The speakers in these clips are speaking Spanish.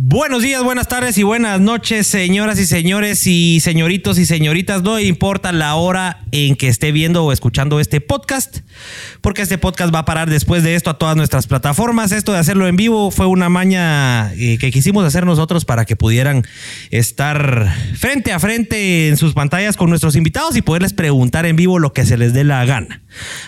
Buenos días, buenas tardes y buenas noches, señoras y señores y señoritos y señoritas. No importa la hora en que esté viendo o escuchando este podcast, porque este podcast va a parar después de esto a todas nuestras plataformas. Esto de hacerlo en vivo fue una maña eh, que quisimos hacer nosotros para que pudieran estar frente a frente en sus pantallas con nuestros invitados y poderles preguntar en vivo lo que se les dé la gana.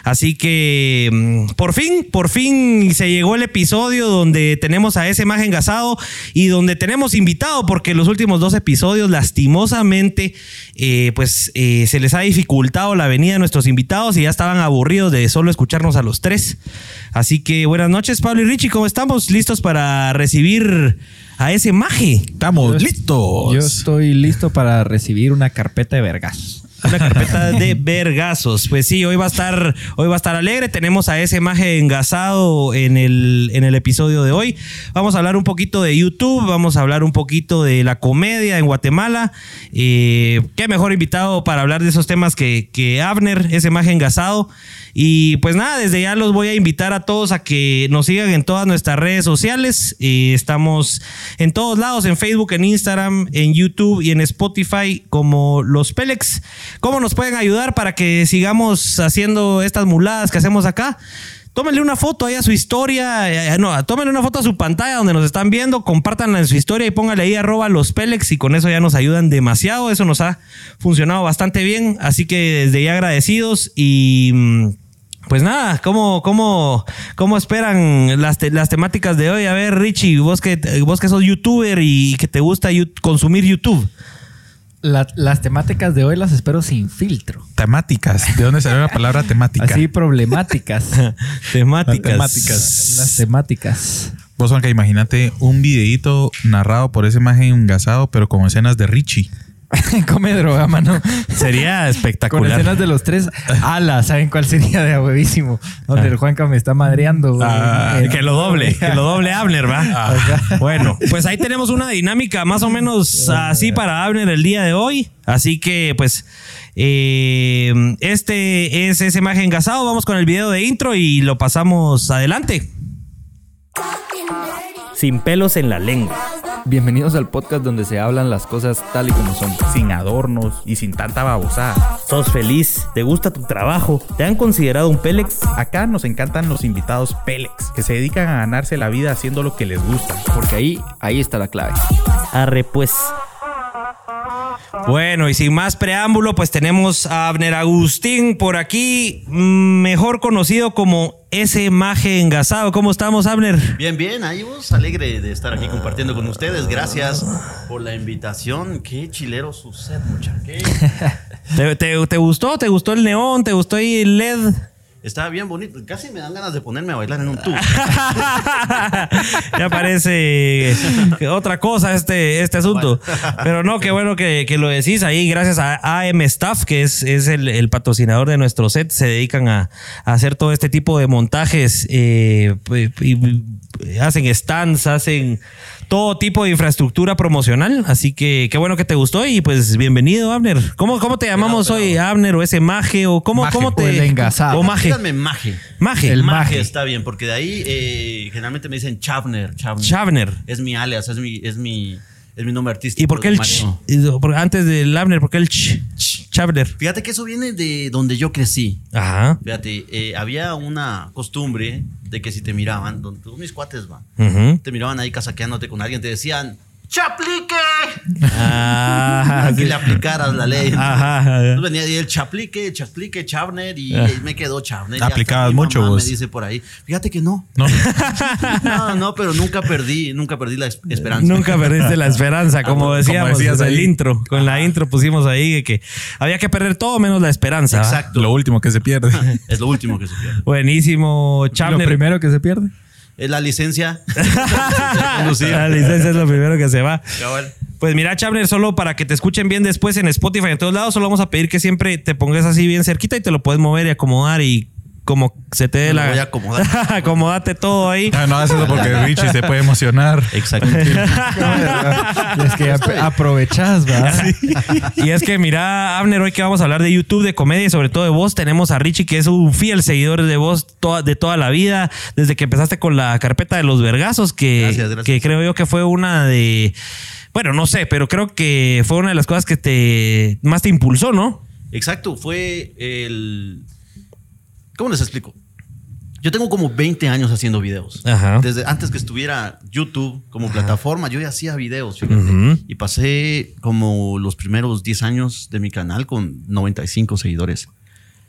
Así que mm, por fin, por fin se llegó el episodio donde tenemos a ese imagen gasado y donde tenemos invitado, porque los últimos dos episodios, lastimosamente, eh, pues eh, se les ha dificultado la venida de nuestros invitados y ya estaban aburridos de solo escucharnos a los tres. Así que buenas noches, Pablo y Richie, ¿cómo estamos? ¿Listos para recibir a ese maje? Estamos listos. Yo estoy listo para recibir una carpeta de vergas. Una carpeta de vergazos. Pues sí, hoy va a estar, hoy va a estar alegre. Tenemos a ese maje engasado en el, en el episodio de hoy. Vamos a hablar un poquito de YouTube, vamos a hablar un poquito de la comedia en Guatemala. Eh, qué mejor invitado para hablar de esos temas que, que Abner, ese maje engasado. Y pues nada, desde ya los voy a invitar a todos a que nos sigan en todas nuestras redes sociales. Eh, estamos en todos lados, en Facebook, en Instagram, en YouTube y en Spotify como Los Pélex. ¿Cómo nos pueden ayudar para que sigamos haciendo estas muladas que hacemos acá? Tómenle una foto ahí a su historia, eh, no, tómenle una foto a su pantalla donde nos están viendo, compártanla en su historia y póngale ahí arroba los Pélex y con eso ya nos ayudan demasiado, eso nos ha funcionado bastante bien, así que desde ya agradecidos y mm, pues nada, ¿cómo, cómo, cómo esperan las, te- las temáticas de hoy? A ver, Richie, vos que, vos que sos youtuber y que te gusta consumir YouTube. La- las temáticas de hoy las espero sin filtro. Temáticas. ¿De dónde salió la palabra temática? Así problemáticas. Temáticas. temáticas. las temáticas. Vos, Juanca, imagínate un videíto narrado por ese imagen engasado, pero con escenas de Richie. Come droga, mano. Sería Con espectacular. escenas de los tres. Ala, ¿saben cuál sería de a huevísimo? Donde el Juanca me está madreando. Ah, Eh, que lo doble, que lo doble Abner, ¿va? Bueno, pues ahí tenemos una dinámica más o menos así para Abner el día de hoy. Así que, pues, eh, este es ese imagen engasado. Vamos con el video de intro y lo pasamos adelante. Sin pelos en la lengua. Bienvenidos al podcast donde se hablan las cosas tal y como son. Sin adornos y sin tanta babosada. ¿Sos feliz? ¿Te gusta tu trabajo? ¿Te han considerado un Pélex? Acá nos encantan los invitados Pélex, que se dedican a ganarse la vida haciendo lo que les gusta. Porque ahí, ahí está la clave. Arre, pues. Bueno, y sin más preámbulo, pues tenemos a Abner Agustín por aquí, mm, mejor conocido como ese maje engasado. ¿Cómo estamos, Abner? Bien, bien, ahí vos, alegre de estar aquí compartiendo con ustedes. Gracias por la invitación. Qué chilero su set, muchacho. ¿Te, te- te gustó? ¿Te gustó el neón? ¿Te gustó ahí el LED? Estaba bien bonito. Casi me dan ganas de ponerme a bailar en un tubo. ya parece que otra cosa este, este asunto. Pero no, qué bueno que, que lo decís ahí. Gracias a AM Staff, que es, es el, el patrocinador de nuestro set. Se dedican a, a hacer todo este tipo de montajes. eh, y hacen stands, hacen todo tipo de infraestructura promocional. Así que qué bueno que te gustó y pues bienvenido, Abner. ¿Cómo, cómo te llamamos pero- hoy, Abner? ¿O ese maje? ¿O cómo, Maje, cómo o te...? el engasado. O maje. Díganme maje. Maje. El maje, maje. está bien, porque de ahí eh, generalmente me dicen Chavner. Chavner. Chavner. Es mi alias, es mi, es mi, es mi nombre artístico. ¿Y por qué el ch? Antes del Abner, ¿por qué el ch? Chavner. Fíjate que eso viene de donde yo crecí. Ajá. Fíjate, eh, había una costumbre de que si te miraban, donde todos mis cuates van, te miraban ahí casaqueándote con alguien, te decían, ¡Chaplique! Ah, que le aplicaras la ley. Ajá, ajá. Entonces venía ahí el chaplique, chaplique, Chavner y Ah. me quedó Chavner. Y Aplicabas mucho vos. Me dice por ahí. Fíjate que no. No, No, no, pero nunca perdí, nunca perdí la es- esperanza. Nunca perdiste la esperanza, como Como decíamos decías en el intro. Con la intro pusimos ahí que había que perder todo menos la esperanza. Exacto. lo último que se pierde. Es lo último que se pierde. Buenísimo, Lo Chavner. primero que se pierde. Es la licencia. La licencia es lo primero que se va. Cabal. Pues mira, Chavner, solo para que te escuchen bien después en Spotify en todos lados, solo vamos a pedir que siempre te pongas así bien cerquita y te lo puedes mover y acomodar y como se te dé la. voy a acomodar. Acomódate todo ahí. Ah, no, eso es porque Richie se puede emocionar. Exacto. Es que ap- aprovechás, ¿va? Y es que mira, Abner, hoy que vamos a hablar de YouTube, de comedia y sobre todo de voz, tenemos a Richie, que es un fiel seguidor de voz toda- de toda la vida, desde que empezaste con la carpeta de los vergazos, que, Gracias, gracias. que creo yo que fue una de. Bueno, no sé, pero creo que fue una de las cosas que te más te impulsó, ¿no? Exacto, fue el... ¿Cómo les explico? Yo tengo como 20 años haciendo videos. Ajá. Desde antes que estuviera YouTube como plataforma, yo ya hacía videos. fíjate. Y pasé como los primeros 10 años de mi canal con 95 seguidores.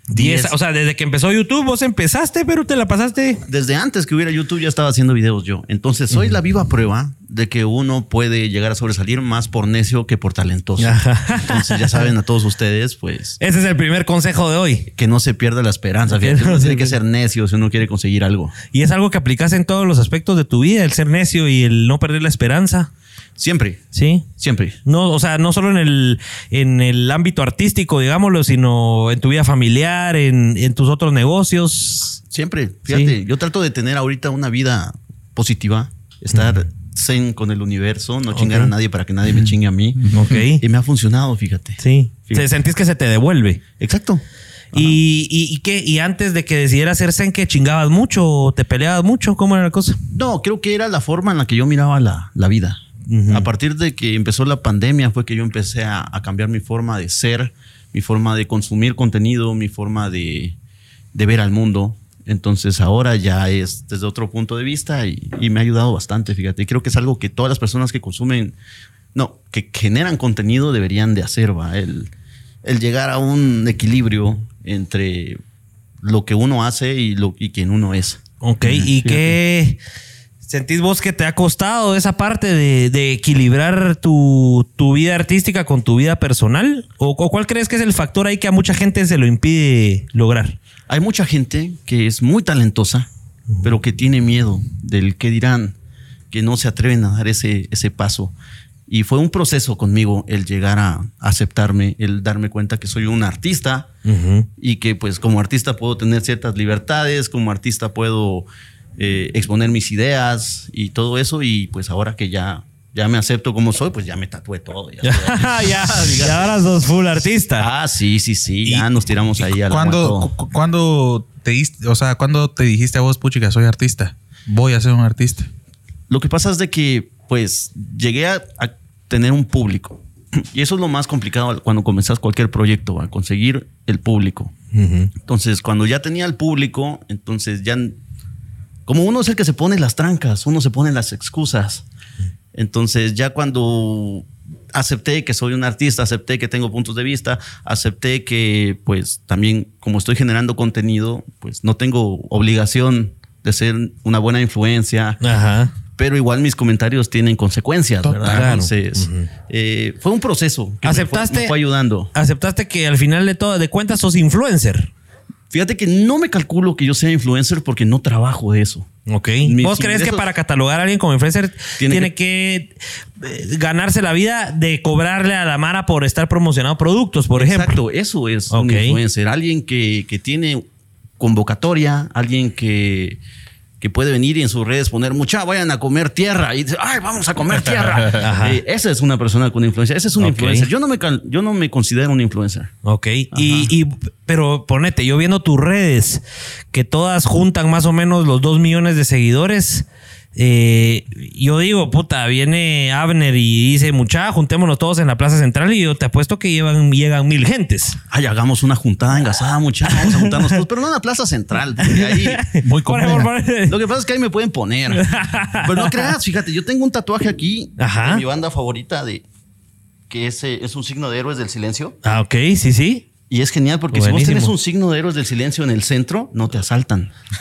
Diez- Diez. o sea, desde que empezó YouTube, vos empezaste, pero te la pasaste. Desde antes que hubiera YouTube ya estaba haciendo videos yo. Entonces soy la viva prueba de que uno puede llegar a sobresalir más por necio que por talentoso. Ajá. Entonces ya saben a todos ustedes, pues Ese es el primer consejo de hoy. que no se pierda la esperanza. Fíjate, no uno tiene que ser necio si uno quiere conseguir algo. Y es algo que aplicas en todos los aspectos de tu vida, el ser necio y el no perder la esperanza. Siempre, Sí. siempre. No, o sea, no solo en el, en el ámbito artístico, digámoslo, sino en tu vida familiar, en, en tus otros negocios. Siempre, fíjate, Sí. yo trato de tener ahorita una vida positiva, estar zen con el universo, no chingar a nadie para que nadie me chingue a mí. Ok. Y me ha funcionado, fíjate. Sí. Fíjate. Se- sentís que se te devuelve. Exacto. ¿Y, y, y qué? ¿Y antes de que decidieras ser zen, que chingabas mucho o te peleabas mucho? ¿Cómo era la cosa? No, creo que era la forma en la que yo miraba la, la vida. A partir de que empezó la pandemia fue que yo empecé a, a cambiar mi forma de ser, mi forma de consumir contenido, mi forma de, de ver al mundo. Entonces ahora ya es desde otro punto de vista y, y me ha ayudado bastante, fíjate. Creo que es algo que todas las personas que consumen, no, que generan contenido deberían de hacer, ¿va? El, el llegar a un equilibrio entre lo que uno hace y, lo, y quien uno es. Ok. ¿Y qué sentís vos que te ha costado esa parte de, de equilibrar tu, tu vida artística con tu vida personal? ¿O, o cuál crees que es el factor ahí que a mucha gente se lo impide lograr? Hay mucha gente que es muy talentosa, pero que tiene miedo del qué dirán, que no se atreven a dar ese, ese paso. Y fue un proceso conmigo el llegar a aceptarme, el darme cuenta que soy un artista y que pues como artista puedo tener ciertas libertades, como artista puedo eh, exponer mis ideas y todo eso. Y pues ahora que ya, ya me acepto como soy, pues ya me tatué todo. Ya ya, ya ahora sos full artista. Ah, sí, sí, sí, ya nos tiramos ahí a la ¿Cuándo, cu- cuándo te diste- o sea, cuando te dijiste a vos, puchica, soy artista? Voy a ser un artista. Lo que pasa es de que, pues, llegué a, a tener un público. Y eso es lo más complicado cuando comenzás cualquier proyecto, a conseguir el público. Entonces, cuando ya tenía el público, entonces ya... Como uno es el que se pone las trancas, uno se pone las excusas. Entonces, ya cuando acepté que soy un artista, acepté que tengo puntos de vista, acepté que, pues, también como estoy generando contenido, pues no tengo obligación de ser una buena influencia, Ajá. pero igual mis comentarios tienen consecuencias, ¿verdad? Claro. Entonces, eh, fue un proceso que me fue- ¿Aceptaste? me fue, ayudando. Aceptaste que al final de todo, de cuentas, sos influencer. Fíjate que no me calculo que yo sea influencer porque no trabajo de eso. Ok. Mis ¿Vos crees que para catalogar a alguien como influencer tiene, Tiene que, eh, ganarse la vida de cobrarle a la Mara por estar promocionando productos, por ejemplo? Exacto, eso es un influencer. Alguien que, que tiene convocatoria, alguien que, que puede venir y en sus redes poner mucha, vayan a comer tierra y dice, ay, vamos a comer tierra. Eh, esa es una persona con influencia. Ese es un Ok. influencer. Yo no, me, yo no me considero un influencer. Ok. Y, y- pero ponete, yo viendo tus redes, que todas juntan más o menos los dos millones de seguidores. Eh, yo digo, puta, viene Abner y dice, mucha, juntémonos todos en la Plaza Central y yo te apuesto que llevan, llegan mil gentes. Ay, hagamos una juntada engasada, muchachos. Vamos a juntarnos todos, pero no en la plaza central. porque ahí, lo que pasa es que ahí me pueden poner. Pero no creas, fíjate, yo tengo un tatuaje aquí Ajá. de mi banda favorita de que es, eh, es un signo de héroes del silencio. Ah, ok, sí, sí. Y es genial porque si vos tienes un signo de héroes del silencio en el centro, no te asaltan.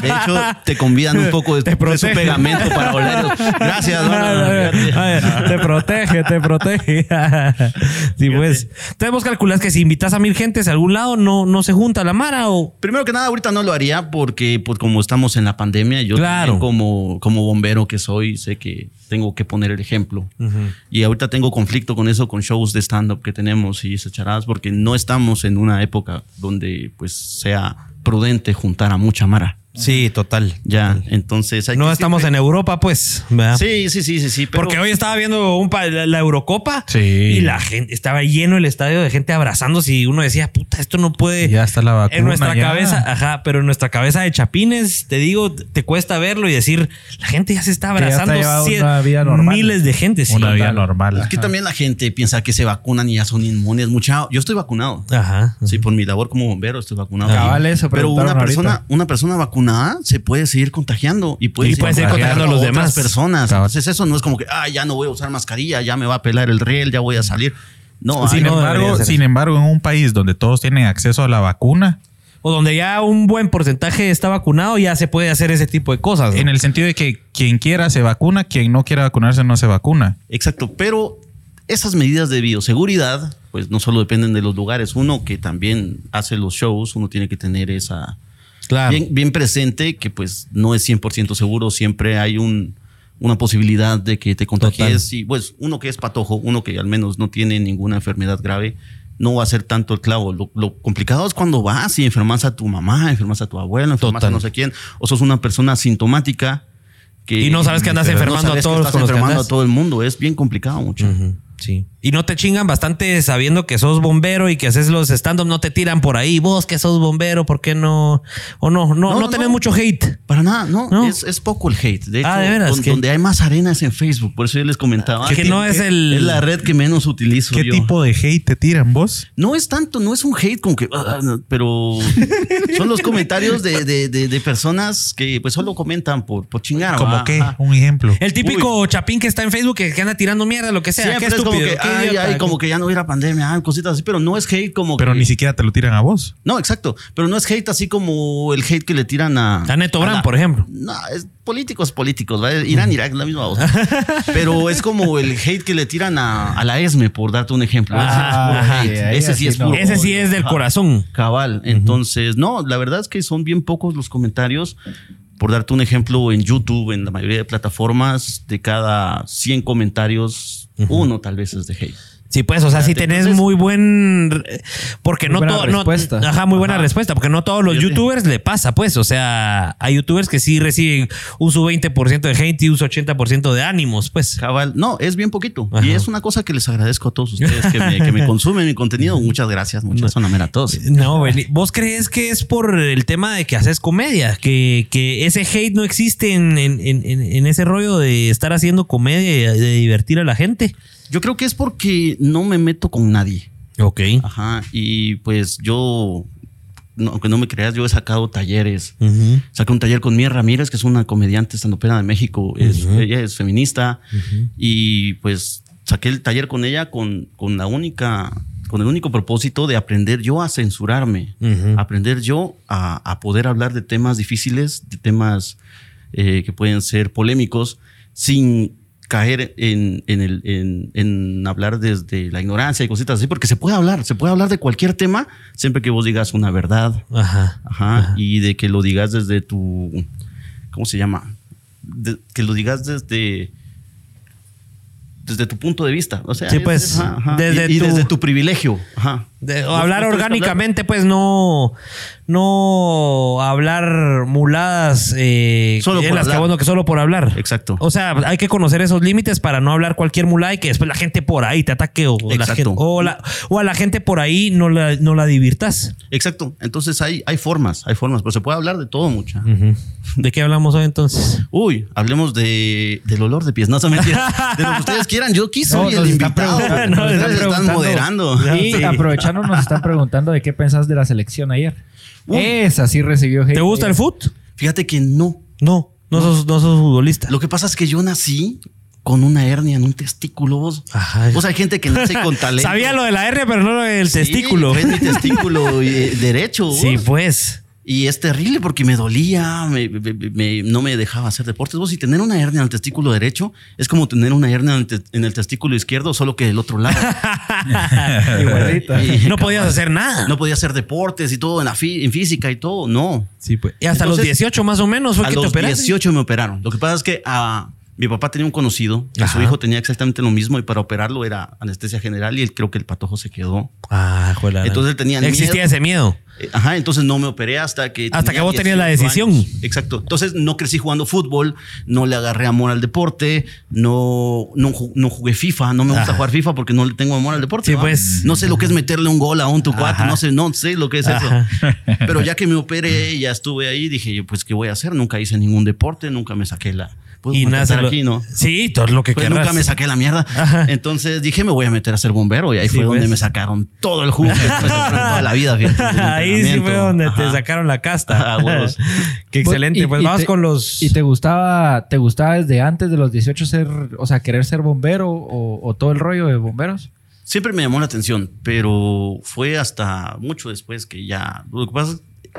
De hecho, te convidan un poco de, Te su pegamento para oler. Gracias. no, no, no, fíjate. te protege, te protege. sí, pues. Entonces vos calculás que si invitas a mil gentes a algún lado, no, no se junta la Mara o. Primero que nada, ahorita no lo haría porque, pues, como estamos en la pandemia, yo Claro. como, como bombero que soy, sé que tengo que poner el ejemplo. Y ahorita tengo conflicto con eso, con shows de stand-up que tenemos y esas charadas, porque porque no estamos en una época donde pues sea prudente juntar a mucha mara. Sí, total. Ya, entonces hay No que estamos en Europa, pues. ¿verdad? Sí, sí, sí, sí, sí. pero- Porque hoy estaba viendo un pa- la, Eurocopa Sí. y la gente estaba lleno el estadio de gente abrazándose y uno decía, puta, esto no puede. Ya está la vacuna. en nuestra ya. cabeza, ajá, pero en nuestra cabeza de chapines, te digo, te cuesta verlo y decir, la gente ya se está ya abrazando. llevando cien- una vida normal. Miles de gente, sí. Una vida normal. Es que también la gente piensa que se vacunan y ya son inmunes. Mucha, yo estoy vacunado. Ajá. Sí, por mi labor como bombero estoy vacunado. Cabal, eso Pero una persona, ahorita. una persona vacunada se puede seguir contagiando y puede, Y puede seguir contagiando a los otras demás. personas. Entonces eso no es como que, ah, ya no voy a usar mascarilla, ya me va a pelar el riel, ya voy a salir. No, Sin, no embargo, sin embargo, en un país donde todos tienen acceso a la vacuna, O donde ya un buen porcentaje está vacunado, ya se puede hacer ese tipo de cosas. ¿no? en el sentido de que quien quiera se vacuna, quien no quiera vacunarse no se vacuna. Exacto, pero esas medidas de bioseguridad, pues no solo dependen de los lugares. Uno que también hace los shows, uno tiene que tener esa Claro. bien, bien presente que pues no es 100% seguro, siempre hay un, una posibilidad de que te contagies y pues uno que es patojo, uno que al menos no tiene ninguna enfermedad grave, no va a ser tanto el clavo. Lo, lo complicado es cuando vas y enfermas a tu mamá, enfermas a tu abuelo, enfermas a no sé quién, o sos una persona sintomática. Que, Y no sabes que andas enfermando a sabes que todos estás con los que enfermando a todo el mundo, es bien complicado mucho. Sí. Y no te chingan bastante sabiendo que sos bombero y que haces los stand-up, no te tiran por ahí. Vos que sos bombero, ¿por qué no? O no, no, no, No, no, tenés no. mucho hate. Para nada, no, ¿No? Es, es poco el hate. De hecho, Ah, ¿de veras? don- ¿Qué? donde hay más arena es en Facebook. Por eso yo les comentaba. Que no es el- Es la red que menos utilizo ¿Qué yo. tipo de hate te tiran vos? No es tanto, no es un hate como que... ah, no, pero son los comentarios de, de- de- de personas que pues solo comentan por, por chingar. ¿Como qué? Un ejemplo. El típico chapín que está en Facebook que, que anda tirando mierda, lo que sea. Siempre qué es como que, qué ay, ay, como que ya no hubiera pandemia, ay, cositas así, pero no es hate como Pero que- ni siquiera te lo tiran a vos. No, exacto. Pero no es hate así como el hate que le tiran a. A Neto Brand, la- por ejemplo. No, es políticos, políticos. ¿vale? Irán, Irak, la misma voz. Pero es como el hate que le tiran a, a la ESME, por darte un ejemplo. Ese Ah, es puro ajá. hate. Ahí Ese sí es no. puro Ese sí es del Ajá. corazón. Cabal. Entonces, no, la verdad es que son bien pocos los comentarios. Por darte un ejemplo, en YouTube, en la mayoría de plataformas, de cada 100 comentarios, uno tal vez es de hate. Sí, pues, o sea, si tenés Entonces- muy buen. Porque Muy no todo. no- ajá, muy buena Ajá. respuesta. Porque no todos los youtubers le pasa, pues. O sea, hay youtubers que sí reciben un su 20% de hate y un su 80% de ánimos, pues. Cabal, no, es bien poquito. Ajá. Y es una cosa que les agradezco a todos ustedes que me, que me consumen mi contenido. Muchas gracias, muchas son a todos. No, ¿vos crees que es por el tema de que haces comedia? Que, que ese hate no existe en, en- en- en ese rollo de estar haciendo comedia y de divertir a la gente. Yo creo que es porque no me meto con nadie. Ok. Ajá. Y pues yo, no, aunque no me creas, yo he sacado talleres. Saqué un taller con Mía Ramírez, que es una comediante estandopera de México. Es- ella es feminista. Y pues saqué el taller con ella con, con la única, con el único propósito de aprender yo a censurarme. Aprender yo a, a poder hablar de temas difíciles, de temas eh, que pueden ser polémicos, sin caer en, en el, en, en hablar desde la ignorancia y cositas así, porque se puede hablar, se puede hablar de cualquier tema, siempre que vos digas una verdad, Ajá. Ajá, y de que lo digas desde tu, ¿cómo se llama? De- que lo digas desde, desde tu punto de vista. O sea, Sí, es- pues, es- ajá, desde y, y tu- desde tu privilegio. Ajá. De- o Vos- hablar orgánicamente, pues no, no hablar muladas eh, Solo en por las que, hablar. bueno, que solo por hablar. Exacto. O sea, hay que conocer esos límites para no hablar cualquier mulada y que después la gente por ahí te ataque o, la gente- o, la- o a la gente por ahí no la, no la divirtas. Exacto. Entonces hay, hay formas, hay formas, pero se puede hablar de todo mucha. ¿De qué hablamos hoy entonces? Uy, hablemos de, del olor de pies. No se. De lo que ustedes quieran. Yo aquí soy No, el invitado. ustedes están moderando. Y Sí. Nos están preguntando de qué pensás de la selección ayer. Uy. Esa sí recibió hate. ¿Te gusta el foot? Fíjate que no. No, no sos, no sos futbolista. Lo que pasa es que yo nací con una hernia en un testículo. Vos, Ajá. Vos hay gente que nace con talento. Sabía lo de la hernia, pero no lo del Sí, testículo. Es mi testículo eh, derecho. vos. Sí, pues. Y es terrible porque me dolía, me- me- me- no me dejaba hacer deportes. Vos, y tener una hernia en el testículo derecho es como tener una hernia en el, te- en el testículo izquierdo, solo que del otro lado. Y- No podías hacer nada. no podía hacer deportes y todo en, la fi- en física y todo, no. Sí, pues. Y hasta Entonces, los 18 más o menos fue a que te los operaste. 18 me operaron. Lo que pasa es que ah, Mi papá tenía un conocido, que su hijo tenía exactamente lo mismo y para operarlo era anestesia general y él creo que el patojo se quedó. Ah, juela. Entonces él tenía Existía miedo. ese miedo. Eh, Ajá, entonces no me operé hasta que. Hasta que vos tenías la 18 decisión. años. Exacto. Entonces no crecí jugando fútbol, no le agarré amor al deporte, no, no, no jugué FIFA, no me gusta Ajá. jugar FIFA porque no le tengo amor al deporte. Sí, ¿va? pues. No sé lo que es meterle un gol a un tu cuate, no sé, no sé lo que es Ajá. eso. Pero ya que me operé, ya estuve ahí, dije yo, pues, ¿qué voy a hacer? Nunca hice ningún deporte, nunca me saqué la. ¿Puedo Y nace lo- aquí, ¿no? Sí, todo lo que Pues querrás. nunca me saqué la mierda. Ajá. Entonces dije, me voy a meter a ser bombero. Y ahí Sí, fue donde pues. me sacaron todo el jugo. después de toda la vida. fíjate, Ahí sí fue donde te sacaron la casta. Ajá. Qué excelente. Y- pues y vamos te- con los. ¿Y te gustaba, te gustaba desde antes de los 18 ser, o sea, querer ser bombero o, o todo el rollo de bomberos? Siempre me llamó la atención, pero fue hasta mucho después que ya. Lo que pasa es que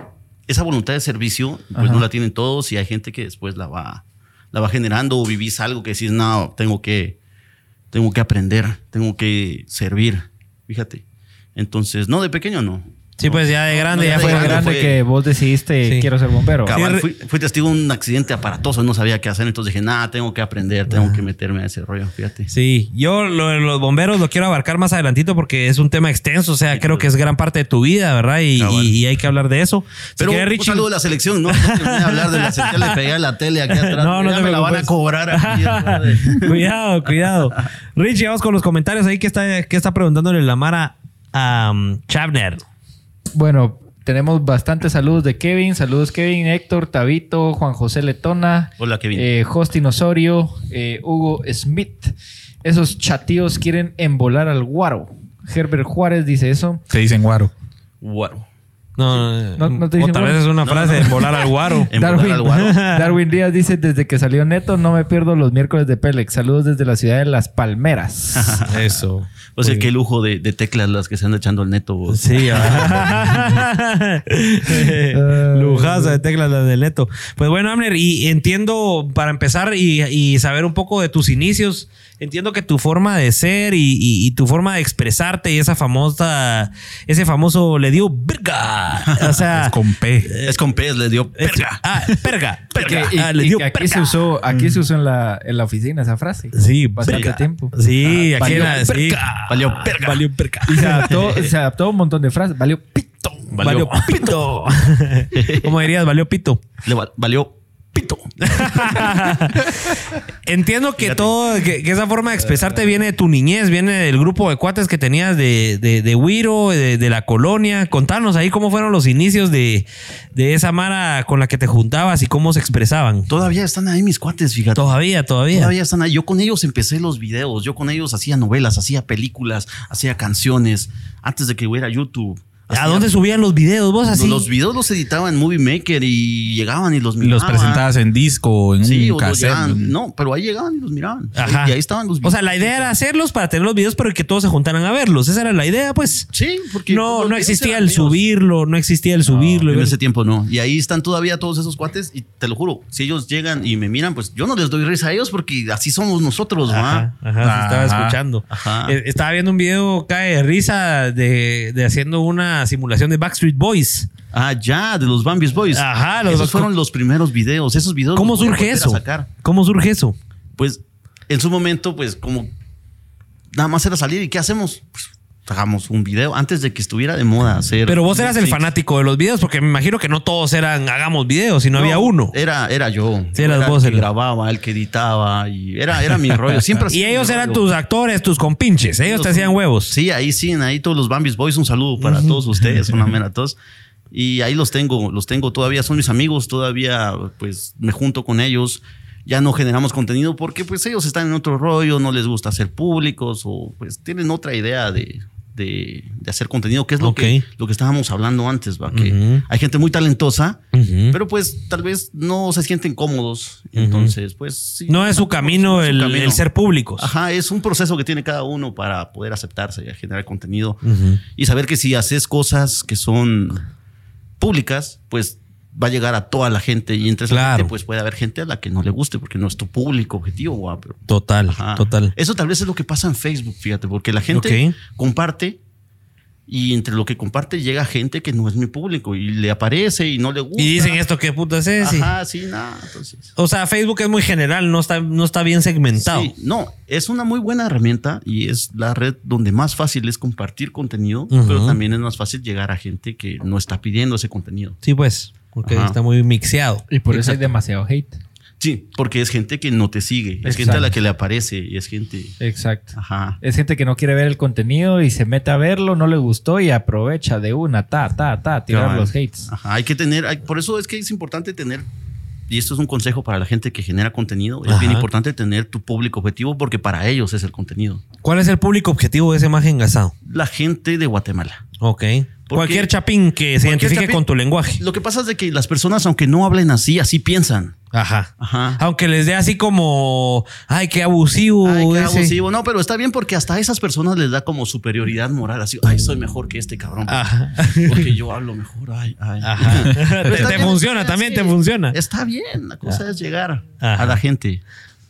esa voluntad de servicio, pues Ajá. no la tienen todos y hay gente que después la va, la va generando o vivís algo que decís, no, tengo que, tengo que aprender, tengo que servir. Fíjate. Entonces, no, de pequeño no. Sí, pues ya de grande, No, ya ya de fue Fue grande grande fue- que vos decidiste Sí. quiero ser bombero. Cabal, fui, fui testigo de un accidente aparatoso, no sabía qué hacer, entonces dije, nada, tengo que aprender, tengo que meterme a ese rollo, fíjate. Sí, yo lo de los bomberos lo quiero abarcar más adelantito porque es un tema extenso, o sea, creo que es gran parte de tu vida, ¿verdad? Y, Cabal. y- y hay que hablar de eso. Si Pero un Richie- saludo a la selección, ¿no? No de hablar de la selección, le pegué a la tele aquí atrás. No, no te me la van a cobrar aquí. cuidado, cuidado. Richie, vamos con los comentarios ahí que está, que está preguntándole la Mara a um, Chavner. Bueno, tenemos bastantes saludos de Kevin. Saludos Kevin, Héctor, Tabito, Juan José Letona. Hola, Kevin. eh, Justin Osorio, eh, Hugo Smith. Esos chatíos quieren embolar al guaro. Herbert Juárez dice eso. Te dicen guaro. Guaro. No, No, no te dicen otra vez es una frase no. de volar al guaro. Darwin, al guaro. Darwin Díaz dice, desde que salió Neto no me pierdo los miércoles de Pélex. Saludos desde la ciudad de Las Palmeras. Eso. Pues el qué lujo de, de teclas las que se anda echando el neto. vos. Sí, ah. lujaza de teclas las del neto. Pues bueno, Amner, y entiendo, para empezar y, y saber un poco de tus inicios, entiendo que tu forma de ser y, y- y tu forma de expresarte y esa famosa, ese famoso le dio verga. O sea, Es con P. Es con pez, le dio perga. ah, perga, perga. Y- Ah, le y dio que aquí perga. se usó, aquí se usó en la, en la oficina esa frase. Sí, bastante perga. tiempo. Sí, aquí Valió era, sí. Valió perga. Valió perga. Y se adaptó, se adaptó un montón de frases. Valió pito. Valió pito. ¿Cómo dirías? Valió pito. Le va- valió pito. Entiendo que todo, que, que esa forma de expresarte viene de tu niñez, viene del grupo de cuates que tenías de, de, de Wiro, de, de la colonia. Contanos ahí cómo fueron los inicios de, de esa mara con la que te juntabas y cómo se expresaban. Todavía están ahí mis cuates, fíjate. Todavía, todavía. Todavía están ahí. Yo con ellos empecé los videos. Yo con ellos hacía novelas, hacía películas, hacía canciones. Antes de que hubiera YouTube. ¿A dónde subían los videos vos así? Los videos los editaba en Movie Maker y llegaban y los Y miraban. los presentabas en disco, en Sí, un cassette. llegaban- no, pero ahí llegaban y los miraban. Ajá. Y ahí estaban los O sea, la idea era hacerlos para tener los videos, pero que todos se juntaran a verlos. Esa era la idea, pues. Sí, porque. No, no videos existía el subirlo, no existía el subirlo. En ese tiempo no. Y ahí están todavía todos esos cuates. Y te lo juro, si ellos llegan y me miran, pues yo no les doy risa a ellos porque así somos nosotros, Ajá, ¿va? ajá, se estaba escuchando. Ajá. Eh, Estaba viendo un video cae de risa de, de haciendo una simulación de Backstreet Boys. Ah, ya, de los Bambis Boys. Ajá, los- Esos fueron los primeros videos. Esos videos. ¿Cómo surge eso? sacar. ¿Cómo surge eso? Pues en su momento, pues como nada más era salir y ¿qué hacemos? Pues hagamos un video antes de que estuviera de moda hacer. Pero vos eras el fanático de los videos, porque me imagino que no todos eran hagamos videos, sino había uno. Era, era yo. Sí, eras era vos el que grababa, el que editaba y era, era mi rollo. Siempre Y ellos eran rollo. tus actores, tus compinches. Ellos te hacían huevos. Sí, ahí sí, ahí todos los Bambis Boys, un saludo para todos ustedes, una mera a todos. Y ahí los tengo, los tengo todavía, son mis amigos, todavía pues me junto con ellos. Ya no generamos contenido porque pues ellos están en otro rollo, no les gusta ser públicos o pues tienen otra idea de, de- de hacer contenido, que es lo, que, lo que estábamos hablando antes, ¿va? Que hay gente muy talentosa, pero pues tal vez no se sienten cómodos. Entonces, pues sí, No es su camino no es su el, camino. el ser públicos. Ajá, es un proceso que tiene cada uno para poder aceptarse y generar contenido. Y saber que si haces cosas que son públicas, pues va a llegar a toda la gente. Y entre esa Claro. gente, pues puede haber gente a la que no le guste porque no es tu público objetivo. pero- Total, Ajá. total. Eso tal vez es lo que pasa en Facebook, fíjate, porque la gente comparte Y entre lo que comparte llega gente que no es mi público y le aparece y no le gusta. Y dicen esto, ¿qué puto es? Ajá, sí, nada. Entonces. O sea, Facebook es muy general, no está, no está bien segmentado. Sí, no, es una muy buena herramienta y es la red donde más fácil es compartir contenido, pero también es más fácil llegar a gente que no está pidiendo ese contenido. Sí, pues, porque Ajá. está muy mixeado. Y por eso hay demasiado hate. Sí, porque es gente que no te sigue, es Exacto. gente a la que le aparece y es gente. Exacto. Ajá. Es gente que no quiere ver el contenido y se mete a verlo, no le gustó y aprovecha de una, ta, ta, ta, tirar Cabal. los hates. Ajá, hay que tener, hay- por eso es que es importante tener, y esto es un consejo para la gente que genera contenido, es Ajá. bien importante tener tu público objetivo porque para ellos es el contenido. ¿Cuál es el público objetivo de ese imagen engasado? La gente de Guatemala. Ok. Cualquier chapín que se identifique chapín- con tu lenguaje. Lo que pasa es de que las personas, aunque no hablen así, así piensan. Ajá. Ajá. Aunque les dé así como, ay, qué abusivo. Ay, qué ese". abusivo. No, pero está bien porque hasta a esas personas les da como superioridad moral. Así, ay, soy mejor que este cabrón. Ajá. Porque yo hablo mejor. Ay, ay. Ajá. Te está te bien, funciona, también te funciona. Está bien. La cosa es llegar Ajá. a la gente.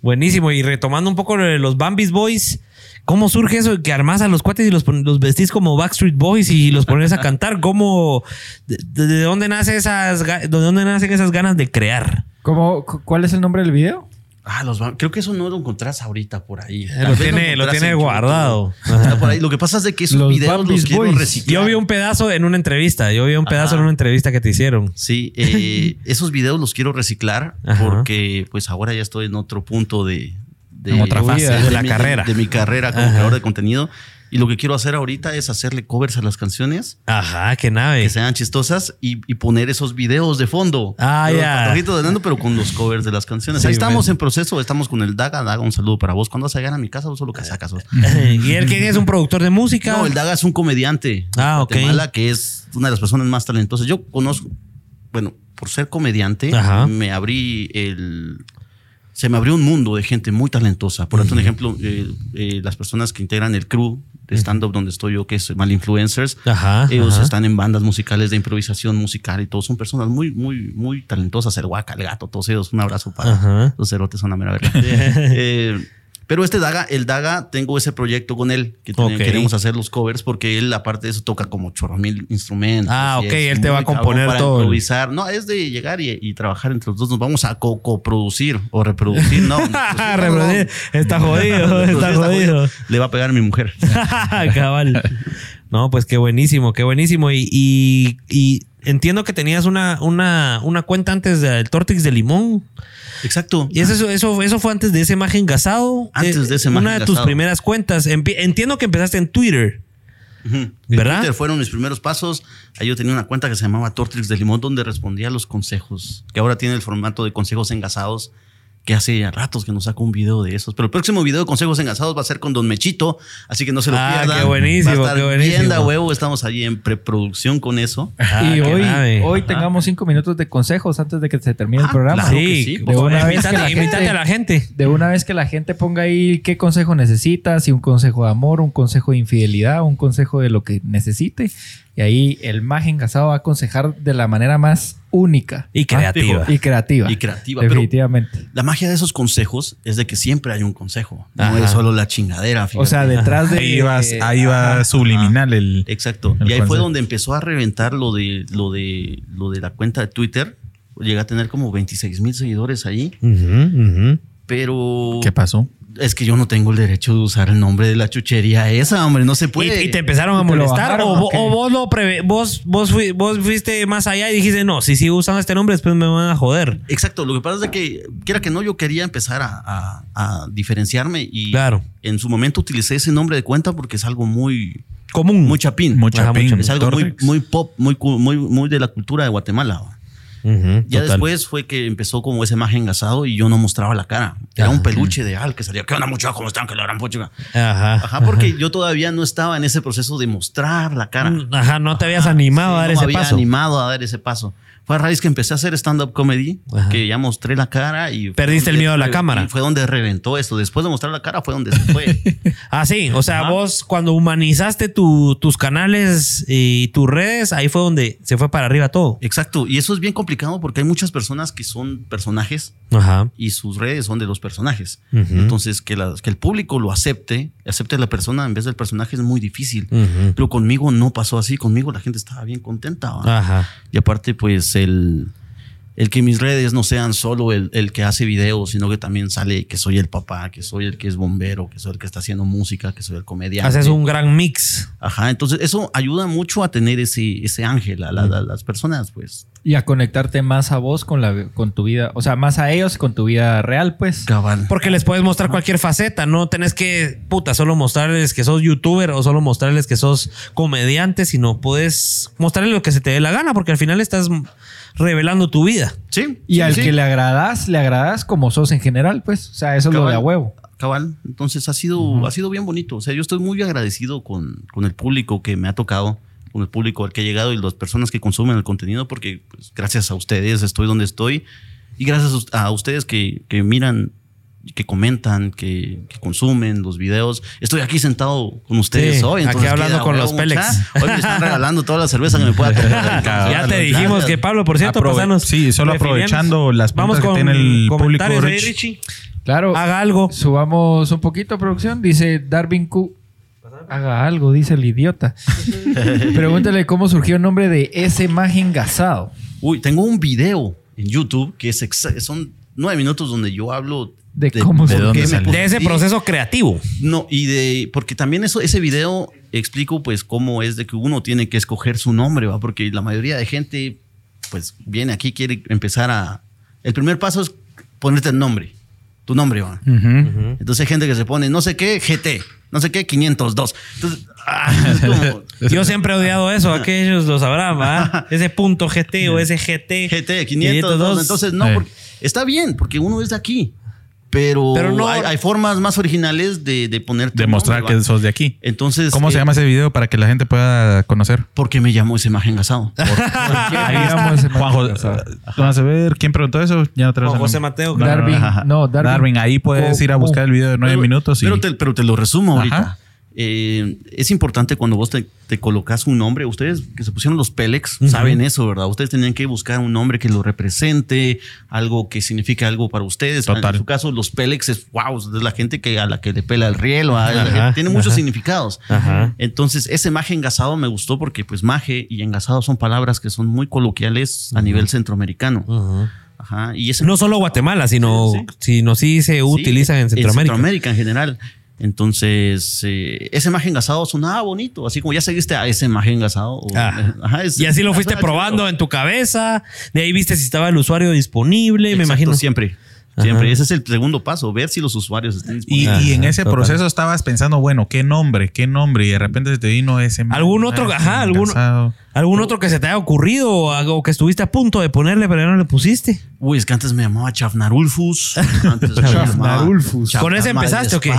Buenísimo. Y retomando un poco lo de los Bambis Boys, ¿cómo surge eso de que armas a los cuates y los, los vestís como Backstreet Boys y los pones a cantar? ¿Cómo, de, de dónde nace esas, de dónde nacen esas ganas de crear? ¿Cómo, cu- ¿Cuál es el nombre del video? Ah, los creo que eso no lo encontrás ahorita por ahí. Eh, lo tiene- lo tiene guardado. Está por ahí. Lo que pasa es de que esos Los videos Bambis los quiero Boys. reciclar. Yo vi un pedazo en una entrevista. Yo vi un pedazo Ajá. en una entrevista que te hicieron. Sí, eh, esos videos los quiero reciclar Ajá. porque pues ahora ya estoy en otro punto de, de En otra fase de la mi, carrera. De, mi carrera como Ajá. creador de contenido. Y lo que quiero hacer ahorita es hacerle covers a las canciones Ajá, qué nave. que sean chistosas y, y poner esos videos de fondo. Ah, ya. patojitos de Nando, pero con los covers de las canciones. Sí, Ahí estamos en proceso, estamos con el Daga. Daga, un saludo para vos. Cuando vas a llegar a mi casa, vos solo que sacas. vos. ¿Y él quién es? ¿Un productor de música? No, el Daga es un comediante Ah, ok. Guatemala que es una de las personas más talentosas. Yo conozco, bueno, por ser comediante, Ajá. me abrí el. Se me abrió un mundo de gente muy talentosa. Por ejemplo, un ejemplo, eh, eh, las personas que integran el crew de stand-up donde estoy yo, que es Mal Influencers, Ajá, ellos ajá. están en bandas musicales de improvisación musical y todos son personas muy, muy, muy talentosas. El Huaca, el gato, todos ellos. Un abrazo para Ajá. los cerotes, son la mera verdad. Eh, pero este Daga, el Daga, tengo ese proyecto con él, que ten- Ok. queremos hacer los covers, porque él, aparte de eso, toca como chorro mil instrumentos. Ah, ok, él te va a componer para todo el- Improvisar. No, es de llegar y, y trabajar entre los dos. Nos vamos a co- coproducir o reproducir. No, pues, Reproducir. Está jodido, está jodido. Le va a pegar a mi mujer. Cabal. No, pues qué buenísimo, qué buenísimo. Y, y- y entiendo que tenías una, una, una cuenta antes del Tortix de Limón. Exacto. Y eso, eso, eso fue antes de ese imagen gasado. Antes de ese Maje Una de tus primeras cuentas. Entiendo que empezaste en Twitter. ¿Verdad? Twitter fueron mis primeros pasos. Ahí yo tenía una cuenta que se llamaba Tortrix de Limón, donde respondía a los consejos, que ahora tiene el formato de consejos engasados, que hace ratos que nos saco un video de esos. Pero el próximo video de consejos engasados va a ser con Don Mechito, así que no se lo Ah, pierdan. qué buenísimo, Va a estar qué buenísimo. bien da huevo, estamos allí en preproducción con eso. Ah, y hoy, nave. hoy tengamos cinco minutos de consejos antes de que se termine el Ah, programa. claro. que sí, sí, de una vez Invítate a la invítate gente. a la gente. De una vez que la gente ponga ahí qué consejo necesita, si un consejo de amor, un consejo de infidelidad, un consejo de lo que necesite. Y ahí el más engasado va a aconsejar de la manera más única Y creativa. y creativa. Y creativa, pero- Definitivamente. La magia de esos consejos es de que siempre hay un consejo, no Ajá. es solo la chingadera. O sea, detrás de. Ahí va, ahí va Ajá. subliminal el. Exacto. El y ahí fue donde empezó a reventar lo de, lo de, lo de la cuenta de Twitter. Llegué a tener como 26 mil seguidores ahí, Ujú, ujú. pero ¿Qué pasó? Es que yo no tengo el derecho de usar el nombre de la chuchería esa, hombre, no se puede. Y, y te empezaron a ¿Y te lo molestar bajaron o, vos lo preve- vos vos, fui- vos fuiste más allá y dijiste no si sigo usando este nombre después me van a joder Exacto, lo que pasa es que, quiera que no, yo quería empezar a, a- a diferenciarme y Claro. en su momento utilicé ese nombre de cuenta porque es algo muy, común muy chapín. Muy Ajá, chapín. Es algo muy, muy pop, muy, muy, muy de la cultura de Guatemala. Ya total. después fue que empezó como ese imagen engasado y yo no mostraba la cara. Era un peluche de Al que salía. ¿Qué onda, muchachos? ¿Cómo están? Que la gran pochuga. ajá Ajá, porque yo todavía no estaba en ese proceso de mostrar la cara. Ajá no te habías Ajá, animado sí, a dar no ese me había paso animado a dar ese paso. Fue a raíz que empecé a hacer stand-up comedy, Ajá. que ya mostré la cara y... Perdiste el miedo a la cámara. Fue donde reventó esto. Después de mostrar la cara fue donde se fue. ah sí o sea Ajá. vos cuando humanizaste tu- tus canales y tus redes ahí fue donde se fue para arriba todo Exacto. Y eso es bien complicado porque hay muchas personas que son personajes Ajá. y sus redes son de los personajes. Entonces, que, la- que el público lo acepte, acepte a la persona en vez del personaje es muy difícil. Ujú. Pero conmigo no pasó así. Conmigo la gente estaba bien contenta. Ajá. Y aparte, pues, el, el que mis redes no sean solo el, el que hace videos, sino que también sale que soy el papá, que soy el que es bombero, que soy el que está haciendo música, que soy el comediante. Haces un gran mix. Ajá, entonces eso ayuda mucho a tener ese, ese ángel, a, la- a las personas, pues. Y a conectarte más a vos con, la, con tu vida, o sea, más a ellos con tu vida real, pues. Cabal. Porque les puedes mostrar cualquier faceta, no tenés que, puta, solo mostrarles que sos youtuber o solo mostrarles que sos comediante, sino puedes mostrarles lo que se te dé la gana, porque al final estás revelando tu vida. Sí. Y sí, al sí. que le agradas, le agradas como sos en general, pues. O sea, eso es lo de a huevo. Cabal. Entonces ha sido, ha sido bien bonito. O sea, yo estoy muy agradecido con, con el público que me ha tocado, con el público al que he llegado y las personas que consumen el contenido, porque pues, gracias a ustedes estoy donde estoy y gracias a ustedes que, que miran, que comentan, que, que consumen los videos. Estoy aquí sentado con ustedes Sí, hoy. aquí entonces hablando queda con los mucha. Hoy me están regalando toda la cerveza que me pueda tomar. ya te dijimos Gracias. que Pablo, por cierto, Aprove- pasanos. sí, solo aprovechando las Vamos preguntas con que tiene el público, ahí, Rich. Richie. Claro. Haga algo. Subamos un poquito, producción. Dice Darwin Q. Haga algo, dice el idiota. Pregúntale cómo surgió el nombre de ese maje engasado. Uy, tengo un video en YouTube que es son nueve minutos donde yo hablo De cómo dónde me puse De ese proceso creativo. No, y de. Porque también eso, ese video explico, pues, cómo es de que uno tiene que escoger su nombre, ¿va? Porque la mayoría de gente, pues, viene aquí, quiere empezar a. El primer paso es ponerte el nombre, tu nombre, ¿va? Entonces hay gente que se pone, no sé qué, GT, no sé qué, 502. Entonces, ah, es como. Yo siempre he odiado eso, aquellos lo sabrán. Ese punto GT o ese GT. GT 502. Entonces, no, porque está bien, porque uno es de aquí. Pero, Pero no- hay, hay formas más originales de, de ponerte. Demostrar que sos de aquí. Entonces. ¿Cómo se eh, llama ese video para que la gente pueda conocer? Porque me llamó ese imagen gasado. Ahí vamos, a ver quién preguntó eso. Ya no tenemos Juan José. Mateo. No, Darwin, no, Darwin. Darwin, ahí puedes ir a buscar el video de nueve Pero- minutos y Pero te, pero te lo resumo ahorita. Ajá. Eh, es importante cuando vos te, te colocas un nombre. Ustedes que se pusieron los Pélex Ujú. saben eso, ¿verdad? Ustedes tenían que buscar un nombre que lo represente, algo que signifique algo para ustedes. Total. En su caso, los Pélex es wow, es la gente que a la que le pela el riel, ¿va? La Ajá, tiene muchos significados. Ajá. Entonces, ese maje engasado me gustó porque, pues, maje y engasado son palabras que son muy coloquiales a nivel centroamericano. Ajá. Y ese No solo Guatemala, sino, Sí, sí. sino sí se utilizan en Centroamérica. En Centroamérica en general. Entonces, eh, ese maje engasado sonaba bonito, así como ya seguiste a ese maje engasado. o- Ah. Ajá, es- Y así lo fuiste probando en tu cabeza. De ahí viste si estaba el usuario disponible, me imagino. Siempre. Ajá. Siempre. Ese es el segundo paso, ver si los usuarios están Y, disponibles. y en Ajá, ese total. proceso estabas pensando, bueno, ¿qué nombre? ¿Qué nombre? Y de repente se te vino ese... ¿Algún otro? ah, Ajá, algún-. ¿Algún otro que se te haya ocurrido o algo que estuviste a punto de ponerle, pero ya no le pusiste? Uy, es que antes me llamaba Chafnarulfus. Antes me llamaba Chafnarulfus. ¿Con ese empezaste o qué?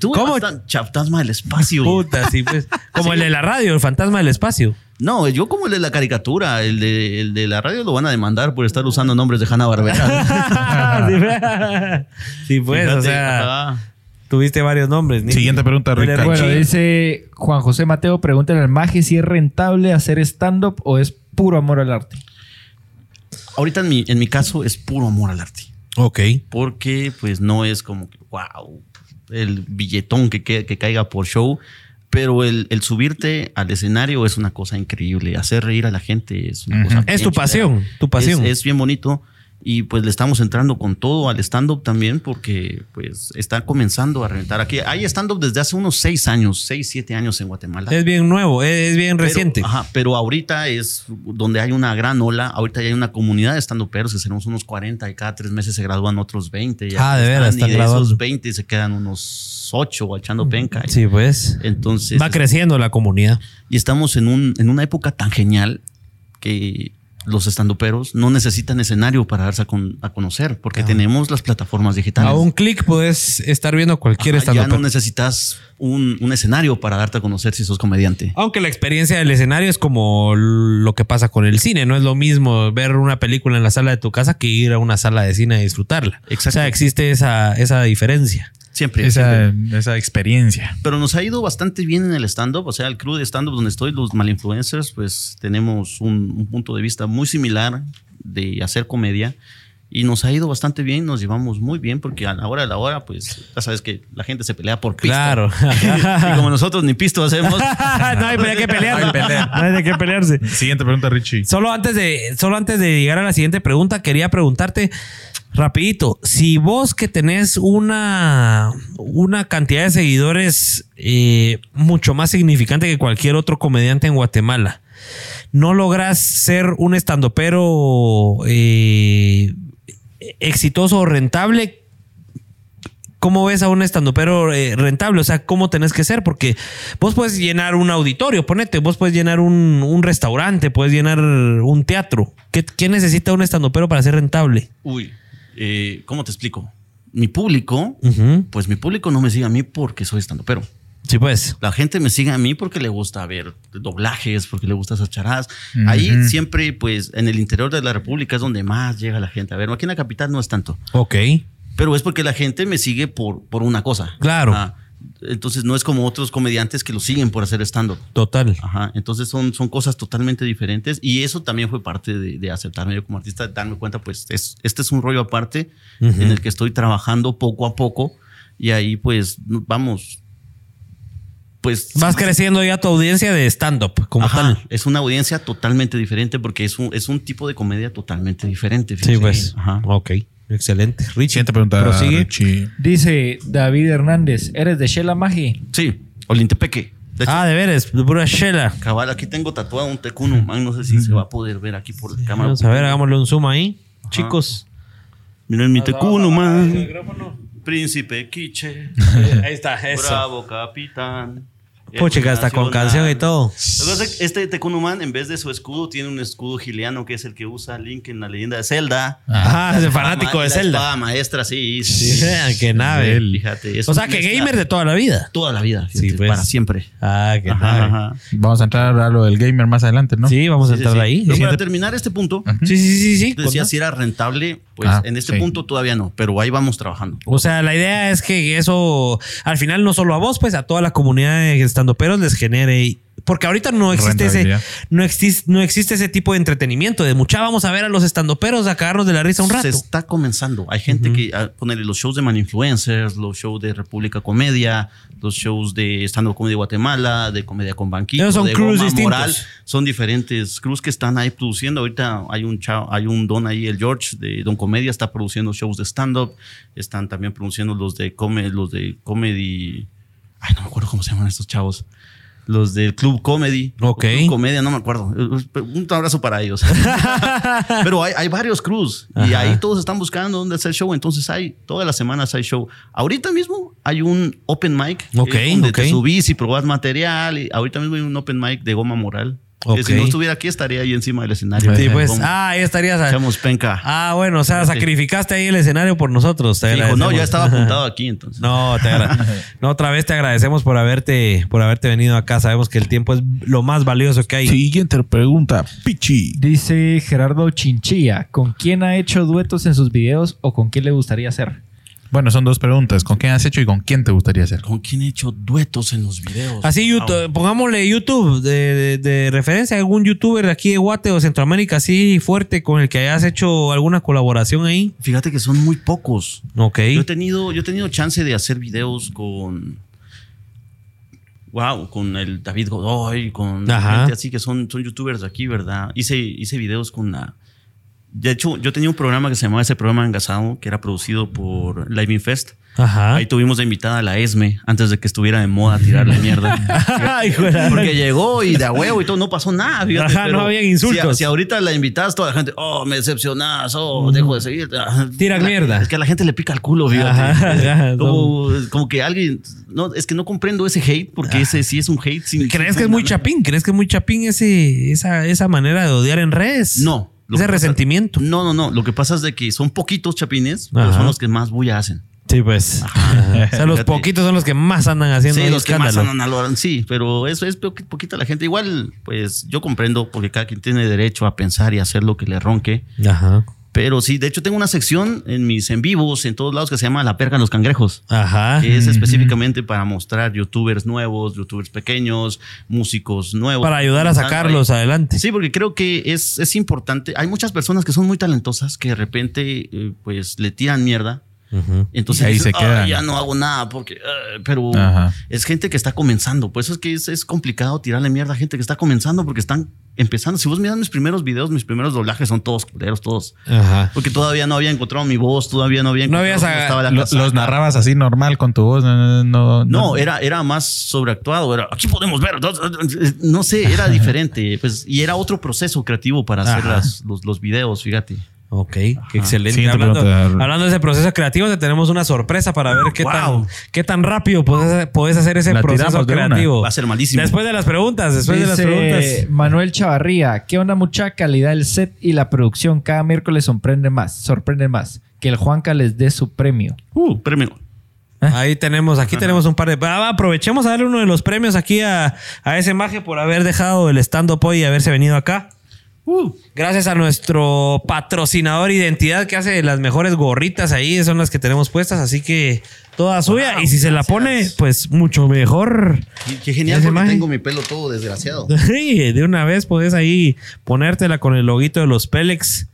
¿Cómo? Chaftasma del espacio. Puta, sí, pues. Como el de la radio, el fantasma del espacio. No, yo como el de la caricatura, el de, el de la radio lo van a demandar por estar usando nombres de Hanna Barbera. sí, pues, o sea, tuviste varios nombres. ni- Siguiente pregunta, Ricardo. Bueno, dice Juan José Mateo, pregúntale al maje si es rentable hacer stand-up o es puro amor al arte. Ahorita en mi, en mi caso es puro amor al arte. Ok. Porque pues no es como que, wow, el billetón que, que, que caiga por show. Pero el, el subirte al escenario es una cosa increíble. Hacer reír a la gente es una Ujú. cosa Es tu pasión, tu pasión. Es, es bien bonito. Y pues le estamos entrando con todo al stand-up también porque pues está comenzando a reventar aquí. Hay stand-up desde hace unos seis años, seis, siete años en Guatemala. Es bien nuevo, es bien Pero- reciente. ajá, pero ahorita es donde hay una gran ola. Ahorita ya hay una comunidad de estando peros que seremos unos 40 y cada tres meses se gradúan otros 20. ya Ah, de veras, y están de graduando. esos 20 se quedan unos 8 echando penca. Sí, pues. Entonces, Va creciendo la comunidad. y estamos en, un, en una época tan genial que los estandoperos no necesitan escenario para darse a, con- a conocer porque tenemos las plataformas digitales. A un clic puedes estar viendo cualquier Ajá, estando ya no necesitas un, un escenario para darte a conocer si sos comediante. Aunque la experiencia del escenario es como lo que pasa con el cine. No es lo mismo ver una película en la sala de tu casa que ir a una sala de cine a disfrutarla. Exacto. O sea, existe esa, esa diferencia. Siempre. siempre. Esa, esa experiencia. Pero nos ha ido bastante bien en el stand-up. O sea, el crew de stand-up donde estoy, los malinfluencers, pues tenemos un, un punto de vista muy similar de hacer comedia y nos ha ido bastante bien, nos llevamos muy bien porque a la hora de la hora, pues ya sabes que la gente se pelea por pisto. Claro. y como nosotros ni pisto hacemos. no hay de qué pelear. No hay pelea. No hay de qué pelearse. Siguiente pregunta, Richie. Solo antes de, solo antes de llegar a la siguiente pregunta, quería preguntarte rapidito, si vos que tenés una, una cantidad de seguidores eh, mucho más significante que cualquier otro comediante en Guatemala, no logras ser un estandopero eh, exitoso o rentable, ¿Cómo ves a un estandopero eh, rentable? O sea, ¿cómo tenés que ser? Porque vos puedes llenar un auditorio, ponete, vos puedes llenar un, un restaurante, puedes llenar un teatro. ¿Qué, qué necesita un estandopero para ser rentable? Uy, eh, ¿cómo te explico? Mi público, pues mi público no me sigue a mí porque soy estando, pero Sí, pues. la gente me sigue a mí porque le gusta ver doblajes, porque le gusta esas charadas. Ahí siempre, pues, en el interior de la República es donde más llega la gente. A ver, aquí en la capital no es tanto, Ok. pero es porque la gente me sigue por, por una cosa. Claro. Ah, entonces no es como otros comediantes que lo siguen por hacer stand-up. Total. Ajá, entonces son, son cosas totalmente diferentes y eso también fue parte de, de aceptarme yo como artista, darme cuenta, pues es, este es un rollo aparte en el que estoy trabajando poco a poco y ahí pues vamos, pues... Vas creciendo ya tu audiencia de stand-up como Ajá, tal. es una audiencia totalmente diferente porque es un, es un tipo de comedia totalmente diferente. Sí, pues. Ajá. Ok. Excelente. Richie. Siguiente pregunta, Prosigue. Richie. Dice David Hernández, ¿eres de Shela Magi? Sí, Olintepeque. De hecho, Ah, de veras, de pura chela. cabal, aquí tengo tatuado un tecuno, man, no sé si se va a poder ver aquí por la cámara. Vamos a ver, hagámosle un zoom ahí. Chicos. Miren mi tecuno, man. Príncipe Quiche. Ahí está, eso. Bravo, capitán. Puchica, hasta con canción y todo. Lo que pasa es que Este Tecunuman, en vez de su escudo, tiene un escudo giliano que es el que usa Link en la leyenda de Zelda. Ajá, es el La fanático de Zelda. maestra, sí. sí. Qué nave. Fíjate. es O sea, que gamer de toda la vida. Toda la vida, fíjate, Sí, pues. para siempre. Ah, qué Ajá, nave. ajá. Vamos a entrar a lo del gamer más adelante, ¿no? Sí, vamos a Sí, sí, entrar sí. ahí. Pero Sí, para te- terminar este punto, sí, sí, sí. sí. decía si era rentable, pues Ah, en este sí. punto todavía no, pero ahí vamos trabajando. O sea, la idea es que eso, al final, no solo a vos, pues a toda la comunidad de estandoperos les genere. Porque ahorita no existe ese, no existe, no existe ese tipo de entretenimiento. De mucha vamos a ver a los estandoperos a cagarnos de la risa un rato. Se está comenzando. Hay gente que ah, ponerle los shows de Man Influencers, los shows de República Comedia, los shows de Stand Up Comedy Guatemala, de Comedia con Banquito, Esos son de crews Goma distintos. Moral. Son diferentes crews que están ahí produciendo. Ahorita hay un chao, hay un don ahí, el George de Don Comedia, está produciendo shows de stand-up. Están también produciendo los de, come, los de Comedy. Ay, no me acuerdo cómo se llaman estos chavos. Los del Club Comedy. Ok. Club Comedia, no me acuerdo. Un abrazo para ellos. Pero hay, hay varios crews y Ajá. ahí todos están buscando dónde hacer show. Entonces hay, todas las semanas hay show. Ahorita mismo hay un open mic eh, Ok, donde ok. te subís y probás material. Y ahorita mismo hay un open mic de Goma Moral. Que Ok. si no estuviera aquí estaría ahí encima del escenario. Sí, pues. Ah, ahí estarías. a- Echamos penca. Ah, bueno, o sea, sacrificaste ahí el escenario por nosotros. Te Fijo, no, ya estaba apuntado aquí entonces. No, te no, otra vez te agradecemos por haberte, por haberte venido acá. Sabemos que el tiempo es lo más valioso que hay. Siguiente pregunta, Pichi. Dice Gerardo Chinchilla, ¿con quién ha hecho duetos en sus videos o con quién le gustaría hacer? Bueno, son dos preguntas. ¿Con quién has hecho y con quién te gustaría hacer? ¿Con quién he hecho duetos en los videos? Así, YouTube, pongámosle YouTube de, de- de referencia a algún youtuber de aquí de Guate o Centroamérica así fuerte con el que hayas hecho alguna colaboración ahí. Fíjate que son muy pocos. Ok. Yo he tenido, yo he tenido chance de hacer videos con. Wow, con el David Godoy, con Ajá. gente así que son, son youtubers de aquí, ¿verdad? Hice, hice videos con la. De hecho, yo tenía un programa que se llamaba ese programa Engasado, que era producido por Live In Fest. Ajá. Ahí tuvimos de invitada a la ESME antes de que estuviera de moda mierda. De la- Porque llegó y de a huevo y todo, no pasó nada. fíjate, Ajá, no habían insultos. Si, si ahorita la invitas, toda la gente, oh, me decepcionas, oh, dejo de seguir. Tiran mierda. Es que a la gente le pica el culo, fíjate. Ajá, como, como que alguien, no, es que no comprendo ese hate, porque ese sí es un hate. Sin, ¿Crees que es muy chapín? ¿Crees que es muy chapín ese, esa, esa manera de odiar en redes? No. Ese resentimiento. No, no, no. Lo que pasa es de que son poquitos chapines, pero son los que más bulla hacen. Sí, pues. Ajá. O sea, los poquitos son los que más andan haciendo Sí, los que más andan a Sí, pero eso es poqui- poquita la gente. Igual, pues yo comprendo porque cada quien tiene derecho a pensar y hacer lo que le ronque. Ajá. Pero sí, de hecho tengo una sección en mis en vivos, en todos lados, que se llama La perca en los cangrejos. Ajá. Que es específicamente para mostrar youtubers nuevos, youtubers pequeños, músicos nuevos. Para ayudar a sacarlos ahí. adelante. Sí, porque creo que es, es importante. Hay muchas personas que son muy talentosas que de repente eh, pues le tiran mierda. Entonces Y ahí se quedan. "Ah, ya no hago nada porque ah", pero Ajá. es gente que está comenzando. Por eso es que es, es complicado tirarle mierda a gente que está comenzando porque están empezando. Si vos miras mis primeros videos, mis primeros doblajes son todos culeros, todos. Ajá. Porque todavía no había encontrado mi voz, todavía no había No encontrado habías cómo a- estaba la Lo- casaca. los narrabas así normal con tu voz. No, no, No, era, era más sobreactuado. Era aquí podemos ver. No sé, era diferente. Pues, y era otro proceso creativo para hacer las- los, los videos, fíjate. Ok, qué excelente. Hablando, de ese proceso creativo, te tenemos una sorpresa para ver qué, Wow. tan, qué tan rápido puedes, puedes hacer ese La proceso creativo. Va a ser malísimo. Después de las preguntas, después de las preguntas. Manuel Chavarría, ¿qué onda mucha calidad del set y la producción? Cada miércoles sorprende más, sorprende más. Que el Juanca les dé su premio. Uh, premio. Ahí tenemos, aquí tenemos un par de. Ah, aprovechemos a darle uno de los premios aquí a, a ese maje por haber dejado el stand-up hoy y haberse venido acá. Uh, Gracias a nuestro patrocinador Identidad que hace las mejores gorritas ahí, son las que tenemos puestas, así que toda suya. Wow, y si se la pone, pues mucho mejor. qué- qué genial porque tengo mi pelo todo desgraciado. Sí, de una vez puedes ahí ponértela con el loguito de los Pelex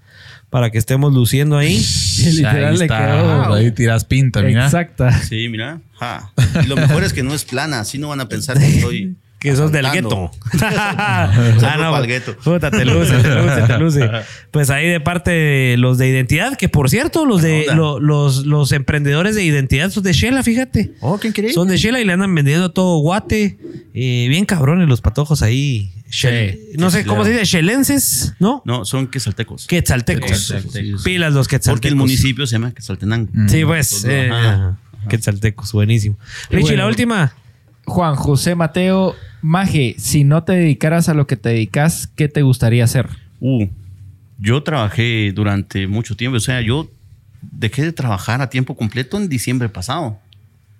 para que estemos luciendo ahí. Literal ahí le quedó. Ahí tiras pinta, mira. Exacta. Sí, mira. Ja. Y lo mejor es que no es plana, así no van a pensar que estoy. Que sos del gueto. ah, pa'l gueto. Puta, te luce, te luce, te luce. Pues ahí de parte de los de identidad, que por cierto, los de lo- los, los emprendedores de identidad son de Shela, fíjate. Oh, ¿quién cree? Son de Shela y le andan vendiendo todo guate. Eh, bien cabrones los patojos ahí. No sé cómo se dice, shelenses, ¿no? No, son quesaltecos. Quetzaltecos. Quetzaltecos. Pilas los Porque quetzaltecos. el municipio se llama Quetzaltenango. Sí, pues. eh, Ajá. Quetzaltecos, buenísimo. Richie, la última. Juan José Mateo, Maje, si no te dedicaras a lo que te dedicas, ¿qué te gustaría hacer? Uh, yo trabajé durante mucho tiempo. O sea, yo dejé de trabajar a tiempo completo en diciembre pasado.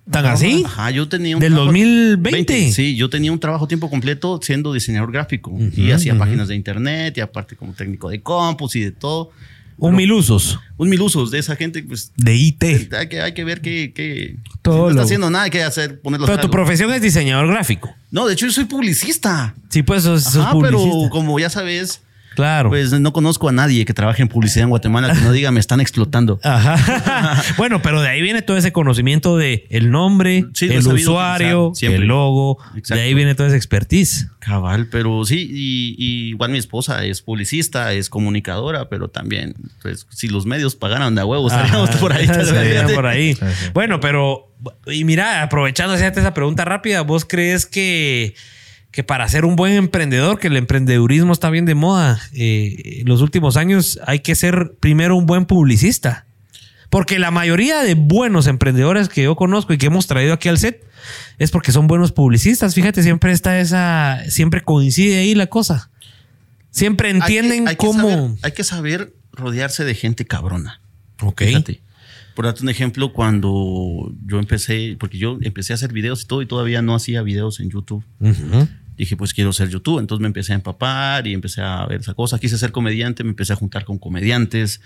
¿Tan así? Ajá, yo tenía un ¿Del trabajo- 2020? Sí, yo tenía un trabajo a tiempo completo siendo diseñador gráfico y hacía páginas de internet y aparte como técnico de compus y de todo. Un mil usos. Un mil usos de esa gente, pues De IT. hay que, hay que ver qué. qué Todo si no está lo- haciendo nada, hay que hacer, poner los Pero tu profesión es diseñador gráfico. No, de hecho, yo soy publicista. Sí, pues sos, sos Ajá, pero publicista. como ya sabes, Claro. pues no conozco a nadie que trabaje en publicidad en Guatemala que no diga me están explotando. Ajá. bueno, pero de ahí viene todo ese conocimiento de el nombre, Sí, el usuario, el logo. Exacto. De ahí viene toda esa expertise. Cabal, pero sí, y, y igual mi esposa es publicista, es comunicadora, pero también, pues, si los medios pagaran de a huevo, estaríamos por ahí. Estaríamos por ahí. Sí, sí. Bueno, pero, y mira, aprovechando hacerte esa pregunta rápida, ¿vos crees que, que para ser un buen emprendedor, que el emprendedurismo está bien de moda, eh, en los últimos años hay que ser primero un buen publicista? Porque la mayoría de buenos emprendedores que yo conozco y que hemos traído aquí al set es porque son buenos publicistas. Fíjate, siempre está esa, siempre coincide ahí la cosa. Siempre Hay que- entienden que cómo. saber- hay que saber rodearse de gente cabrona. ok. Fíjate. Por darte un ejemplo, cuando yo empecé, porque yo empecé a hacer videos y todo, y todavía no hacía videos en YouTube. Ujú. Dije, pues quiero ser YouTube. Entonces me empecé a empapar y empecé a ver esa cosa. Quise ser comediante, me empecé a juntar con comediantes.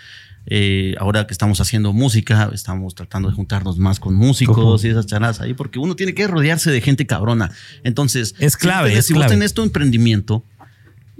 Eh, ahora que estamos haciendo música, estamos tratando de juntarnos más con músicos y esas charlas ahí, porque uno tiene que rodearse de gente cabrona. Entonces, Es clave, Si, es si vos tenés tu emprendimiento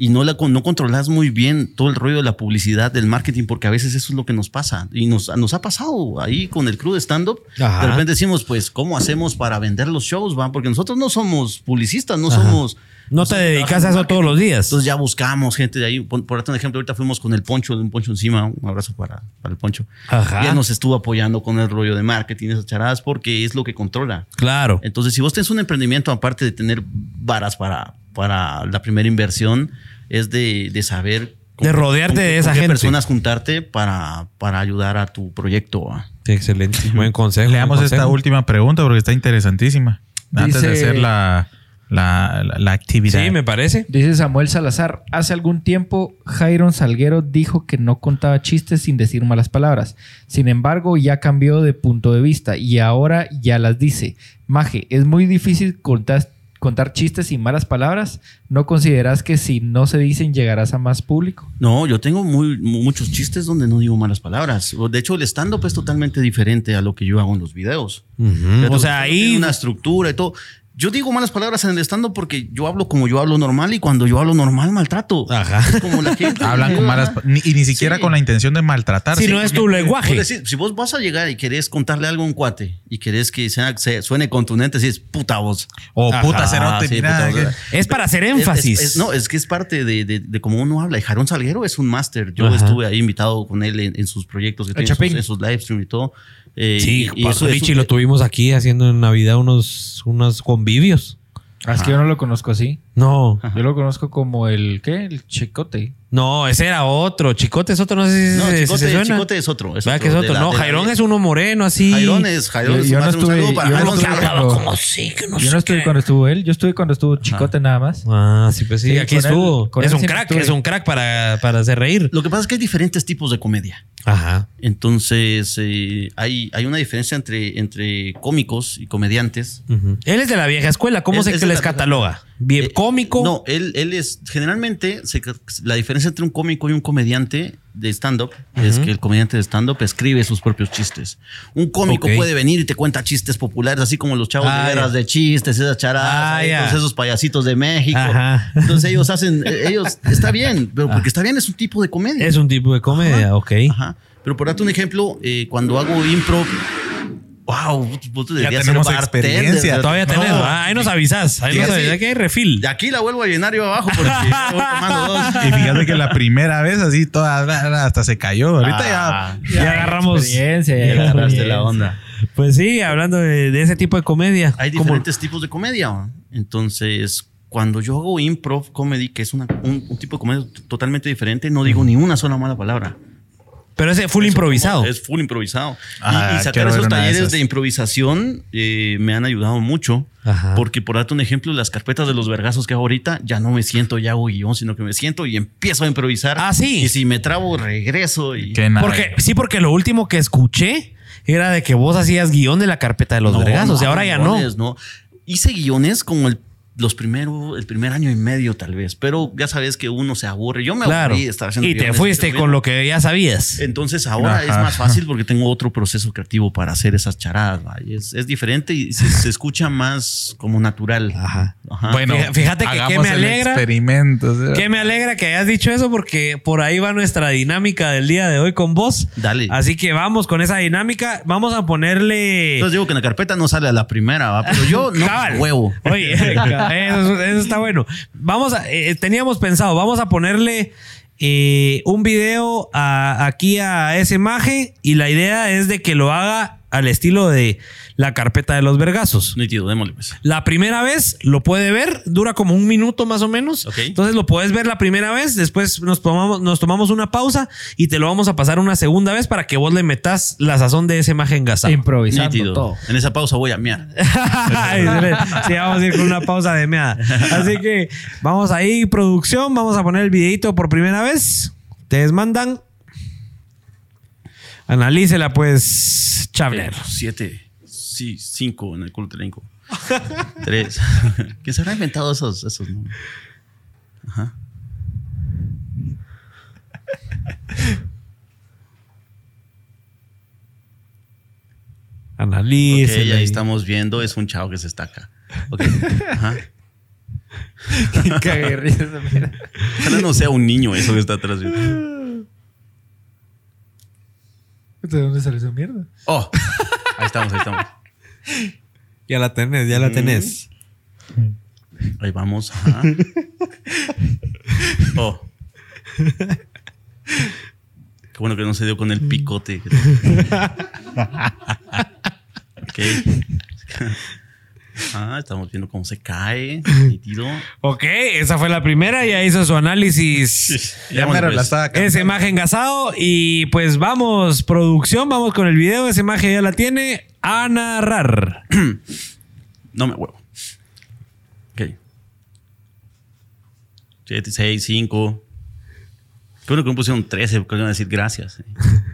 y no, la, no controlas muy bien todo el rollo de la publicidad, del marketing, porque a veces eso es lo que nos pasa. Y nos, nos ha pasado ahí con el crew de stand-up. De repente decimos, pues, ¿cómo hacemos para vender los shows? Va? Porque nosotros no somos publicistas, no Ajá. somos... No te dedicas a eso todos los días. Entonces ya buscamos gente de ahí. Por, por ejemplo, ahorita fuimos con el Poncho, de un Poncho encima. Un abrazo para, para el Poncho. Ajá. Y él nos estuvo apoyando con el rollo de marketing, esas charadas, porque es lo que controla. Claro. Entonces, si vos tenés un emprendimiento, aparte de tener varas para, para la primera inversión, es de, de saber... con De rodearte con de con esa qué gente. personas juntarte para, para ayudar a tu proyecto. excelente. Buen consejo. Le damos buen esta última pregunta porque está interesantísima. Antes de hacer la, la, la- la actividad. Sí, me parece. Dice Samuel Salazar, hace algún tiempo Jairon Salguero dijo que no contaba chistes sin decir malas palabras. Sin embargo, ya cambió de punto de vista y ahora ya las dice. Maje, es muy difícil contar, contar chistes sin malas palabras, ¿no consideras que si no se dicen llegarás a más público? No, yo tengo muy, muchos chistes donde no digo malas palabras. De hecho, el stand-up es totalmente diferente a lo que yo hago en los videos. O sea, ahí. una estructura y todo. Yo digo malas palabras en el stand-up porque yo hablo como yo hablo normal y cuando yo hablo normal maltrato. Ajá. Es como la gente. Hablan con malas ni- y ni siquiera Sí. con la intención de maltratar. Si Sí. no es tu lenguaje. Vos decís, si vos vas a llegar y querés contarle algo a un cuate y querés que sea- se suene contundente, decís puta voz. O Ajá, puta cerote, sí, mira, puta, que- puta. Es para hacer énfasis. es- es- no, es que es parte de, de- de cómo uno habla. Y Jarón Salguero es un máster. Yo Ajá. estuve ahí invitado con él en, en sus proyectos, que tiene en sus, Chapín. en sus live stream y todo. Eh, Sí, y- y eso- Richie eso- lo tuvimos aquí haciendo en Navidad unos, unos convivios. Ah, Es que yo no lo conozco así. No, Yo lo conozco como el, ¿qué? El chicote. no, ese era otro. Chicote es otro, no sé si, No, si- si Chicote, se suena. Chicote es otro. Es ¿Verdad otro que es otro? la- no, de la- Jairón es uno moreno así. Jairón es, Jairón Yo- no estuve- yo no Jairón estuve cuando- como sí, que no yo sé no estuve qué. cuando estuvo él. Yo estuve cuando estuvo Chicote nada más. Ah, sí, pues sí, Sí, aquí él- estuvo. con es él un crack, estuve. es un crack para, para hacer reír. Lo que pasa es que hay diferentes tipos de comedia. Ajá. Entonces, eh, hay, hay una diferencia entre, entre cómicos y comediantes. Ujú. Él es de la vieja escuela. ¿Cómo Es- se es que les cataloga? Bien cómico. No, él, él es generalmente se- la diferencia entre un cómico y un comediante de stand-up es que el comediante de stand-up escribe sus propios chistes. Un cómico puede venir y te cuenta chistes populares, así como los chavos Ah, de ya. de chistes, esas charadas, Ah, todos esos payasitos de México. Ajá. Entonces ellos hacen, eh, ellos, está bien, pero porque está bien es un tipo de comedia. Es un tipo de comedia, Ajá. ok. Ajá. Pero por darte un ejemplo, eh, cuando hago impro, wow, vos te deberías tenemos ser experiencia. Todavía No. tenés. ah, ahí nos avisas. Ahí nos avisas. Aquí hay refil. De aquí la vuelvo a llenar yo abajo porque ya voy tomando dos. Y fíjate que la primera vez así toda hasta se cayó. Ahorita Ah, ya. Ya agarramos. Experiencia, ya Ya agarraste la onda. Pues sí, hablando de, de ese tipo de comedia. Hay diferentes tipos de comedia. ¿no? Entonces, cuando yo hago improv comedy, que es una- un, un tipo de comedia totalmente diferente, no digo ni una sola mala palabra. Pero ese full improvisado. Es full improvisado. Y- Ah, y, sacar esos de talleres de, improvisación eh, me han ayudado mucho. Ajá. Porque, por darte un ejemplo, las carpetas de los vergazos que hago ahorita, ya no me siento y hago guion, sino que me siento y empiezo a improvisar. Ah, sí. Y si me trabo, regreso. Y... Porque, sí, porque lo último que escuché era de que vos hacías guion de la carpeta de los No, vergazos no y ahora ya no. no. Hice guiones como el, los primeros, el primer año y medio, tal vez. Pero ya sabes que uno se aburre. Yo me Claro. aburrí de estar haciendo Y te fuiste con lo que ya sabías. Entonces ahora Ajá. es más fácil porque tengo otro proceso creativo para hacer esas charadas. ¿va? Y Es, es diferente y se, se escucha más como natural. Ajá. Ajá. Bueno, Fíjate- que- que me alegra. experimento. Que me alegra que hayas dicho eso porque por ahí va nuestra dinámica del día de hoy con vos. Dale. Así que vamos con esa dinámica. Vamos a ponerle. Entonces digo que en la carpeta no sale a la primera, ¿va? pero yo no Cabal. huevo. Oye, eso, eso está bueno. Vamos a, eh, teníamos pensado, vamos a ponerle eh, un video aquí a ese maje y la idea es de que lo haga al estilo de la carpeta de los vergazos. Nítido, démosle pues. La primera vez lo puede ver, dura como un minuto más o menos. Ok. Entonces lo puedes ver la primera vez, después nos tomamos, nos tomamos una pausa y te lo vamos a pasar una segunda vez para que vos le metas la sazón de ese maje engasado. Improvisando Nítido. todo. En esa pausa voy a miar. sí, vamos a ir con una pausa de meada. Así que vamos ahí, producción. Vamos a poner el videito por primera vez. Ustedes mandan. Analícela, pues, Chabler. Siete, sí, cinco en el culo telenco. Tres. ¿Quién se habrá inventado esos, esos nombres? Ajá. Ok, Analícela. ahí estamos viendo, es un chavo que se está acá. Ok. Ajá. Mierda. Ojalá no sea un niño eso que está atrás. ¿De dónde sale esa mierda? Oh, ahí estamos, ahí estamos. Ya la tenés, ya la tenés. Ahí vamos. Ajá. Oh. Qué bueno que no se dio con el picote. ok. Ah, estamos viendo cómo se cae. Nítido. Ok, esa fue la primera. Ya hizo su análisis. Ya la pues. Ese imagen engasado. Y pues vamos, producción, vamos con el video. Esa imagen ya la tiene. A narrar. No me huevo. Ok. 7, 6, 5. Qué bueno que me pusieron 13 porque van a decir gracias.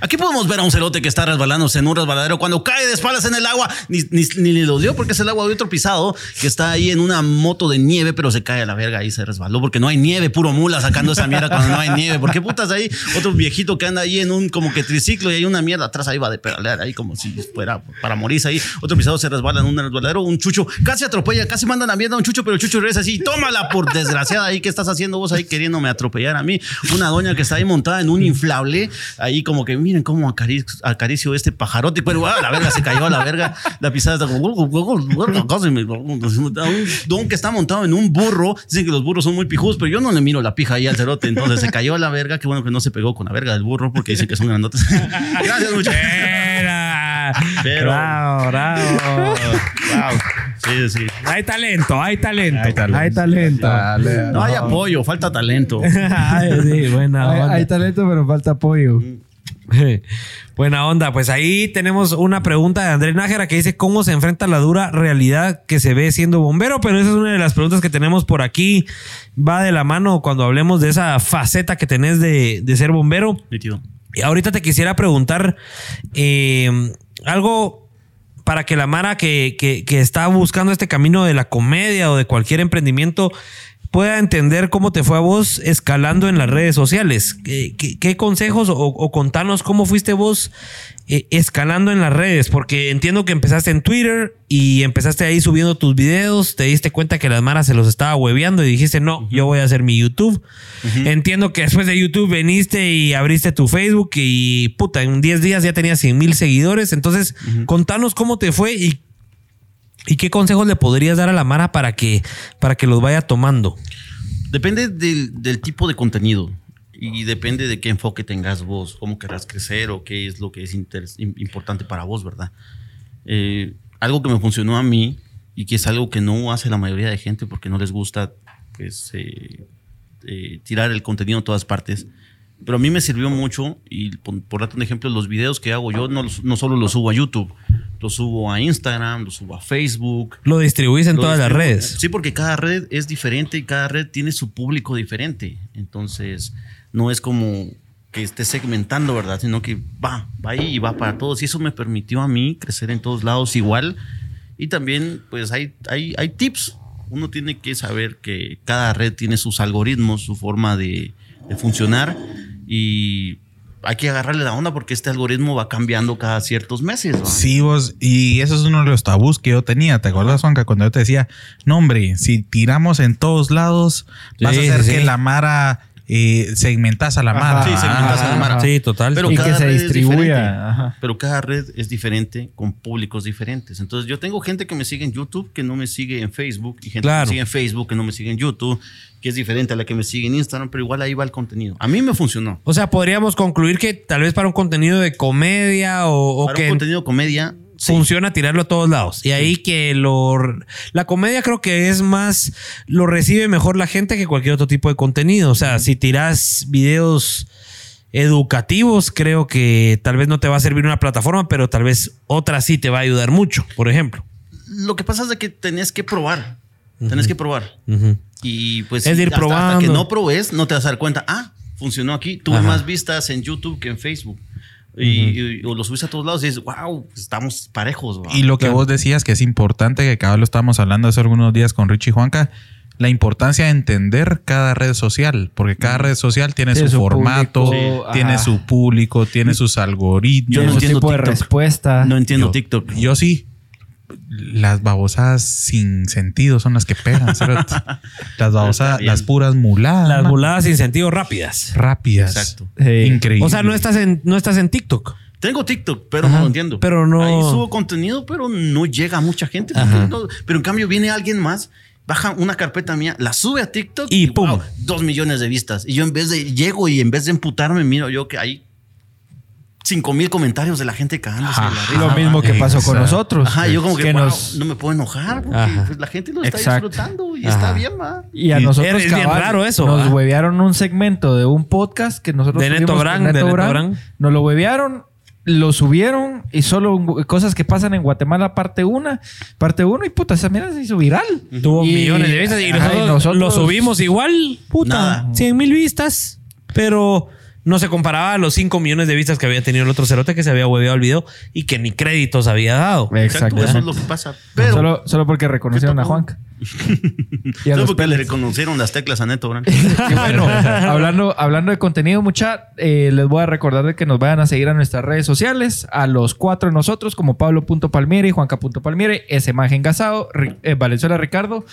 Aquí podemos ver a un cerote que está resbalándose en un resbaladero cuando cae de espaldas en el agua, ni, ni, ni le dolió porque es el agua de otro pisado que está ahí en una moto de nieve, pero se cae a la verga ahí se resbaló porque no hay nieve, puro mula sacando esa mierda cuando no hay nieve. ¿Por qué putas ahí otro viejito que anda ahí en un como que triciclo y hay una mierda atrás ahí va de pedalear ahí como si fuera para morirse ahí? Otro pisado se resbala en un resbaladero, un chucho casi atropella, casi manda la mierda a un chucho, pero el chucho regresa así, tómala por desgraciada ahí, ¿qué estás haciendo vos ahí queriéndome atropellar a mí? Una doña que está ahí montada en un inflable, ahí como que miren cómo acaricio, acaricio este pajarote, pero ah, la verga se cayó a la verga, la pisada está como un don que está montado en un burro, dicen que los burros son muy pijudos, pero yo no le miro la pija ahí al cerote, entonces se cayó a la verga, qué bueno que no se pegó con la verga del burro porque dicen que son grandotes. Gracias muchachos. Era. Pero- Bravo, bravo. Wow. Sí, sí. Hay talento, hay talento. Hay talento. Hay talento. Dale. No hay apoyo, falta talento. Ay, sí, buena hay talento, pero falta apoyo. Buena onda. Pues ahí tenemos una pregunta de Andrés Nájera que dice cómo se enfrenta la dura realidad que se ve siendo bombero. Pero esa es una de las preguntas que tenemos por aquí. Va de la mano cuando hablemos de esa faceta que tenés de, de ser bombero. Y ahorita te quisiera preguntar eh, algo para que la Mara que, que- que está buscando este camino de la comedia o de cualquier emprendimiento pueda entender cómo te fue a vos escalando en las redes sociales. ¿Qué, qué- qué consejos o, o contanos cómo fuiste vos eh, escalando en las redes? Porque entiendo que empezaste en Twitter y empezaste ahí subiendo tus videos, te diste cuenta que las Mara se los estaba hueveando y dijiste, no, yo voy a hacer mi YouTube. Entiendo que después de YouTube veniste y abriste tu Facebook y puta, en 10 días ya tenías 100 mil seguidores. Entonces, contanos cómo te fue y, y qué consejos le podrías dar a la Mara para que, para que los vaya tomando. Depende del, tipo de contenido y depende de qué enfoque tengas vos, cómo querrás crecer o qué es lo que es importante para vos, ¿verdad? Eh, algo que me funcionó a mí y que es algo que no hace la mayoría de gente porque no les gusta pues, eh, eh, tirar el contenido a todas partes. Pero a mí me sirvió mucho y por, por darte un ejemplo, los videos que hago yo no, solo los subo a YouTube, los subo a Instagram, los subo a Facebook, Lo distribuís en lo todas las redes. Sí, porque cada red es diferente y cada red tiene su público diferente. Entonces, no es como que esté segmentando, ¿verdad? Sino que va, va ahí y va para todos. Y eso me permitió a mí crecer en todos lados igual. Y también, pues, hay, hay, hay tips. Uno tiene que saber que cada red tiene sus algoritmos, su forma de, de funcionar. Y hay que agarrarle la onda porque este algoritmo va cambiando cada ciertos meses. Sí, vos, y eso es uno de los tabús que yo tenía. ¿Te acuerdas, Juanca? Cuando yo te decía, no, hombre, si tiramos en todos lados, vas a hacer sí, que sí. la Mara eh, segmentas a la Ajá. Mara. Sí, segmentas a la Mara. Sí, total. Pero y cada que se red es diferente. distribuya. Pero cada red es diferente con públicos diferentes. Entonces yo tengo gente que me sigue en YouTube que no me sigue en Facebook y gente Claro. que me sigue en Facebook que no me sigue en YouTube, que es diferente a la que me sigue en Instagram, pero igual ahí va el contenido. A mí me funcionó. O sea, podríamos concluir que tal vez para un contenido de comedia o, o Para que un contenido comedia, sí. funciona tirarlo a todos lados. Y ahí que lo... La comedia creo que es más... Lo recibe mejor la gente que cualquier otro tipo de contenido. O sea, si tiras videos educativos, creo que tal vez no te va a servir una plataforma, pero tal vez otra sí te va a ayudar mucho, por ejemplo. Lo que pasa es de que tenés que probar. Tenés que probar. Y pues Es de ir hasta- Hasta que no probes, no te vas a dar cuenta. Ah, funcionó aquí. Tuve Ajá. más vistas en YouTube que en Facebook. Y, y- o lo subiste a todos lados y dices, wow, estamos parejos. ¿va?". Y lo que Claro. vos decías que es importante, que cada vez lo estábamos hablando hace algunos días con Richie y Juanca, la importancia de entender cada red social, porque cada red social tiene Tiene su, su formato, público, Sí. tiene ajá. su público, tiene sus algoritmos. Yo no Su entiendo tipo de respuesta. no entiendo Yo- TikTok. Yo sí. Las babosadas sin sentido son las que pegan. las babosadas, bien. las puras muladas. Las man. muladas sin sentido rápidas. rápidas. Exacto. Sí. Increíble. O sea, no estás en, no estás en TikTok. Tengo TikTok, pero Ajá, no lo entiendo. pero no- Ahí subo contenido, pero no llega a mucha gente. no- pero en cambio viene alguien más, baja una carpeta mía, la sube a TikTok Y pum. wow, dos millones de vistas. Y yo en vez de, llego y en vez de emputarme, miro yo que hay cinco mil comentarios de la gente cagándose de la risa. Lo mismo que pasó con nosotros. Ajá, yo como que, Que wow, nos- no me puedo enojar porque Ajá. pues, la gente lo está Exacto. disfrutando y Ajá. está bien, va. Y a Y- nosotros Es bien raro eso, Nos ¿va? huevearon un segmento de un podcast que nosotros De Neto Brand, de Neto Brand. Nos lo huevearon, lo subieron y solo cosas que pasan en Guatemala parte 1, parte 1 y puta, esa mierda se hizo viral. Tuvo Y- millones de vistas y Ajá, nosotros, y nosotros- lo subimos igual. Puta, Nada. 100 mil vistas. Pero no se comparaba a los 5 millones de vistas que había tenido el otro cerote que se había hueveado el video y que ni créditos había dado. Exacto, eso es Exactamente. lo que pasa. Pero Solo, solo porque reconocieron a Juanca. Y a porque le reconocieron las teclas a Neto. Y bueno, hablando, hablando de contenido, mucha, eh, les voy a recordar de que nos vayan a seguir a nuestras redes sociales, a los cuatro de nosotros, como Pablo.palmieri, Juanca.palmieri, ese imagen Gasado, eh, Valenzuela Ricardo.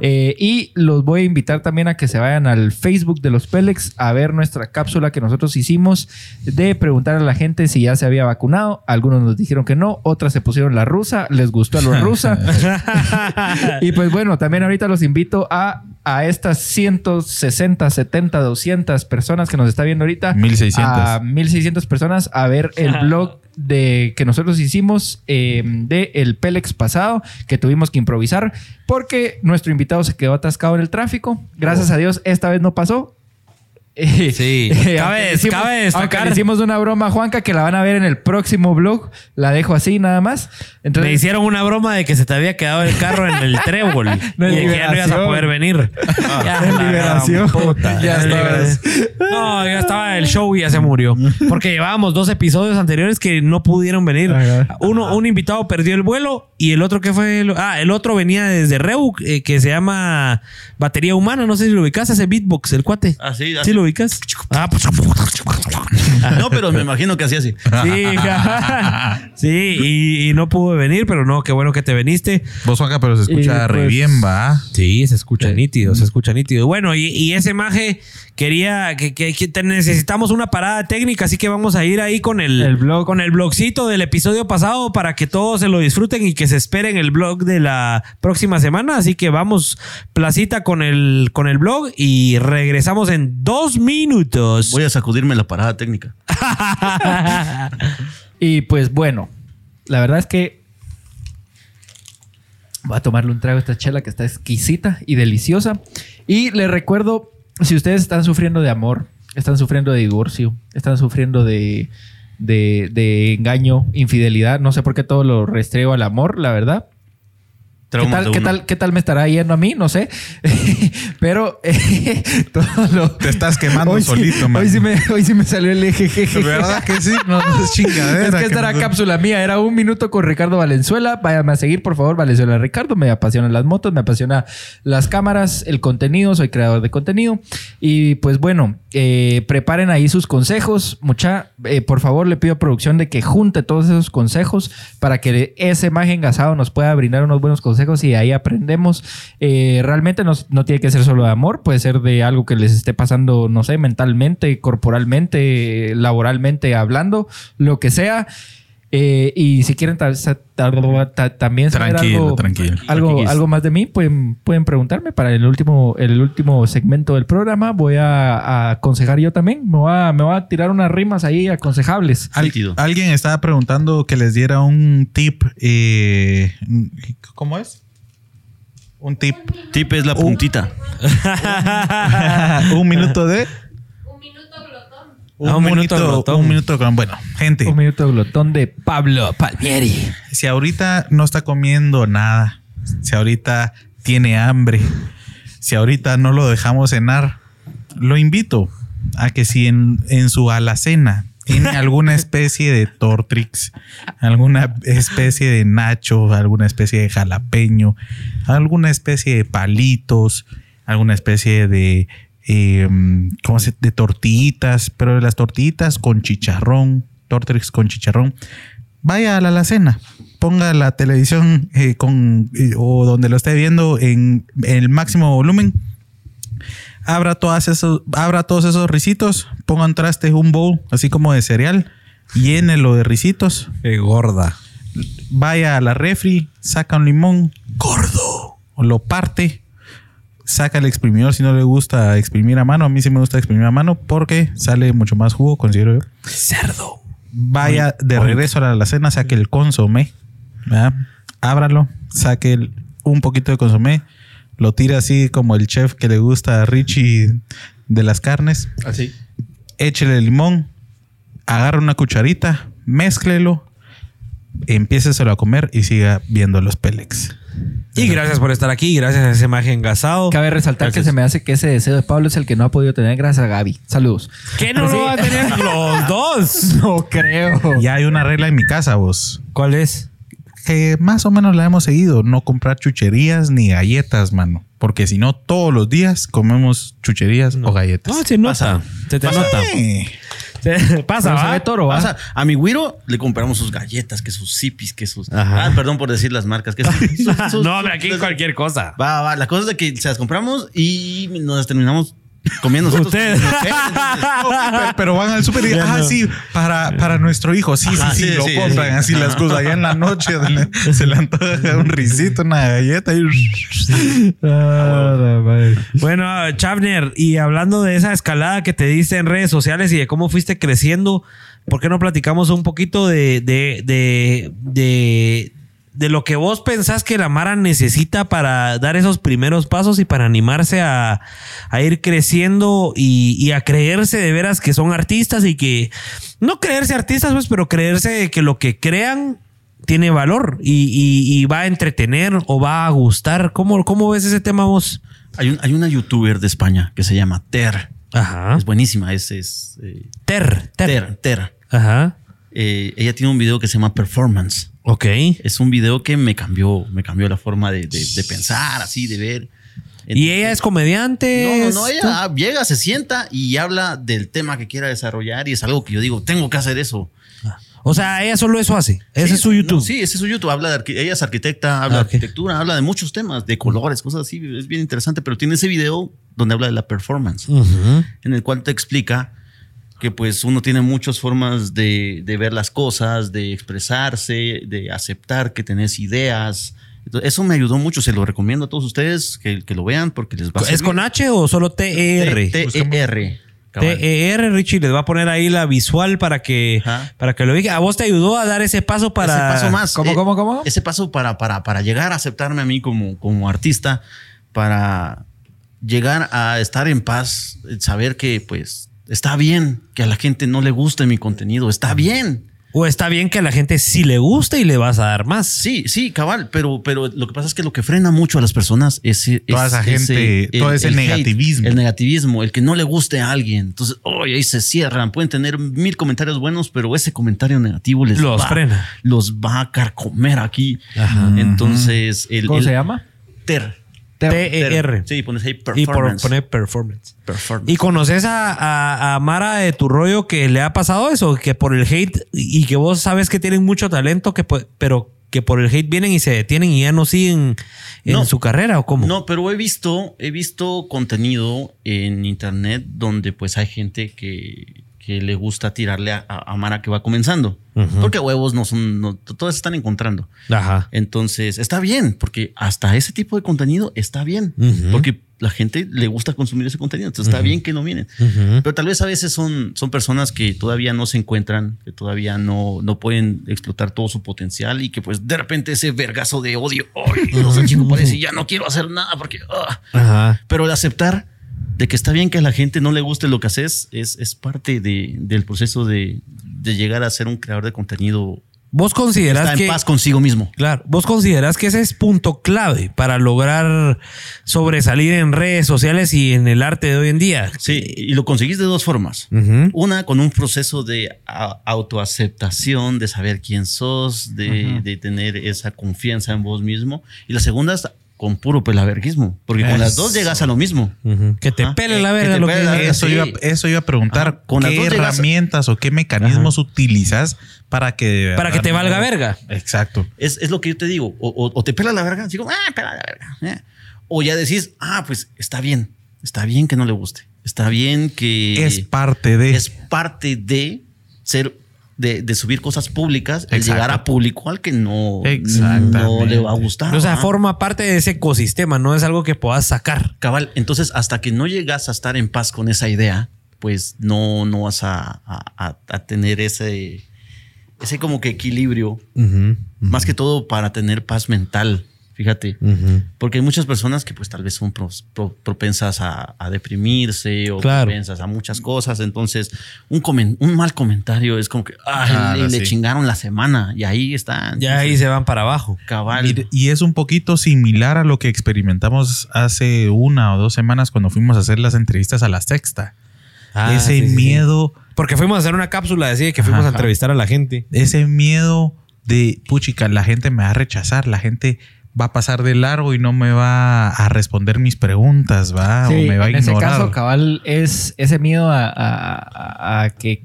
eh, y los voy a invitar también a que se vayan al Facebook de los Pélex a ver nuestra cápsula que nosotros hicimos de preguntar a la gente si ya se había vacunado. Algunos nos dijeron que no, otras se pusieron la rusa, les gustó a los rusa. y pues bueno, también ahorita los invito a, a estas 160, 70, 200 personas que nos está viendo ahorita. 1600. A 1600 personas a ver el blog de que nosotros hicimos eh, de el Pélex pasado que tuvimos que improvisar porque nuestro invitado se quedó atascado en el tráfico. Gracias a Dios esta vez no pasó. Eh, Sí. aunque Cabe- le hicimos- cabe destacar- hicimos una broma a Juanca que la van a ver en el próximo blog. La dejo así nada más. Entonces, Me hicieron una broma de que se te había quedado el carro en el trébol No, y que ya no ibas a poder venir. Ya, En la liberación. puta. Ya. No, ya estaba el show y ya se murió. Porque llevábamos dos episodios anteriores que no pudieron venir. Uno, un invitado perdió el vuelo y el otro que fue. el- ah, el otro venía desde Reu, eh, que se llama Batería Humana. No sé si lo ubicas, ese beatbox, el cuate. Ah, sí, ¿Sí así. lo ubicas? Ah, pues. No, pero me imagino que hacía así. Sí, sí y, y no pudo venir, pero no, qué bueno que te viniste. Vos, Juanca, pero se escucha Y, re pues, bien, va. Sí, se escucha nítido, se escucha nítido. Bueno, y, y ese maje quería que, que- que te- necesitamos una parada técnica, así que vamos a ir ahí con el, El blog. con el blogcito del episodio pasado para que todos se lo disfruten y que se esperen el blog de la próxima semana. Así que vamos placita con el con el blog y regresamos en dos minutos. Voy a sacudirme la parada técnica. Y pues bueno, la verdad es que voy a tomarle un trago a esta chela que está exquisita y deliciosa. Y les recuerdo, si ustedes están sufriendo de amor, están sufriendo de divorcio, están sufriendo de, de, engaño, infidelidad, no sé por qué todo lo restreo al amor, la verdad. ¿Qué tal, qué, tal, ¿Qué tal me estará yendo a mí? No sé. Pero eh, todo lo... Te estás quemando Hoy sí- solito, man. Hoy sí, me, hoy sí me salió el eje. ¿Verdad que sí? No, no es chingadera. Es que que esta era cápsula mía. Era un minuto con Ricardo Valenzuela. Váyame a seguir, por favor, Valenzuela Ricardo. Me apasionan las motos, me apasiona las cámaras, el contenido. Soy creador de contenido. Y pues bueno, eh, preparen ahí sus consejos. Mucha, eh, por favor, le pido a producción de que junte todos esos consejos para que ese imagen gasado nos pueda brindar unos buenos consejos y ahí aprendemos. Eh, realmente no, no tiene que ser solo de amor, puede ser de algo que les esté pasando, no sé, mentalmente, corporalmente, laboralmente hablando, lo que sea. Eh, y si quieren ta- sa- ta- ta- también saber Tranquilo, algo, tranquilo. algo, más de mí, pueden, pueden preguntarme para el último, el último segmento del programa. Voy a, a aconsejar yo también. Me voy, a, me voy a tirar unas rimas ahí aconsejables. Al- alguien estaba preguntando que les diera un tip. eh, ¿Cómo es? Un tip. Tip es la puntita. un minuto de. Un minuto glotón. Un, Ah, un minuto minuto, glotón. un minuto con. Bueno, gente. Un minuto de glotón de Pablo Palmieri. Si ahorita no está comiendo nada, si ahorita tiene hambre, si ahorita no lo dejamos cenar, lo invito a que si en, en su alacena tiene alguna especie de Tortrix, alguna especie de nacho, alguna especie de jalapeño, alguna especie de palitos, alguna especie de, eh, ¿cómo se? de tortillitas, pero de las tortillitas con chicharrón, Tortrix con chicharrón, vaya a la alacena, ponga la televisión eh, con eh, o donde lo esté viendo en, el máximo volumen. Abra, todas esos, abra todos esos risitos, ponga un traste, un bowl, así como de cereal, llénelo de risitos, Qué gorda. vaya a la refri, saca un limón gordo, lo parte, saca el exprimidor si no le gusta exprimir a mano. A mí sí me gusta exprimir a mano porque sale mucho más jugo, considero yo. Cerdo. Vaya de regreso a la alacena, saque el consomé, ¿verdad? ábralo, saque el- un poquito de consomé, lo tira así como el chef que le gusta a Richie de las carnes, Así. échele limón, agarra una cucharita, mézclelo, empiéceselo a comer y siga viendo los Pélex. Y gracias por estar aquí, gracias a ese maje engasado. Cabe resaltar que se me hace que ese deseo de Pablo es el que no ha podido tener gracias a Gaby. Saludos. ¿Qué no lo sí. va a tener los dos? No creo. Ya hay una regla en mi casa, vos. ¿Cuál es? Que más o menos la hemos seguido. No comprar chucherías ni galletas, mano. Porque si no, todos los días comemos chucherías o galletas. No, se nota. Se te nota. pasa, ¿va? ve toro, ¿va? Sea, a mi güiro le compramos sus galletas, que sus zipis, que sus. Ajá. Ah, perdón por decir las marcas. Que sus- sus- sus- no, hombre, aquí sus- cualquier cosa. Va, va. La cosa es de que se las compramos y nos las terminamos comiendo. Ustedes. Entonces, pero, van al súper y ah, no. sí, para, para nuestro hijo. Sí, sí, Ajá, sí, sí, lo sí, compran sí. así las cosas. Allá en la noche se le antoja un risito, una galleta y... Bueno, Chavner, y hablando de esa escalada que te diste en redes sociales y de cómo fuiste creciendo, ¿por qué no platicamos un poquito de, de, de, de, de lo que vos pensás que la Mara necesita para dar esos primeros pasos y para animarse a, a ir creciendo y, y a creerse de veras que son artistas y que, no creerse artistas, pues, pero creerse que lo que crean tiene valor y, y- y va a entretener o va a gustar. ¿Cómo, cómo ves ese tema vos? hay, un- hay una youtuber de España que se llama Ter. Ajá. Es buenísima. Es, es eh, Ter, ter. Ter. Ter. Ajá. Eh, ella tiene un video que se llama Performance. Ok. Es un video que me cambió, me cambió la forma de, de- de pensar, así, de ver. ¿Y ella es comediante? No, no, ¿Es- no, ella ah, llega, se sienta y habla del tema que quiera desarrollar y es algo que yo digo, tengo que hacer eso. O sea, ella solo eso hace. Ese Sí, es su YouTube. no, sí, ese es su YouTube. Habla de ella es arquitecta, habla Ah, de arquitectura, habla de muchos temas, de colores, cosas así. Es bien interesante, pero tiene ese video donde habla de la performance, en el cual te explica que pues uno tiene muchas formas de, de ver las cosas, de expresarse, de aceptar que tenés ideas. Entonces, eso me ayudó mucho, se lo recomiendo a todos ustedes que, que lo vean porque les va a ¿Es con H o solo T-E-R? T-E-R. cabal. T-E-R, Richie, les va a poner ahí la visual para que, Ajá. para que lo diga. ¿A vos te ayudó a dar ese paso para. ese paso más. ¿Cómo, eh, cómo, cómo? Ese paso para, para, para llegar a aceptarme a mí como, como artista, para llegar a estar en paz, saber que pues está bien que a la gente no le guste mi contenido, está bien. O está bien que a la gente sí le guste y le vas a dar más. Sí, sí, cabal, pero, pero lo que pasa es que lo que frena mucho a las personas es, es Toda esa gente, todo ese hate, negativismo. el negativismo, el que no le guste a alguien. Entonces, oye, ahí se cierran. Pueden tener mil comentarios buenos, pero ese comentario negativo les Los va, frena. los va a carcomer aquí. Ajá. Entonces, el, ¿Cómo el- se llama? Ter. T-E-R. Sí, pones ahí Y por performance. performance. Performance. ¿Y conoces a, a, a Mara de tu rollo que le ha pasado eso? Que por el hate y que vos sabes que tienen mucho talento, que, pero que por el hate vienen y se detienen y ya no siguen en No. su carrera o cómo? No, pero he visto, he visto contenido en internet donde pues hay gente que, que le gusta tirarle a, a Mara que va comenzando. Ujú. Porque huevos no son, no, todas están encontrando. Ajá. Entonces, está bien, porque hasta ese tipo de contenido está bien. Ujú. Porque la gente le gusta consumir ese contenido. Entonces, está bien que no vienen. Ujú. Pero tal vez a veces son, son personas que todavía no se encuentran, que todavía no, no pueden explotar todo su potencial y que pues de repente ese vergazo de odio, ¡ay! Dios, el chico parece, ya no quiero hacer nada porque... ah". Pero el aceptar de que está bien que a la gente no le guste lo que haces es, es parte de- del proceso de, de llegar a ser un creador de contenido. Vos considerás Está en que. paz consigo mismo. Claro, vos considerás que ese es punto clave para lograr sobresalir en redes sociales y en el arte de hoy en día. Sí, y lo conseguís de dos formas. Una, con un proceso de autoaceptación, de saber quién sos, de, de tener esa confianza en vos mismo. Y la segunda es con puro pelaverguismo, porque con las dos llegas a lo mismo. Que te Ajá. pele la que verga te lo pele que la verga, Eso, sí. iba, eso iba a preguntar. Ajá, con las ¿Qué dos llegas a- herramientas o qué mecanismos utilizas para que... Para que te valga verga. Exacto. Es, es lo que yo te digo. O, o- o te pela la verga, digo, ah, pela la verga. eh. O ya decís, ah, pues está bien. Está bien que no le guste. Está bien que. es parte de... es parte de ser. De, de subir cosas públicas, el Exacto. llegar a público al que no, no le va a gustar. O sea, forma parte de ese ecosistema, no es algo que puedas sacar. Cabal, entonces hasta que no llegas a estar en paz con esa idea, pues no, no vas a, a- a- a tener ese, ese como que equilibrio, más que todo para tener paz mental, Fíjate. Porque hay muchas personas que pues tal vez son pros- pro- propensas a, a deprimirse o Claro. propensas a muchas cosas. Entonces, un, comen- un mal comentario es como que ay, Claro, le, le sí. chingaron la semana y ahí está. Ya ahí se van para abajo. cabal. Y es un poquito similar a lo que experimentamos hace una o dos semanas cuando fuimos a hacer las entrevistas a la sexta. Ah, ese sí, sí, sí. miedo, Porque fuimos a hacer una cápsula, decía que fuimos a entrevistar a la gente. ese miedo de, puchica, la gente me va a rechazar, la gente va a pasar de largo y no me va a responder mis preguntas, va, Sí, o me va a en ese ignorar. caso, cabal, es ese miedo a, a- a- a que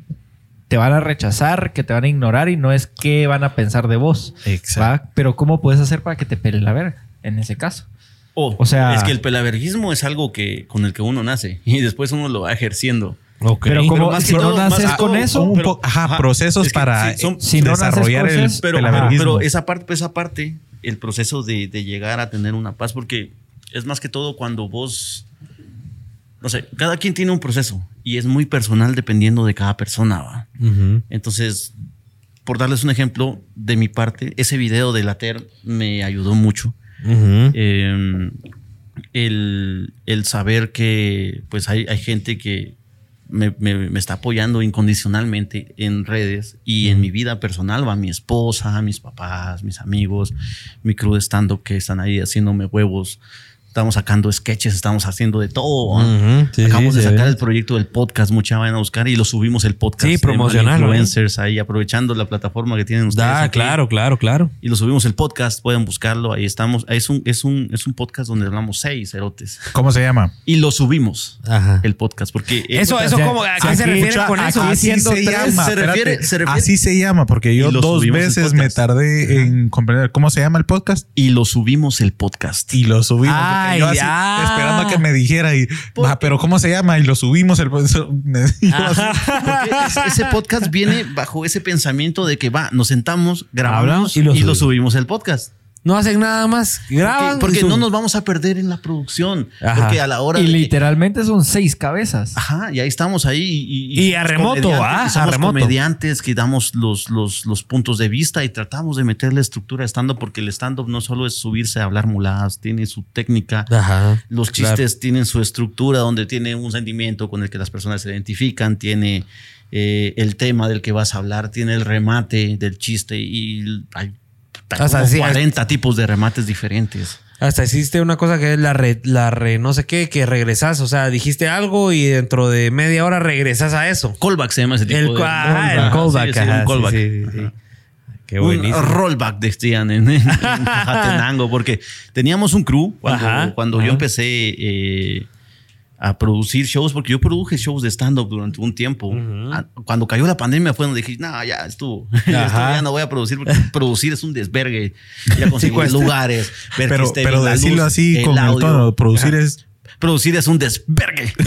te van a rechazar, que te van a ignorar y no es qué van a pensar de vos. Exacto. ¿va? Pero ¿cómo puedes hacer para que te pele la verga en ese caso? Oh, o sea- es que el pelaverguismo es algo que con el que uno nace y después uno lo va ejerciendo. Pero ¿cómo- más si que no todo- más naces que con eso, un pero- po- ajá, ajá, procesos es que para sí, son- si no desarrollar con el eso, pero, ajá, pero esa parte, esa parte, el proceso de, de llegar a tener una paz, porque es más que todo cuando vos, no sé, cada quien tiene un proceso y es muy personal dependiendo de cada persona. ¿va? Entonces, por darles un ejemplo de mi parte, ese video de la TER me ayudó mucho. Eh, el, el saber que pues hay, hay gente que me, me- me está apoyando incondicionalmente en redes y en mi vida personal va mi esposa, mis papás, mis amigos, mi crew de stand-up que están ahí haciéndome huevos. Estamos sacando sketches, estamos haciendo de todo. ¿ah? Sí, Acabamos sí, de sacar el proyecto del podcast, mucha van a buscar y lo subimos el podcast. Sí, de promocionarlo, Influencers ahí, aprovechando la plataforma que tienen ustedes. Da, aquí claro, claro, claro. y lo subimos el podcast, pueden buscarlo, ahí estamos. Es un, es un, es un podcast donde hablamos seis erotes. ¿Cómo se llama? Y lo subimos, Ajá. el podcast, porque... Eso, eso, ¿cómo? ¿A qué se refiere mucha- con eso? Así se tres, llama. se refiere- espérate. se refiere- Así se llama, porque yo dos veces me tardé en comprender cómo se llama el podcast Y lo subimos el podcast. y lo subimos. porque Ay, yo así, ya. esperando a que me dijera y, "Ah, pero ¿cómo se llama? Y lo subimos el así, Porque es- ese podcast viene bajo ese pensamiento de que va, nos sentamos, grabamos Hablamos y, y lo, subimos el podcast. No hacen nada más. Graban. Porque, no nos vamos a perder en la producción. Ajá. Porque a la hora Y de literalmente son seis cabezas. Ajá, y ahí estamos ahí. Y, Y a remoto, ah, somos a remoto. comediantes que damos los, los, los puntos de vista y tratamos de meterle estructura a stand-up porque el stand-up no solo es subirse a hablar muladas, tiene su técnica. Ajá. Los Claro. chistes tienen su estructura donde tiene un sentimiento con el que las personas se identifican, tiene eh, el tema del que vas a hablar, tiene el remate del chiste y hay, como sí, 40 tipos de remates diferentes. Hasta existe una cosa que es la re, la re, no sé qué, que regresas. O sea, dijiste algo y dentro de media hora regresas a eso. Callback se llama ese tipo El, de ajá, el Ajá, callback. sí, ajá, un callback. Qué un buenísimo. rollback decían en, en Jatenango, porque teníamos un crew cuando, cuando yo empecé eh, a producir shows, porque yo produje shows de stand-up durante un tiempo. Ah, Cuando cayó la pandemia fue donde dije, no, ya estuvo. Ya no voy a producir, porque producir es un desvergue. Ya conseguir cuesta. lugares, ver pero decirlo luz, así el con el audio. tono, producir Ajá. es Producir es un desvergue.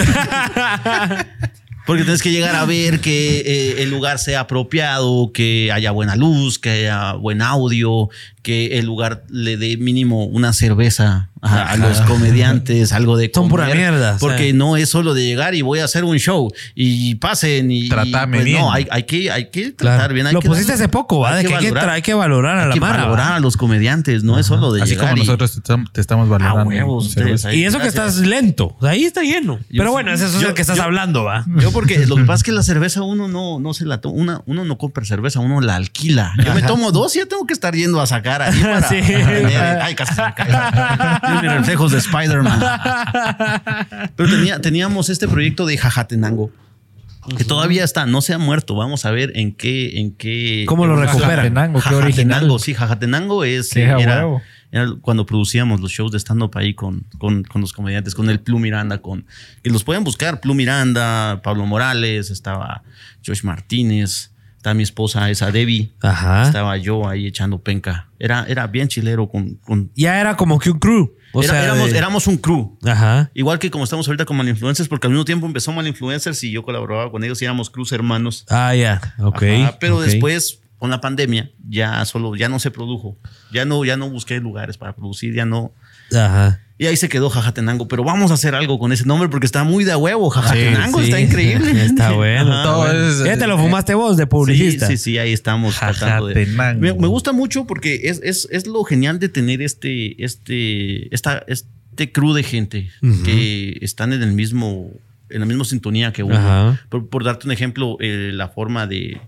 Porque tienes que llegar a ver que eh, el lugar sea apropiado, que haya buena luz, que haya buen audio, que el lugar le dé mínimo una cerveza a, a los comediantes, algo de Son pura comer, mierda, Porque no es solo de llegar y voy a hacer un show y pasen y Trátame pues, bien. No, hay, hay que hay que Claro. tratar bien. Hay Lo que pusiste dar- hace poco, ¿va? De que hay que tra- hay que valorar a hay la que mara, valorar ¿va? a los comediantes, no es solo de así llegar como y- nosotros te, tam- te estamos Ah, valorando. huevos, ustedes ahí. Y eso que estás lento. Ahí está lleno. Yo Pero bueno, eso es Yo- el que estás yo- hablando, ¿va? Yo porque lo que pasa es que la cerveza uno no, no se la toma, una, uno no compra cerveza, uno la alquila. Yo me tomo dos y ya tengo que estar yendo a sacar ahí para, Sí. Ay, casi se me cae. Tiene reflejos de Spider-Man. Pero tenía- teníamos este proyecto de Jajatenango. Que todavía está, no se ha muerto. Vamos a ver en qué, en qué. ¿Cómo lo recuperan? Jajatenango, qué original. Jajatenango, sí, Jajatenango es Qué era, era cuando producíamos los shows de stand-up ahí con, con, con los comediantes, con el Plu Miranda, con que los pueden buscar, Plu Miranda, Pablo Morales, estaba Josh Martínez, mi esposa, esa Debbie, Ajá. estaba yo ahí echando penca. Era, era bien chilero con, con Ya era como que un crew. O era- sea, éramos, de- éramos un crew. Ajá. Igual que como estamos ahorita con Malinfluencers, porque al mismo tiempo empezó Malinfluencers y yo colaboraba con ellos y éramos crews hermanos. Ah, ya. Ok. Ajá, pero después, con la pandemia, ya solo, ya no se produjo. Ya no, ya no busqué lugares para producir, ya no. Ajá. Y ahí se quedó Jajatenango. Pero vamos a hacer algo con ese nombre porque está muy de huevo. Jajatenango Sí, está increíble. Está bueno. Ajá. Todo es- Ya te lo fumaste vos de publicista. Sí, sí, sí, ahí estamos tratando de. Jajatenango. Me, me gusta mucho porque es, es, es lo genial de tener este, este, esta, este crew de gente que están en el mismo, en la misma sintonía que uno. Por, por darte un ejemplo, eh, la forma de,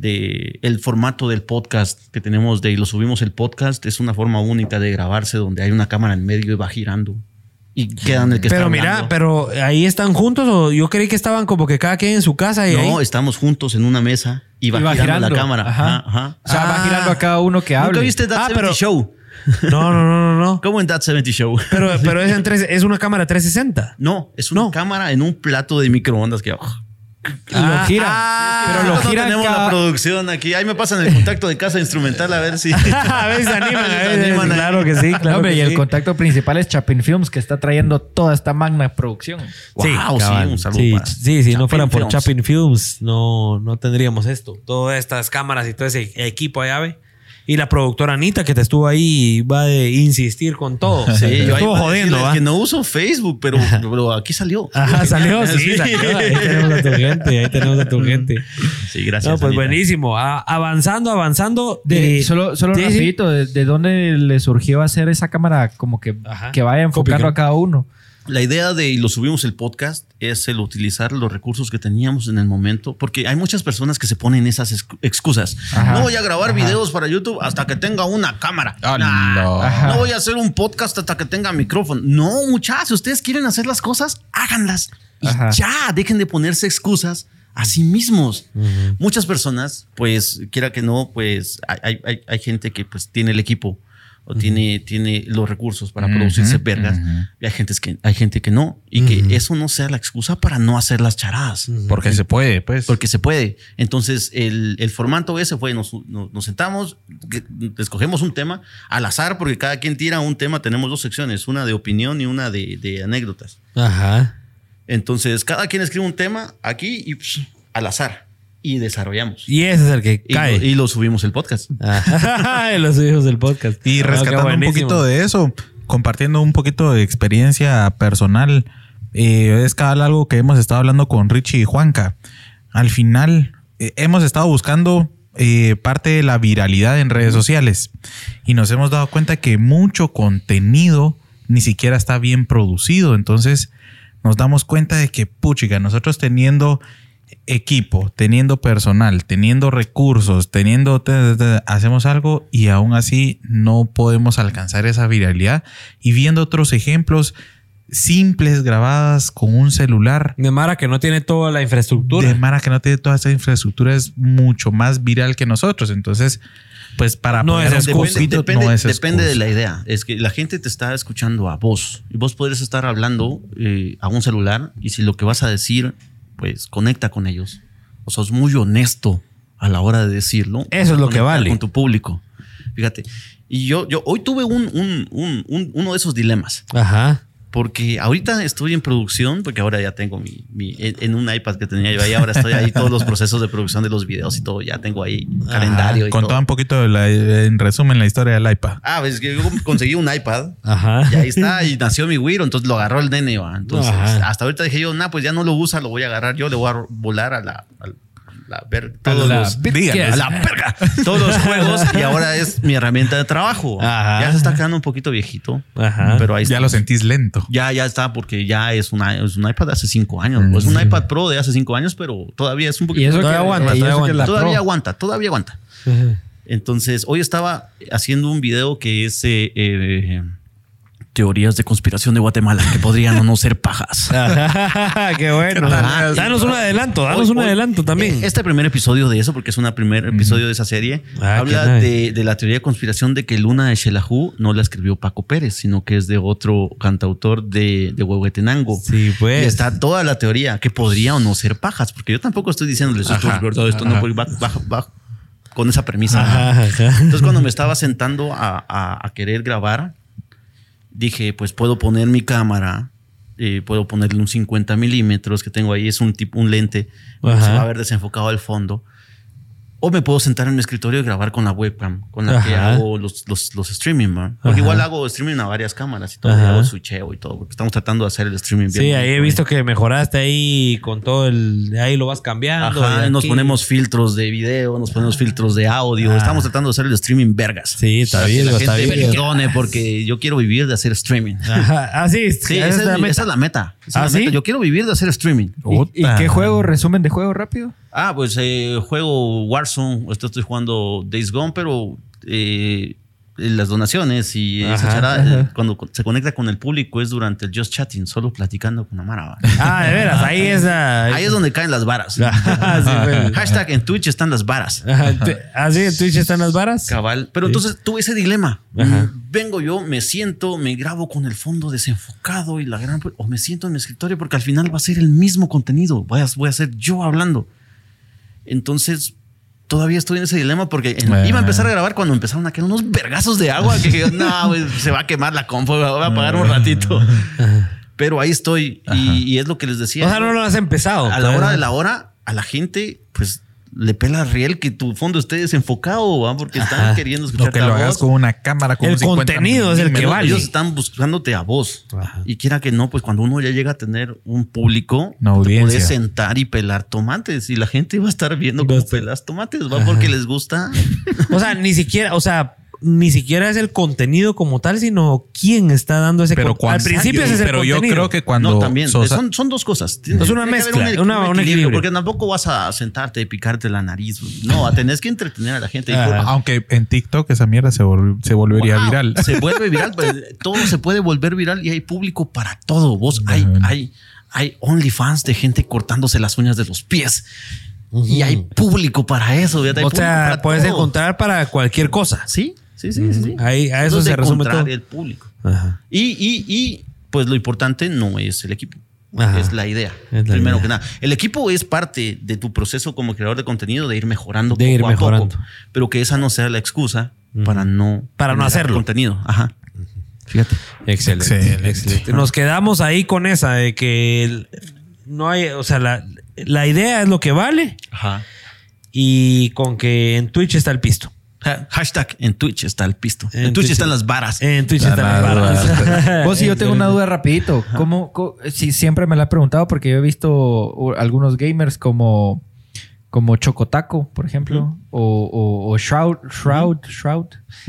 de el formato del podcast que tenemos de y lo subimos el podcast es una forma única de grabarse donde hay una cámara en medio y va girando y quedan el que Pero está mira, pero ahí están juntos o yo creí que estaban como que cada quien en su casa y no, ahí. estamos juntos en una mesa y va, Y va girando, girando. la cámara. Ajá. Ajá, ajá. O sea, va Ah. girando a cada uno que ¿Nunca hable. viste That Ah, 70 pero- Show? No, no, no, no, no. ¿Cómo en That 70 Show? Pero, pero es, en tres- es una cámara 360. No, es una No. cámara en un plato de microondas que... Y lo giran. ah, pero lo no tenemos cada- la producción aquí. Ahí me pasan el contacto de casa instrumental a ver si... a veces se animan, a claro que sí, claro Hombre, que y el contacto principal es Chapin Films, que está trayendo toda esta magna producción. Sí, Wow, sí, un saludo Sí, para sí, si no fuera por Films. Chapin Films, no, no tendríamos esto. Todas estas cámaras y todo ese equipo allá, ve. Y la productora Anita que te estuvo ahí va a insistir con todo. Sí, yo ahí estuvo jodiendo, que no uso Facebook, pero, pero aquí salió. Ajá, salió, sí, salió. Ahí tenemos a tu gente, ahí tenemos a tu gente. Sí, gracias. No, pues Anita. buenísimo. A- avanzando, avanzando. De, eh, solo solo sí, sí. rapidito, de, de dónde le surgió hacer esa cámara como que, Ajá. que vaya enfocando a cada uno? La idea de, y lo subimos el podcast, es el utilizar los recursos que teníamos en el momento, porque hay muchas personas que se ponen esas excu- excusas. Ajá. No voy a grabar Ajá. videos para YouTube hasta que tenga una cámara. Ah, Nah. no. Voy a hacer un podcast hasta que tenga micrófono. No, muchachos, si ustedes quieren hacer las cosas, háganlas. Y Ajá. ya, dejen de ponerse excusas a sí mismos. Muchas personas, pues, quiera que no, pues, hay, hay- hay- hay gente que pues tiene el equipo o tiene, tiene los recursos para producirse vergas. Y hay gente que, hay gente que no. Y que eso no sea la excusa para no hacer las charadas. Porque se puede, pues. Porque se puede. Entonces, el, el formato ese fue, nos, nos- nos sentamos, que- escogemos un tema al azar, porque cada quien tira un tema, tenemos dos secciones, una de opinión y una de, de anécdotas. Ajá. Entonces, cada quien escribe un tema aquí y psh, al azar. Y desarrollamos. Y ese es el que Y, cae. lo, y lo subimos el podcast. Y los hijos del podcast. Y Ah, rescatando un poquito de eso, compartiendo un poquito de experiencia personal, eh, es cada algo que hemos estado hablando con Richie y Juanca. Al final, eh, hemos estado buscando eh, parte de la viralidad en redes sociales y nos hemos dado cuenta que mucho contenido ni siquiera está bien producido. Entonces, nos damos cuenta de que, puchica, nosotros teniendo equipo, teniendo personal, teniendo recursos, teniendo te- te- hacemos algo y aún así no podemos alcanzar esa viralidad y viendo otros ejemplos simples grabadas con un celular De Mara que no tiene toda la infraestructura. de Mara que no tiene toda esta infraestructura es mucho más viral que nosotros. Entonces, pues para No poner es. Depende, depende, no es depende de la idea. Es que la gente te está escuchando a vos y vos podés estar hablando eh, a un celular y si lo que vas a decir, pues conecta con ellos. O sos muy honesto a la hora de decirlo. Eso es lo que vale. Con tu público. Fíjate. Y yo, yo hoy tuve un- un- uno de esos dilemas. Ajá. Porque ahorita estoy en producción, porque ahora ya tengo mi, mi- en, un iPad que tenía yo ahí, ahora estoy ahí todos los procesos de producción de los videos y todo, ya tengo ahí calendario y Contaba todo. un poquito la- en resumen la historia del iPad. Ah, pues que yo conseguí un iPad Ajá. y ahí está, y nació mi Wiro, entonces lo agarró el nene, ¿va? Entonces, Ajá. hasta ahorita dije yo, nah, pues ya no lo usa, lo voy a agarrar yo, le voy a volar a la, la ver, todos la los, Díganle. a la verga, todos los juegos y ahora es mi herramienta de trabajo. Ajá. Ya se está quedando un poquito viejito, Ajá. pero ahí Ya está. lo sentís lento. Ya, ya está, porque ya es, una, es un iPad de hace cinco años. Mm, Pues un iPad Pro de hace cinco años, pero todavía es un poquito. Y eso Todavía que, aguanta, y todavía eso que la todavía aguanta, todavía aguanta. Entonces, hoy estaba haciendo un video que es eh, eh, teorías de conspiración de Guatemala que podrían o no ser pajas. Ajá, Qué bueno. Ajá. Danos un adelanto, danos Hoy- un hoy- adelanto también. Este primer episodio de eso, porque es un primer episodio de esa serie, Ah, habla de, de la teoría de conspiración de que Luna de Xelajú no la escribió Paco Pérez, sino que es de otro cantautor de, de Huehuetenango. Sí, pues. Y está toda la teoría que podría o no ser pajas, porque yo tampoco estoy diciéndoles esto es verdad, esto no, va- va con esa premisa. Ajá, ajá. Entonces, cuando me estaba sentando a, a- a querer grabar, dije, pues puedo poner mi cámara, eh, puedo ponerle un 50 milímetros que tengo ahí, es un tipo, un lente, Ajá. se va a ver desenfocado al fondo. O me puedo sentar en mi escritorio y grabar con la webcam, con la que hago los, los, los streaming, ¿va? Porque Ajá. igual hago streaming a varias cámaras y todo, y hago switcheo y todo, porque estamos tratando de hacer el streaming bien. Sí, ahí he visto que mejoraste ahí con todo el. Ahí lo vas cambiando. Ajá, nos ponemos filtros de video, nos ponemos filtros de audio. Ah. Estamos tratando de hacer el streaming vergas. Sí, está bien, La está gente bien. perdone porque yo quiero vivir de hacer streaming. Ajá. Ah, sí, es esa es la meta. ¿Ah, sí? Yo quiero vivir de hacer streaming. ¿Y, qué juego? Resumen de juego rápido. Ah, pues eh, juego Warzone. Esto estoy jugando Days Gone, pero eh, las donaciones y esa Ajá, charada, ajá. eh, cuando se conecta con el público es durante el just chatting, solo platicando con la Mara. Ah, de veras, ahí es la. Ahí es donde caen las varas. Ah, sí, pues. Hashtag en Twitch están las varas. Tu- Ah, sí, en Twitch están las varas. Cabal. Pero entonces tuve ese dilema. Ajá. Mm, Vengo yo, me siento, me grabo con el fondo desenfocado y la gran. O me siento en mi escritorio porque al final va a ser el mismo contenido. Voy a, voy a ser yo hablando. Entonces. Todavía estoy en ese dilema porque en- iba a empezar a grabar cuando empezaron a caer unos vergazos de agua que no, se va a quemar la compu, voy a apagar un ratito. Pero ahí estoy y, y es lo que les decía. O sea, no lo has empezado. a la hora de la hora, a la gente, pues le pela riel que tu fondo esté desenfocado, ¿va? porque están Ajá. queriendo escuchar que lo hagas con una cámara con El 50 contenido es el que vale. Ellos están buscándote a vos. Ajá. Y quiera que no, pues cuando uno ya llega a tener un público, Una te audiencia. puedes sentar y pelar tomates. Y la gente va a estar viendo cómo pelas tomates, va porque les gusta. O sea, ni siquiera, o sea, ni siquiera es el contenido como tal, sino quién está dando ese Pero Al principio ese es el pero yo creo que cuando no, también. Sosa- son, son dos cosas. Es una mezcla, un, una- un equilibrio. Porque tampoco vas a sentarte y picarte la nariz. No, tenés que entretener a la gente. Y Ajá. por- aunque en TikTok esa mierda se, vol- se volvería Wow, viral. Se vuelve viral, pero todo se puede volver viral y hay público para todo. Vos hay, hay, hay OnlyFans de gente cortándose las uñas de los pies. Y hay público para eso. hay O sea, puedes todo. encontrar para cualquier cosa. Sí, sí, sí, sí. sí. Ahí- a eso Entonces, se resume todo. el público. Ajá. Y, y, y, pues lo importante no es el equipo. Ajá. Es la idea. Es la primero idea. que nada. El equipo es parte de tu proceso como creador de contenido de ir mejorando De poco ir a mejorando. poco. Pero que esa no sea la excusa para no Para no hacerlo. contenido. Ajá. Fíjate. Excelente, Excelente. excelente. Nos quedamos ahí con esa de que el- no hay, o sea, la, la idea es lo que vale Ajá. y con que en Twitch está el pisto. Ha- Hashtag en Twitch está el pisto. En, En Twitch, Twitch están las varas. En Twitch La están las barras. Vos, si yo tengo una duda rapidito. ¿Cómo, co- si siempre me la he preguntado porque yo he visto algunos gamers como, como Chocotaco, por ejemplo, o, o- o Shroud, Shroud, Shroud.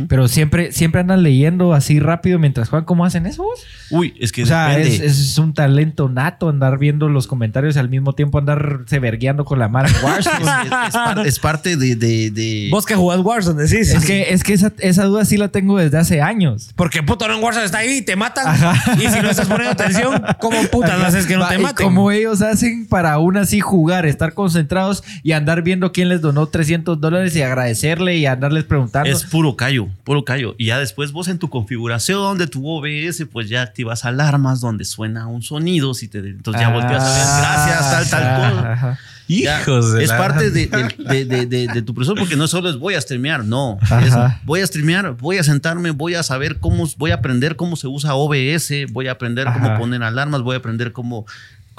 Pero siempre, siempre andan leyendo así rápido mientras juegan. ¿Cómo hacen eso vos? Uy, es que O sea, es, es un talento nato andar viendo los comentarios y al mismo tiempo andar severgueando con la Mara Warzone. Es- es- es par- es parte de, de- de- Vos que jugás Warzone, decís. Es que, es que esa, esa duda sí la tengo desde hace años. Porque puto no en Warzone está ahí y te matan. Y si no estás poniendo atención, ¿cómo putas haces que no Va, te maten? Como ellos hacen para aún así jugar, estar concentrados y andar viendo quién les donó 300 dólares y agradecerle y andarles preguntando. Es puro callo, puro callo. Y ya después vos en tu configuración de tu OBS, pues ya activas alarmas donde suena un sonido. Si te, entonces ya volteas a ver, gracias, tal, tal Ah, cosa. ajá. Hijos de es la- parte de, de- de- de- de tu proceso porque no solo es voy a streamear, no. Es voy a streamear, voy a sentarme, voy a saber cómo, voy a aprender cómo se usa OBS, voy a aprender cómo poner alarmas, voy a aprender cómo,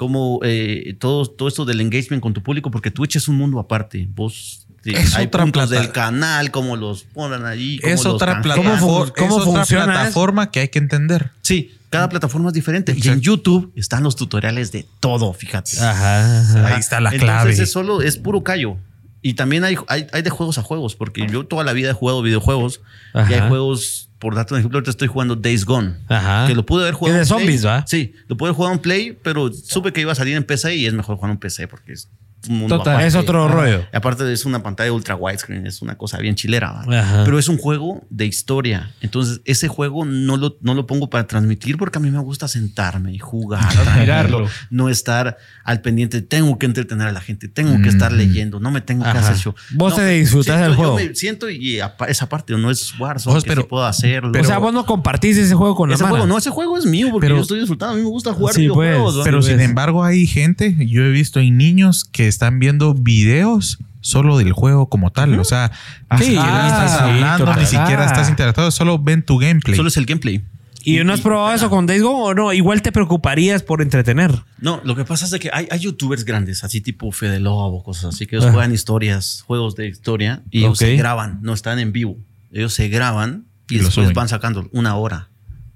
cómo eh, todo, todo esto del engagement con tu público porque Twitch es un mundo aparte. Vos eh, Es hay otra puntos del canal, cómo los ponen allí. cómo Es los otra plataforma, cómo es otra funciona eso? plataforma que hay que entender. Sí, cada plataforma es diferente. Y en Exacto. YouTube están los tutoriales de todo, fíjate. Ajá, ajá. Ahí está la Entonces clave. es solo, es puro callo. Y también hay, hay, hay de juegos a juegos, porque yo toda la vida he jugado videojuegos y Ajá. hay juegos, por darte un ejemplo, ahorita estoy jugando Days Gone. Ajá. Que lo pude haber jugado Es de zombies, ¿va? Sí, lo pude haber jugado en Play, pero supe que iba a salir en PC y es mejor jugar en PC porque es mundo Total. aparte. Es otro rollo. Aparte es una pantalla ultra widescreen, es una cosa bien chilera. Pero es un juego de historia. Entonces, ese juego no lo, no lo pongo para transmitir porque a mí me gusta sentarme y jugar. Mirarlo. No estar al pendiente. Tengo que entretener a la gente. Tengo que estar Mm. leyendo. No me tengo que hacer show. Vos No, te disfrutás siento- del juego. Yo me siento y esa parte no es Warzone. Vos, que pero- sí puedo hacerlo. o sea, vos no compartís ese juego con la ese juego, no, ese juego es mío porque Pero- yo estoy disfrutando. A mí me gusta jugar Sí, pues, videojuegos. Pero Sí, sin ves. embargo hay gente, yo he visto hay niños que están viendo videos solo del juego como tal. O sea, ni Sí, siquiera ah, estás hablando, ni siquiera Ah. estás interactuando, solo ven tu gameplay. Solo es el gameplay. ¿Y no has probado eso con Days Gone o no? Igual te preocuparías por entretener. No, lo que pasa es de que hay, hay youtubers grandes, así tipo Fede Lobo, cosas así, que ellos Ah. juegan historias, juegos de historia, y ellos se graban, no están en vivo. Ellos se graban y, Y después suben. van sacando una hora.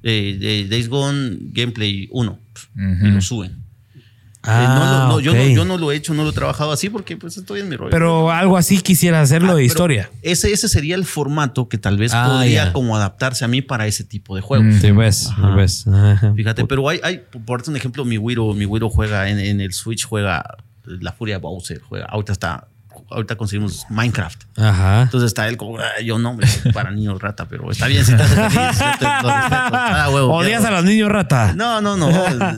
Eh, de Days Gone Gameplay 1 y lo suben. Eh, no lo- no, yo, no, yo no lo he hecho, no lo he trabajado así porque pues estoy en mi rollo. Pero algo así quisiera hacerlo Ah, de historia. Ese, ese sería el formato que tal vez Ah, podría como adaptarse a mí para ese tipo de juegos. Mm. Sí, ves, Ajá. ves. Ajá. Fíjate, pero hay, hay, por darte un ejemplo, mi Wiro, mi Wiro juega en, en el Switch, juega La Furia Bowser, juega, ahorita está, ahorita conseguimos Minecraft. Ajá. Entonces está él como, "Ah, yo no, para niños rata, pero está bien si te hace feliz, yo te lo respeto. Ah, huevo, Odias a los niños rata. No, no, no,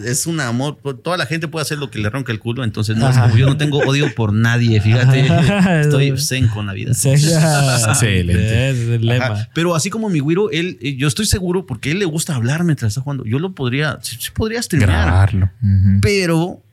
es un amor. Toda la gente puede hacer lo que le ronca el culo, entonces no, es Ajá. como yo no tengo odio por nadie, fíjate. Ajá. Estoy zen con la vida. Sí. Excelente. Es el lema. Ajá. Pero así como mi Wiro, él, eh, yo estoy seguro porque él le gusta hablar mientras está jugando. Yo lo podría, sí, sí podría streamear, Grabarlo. Pero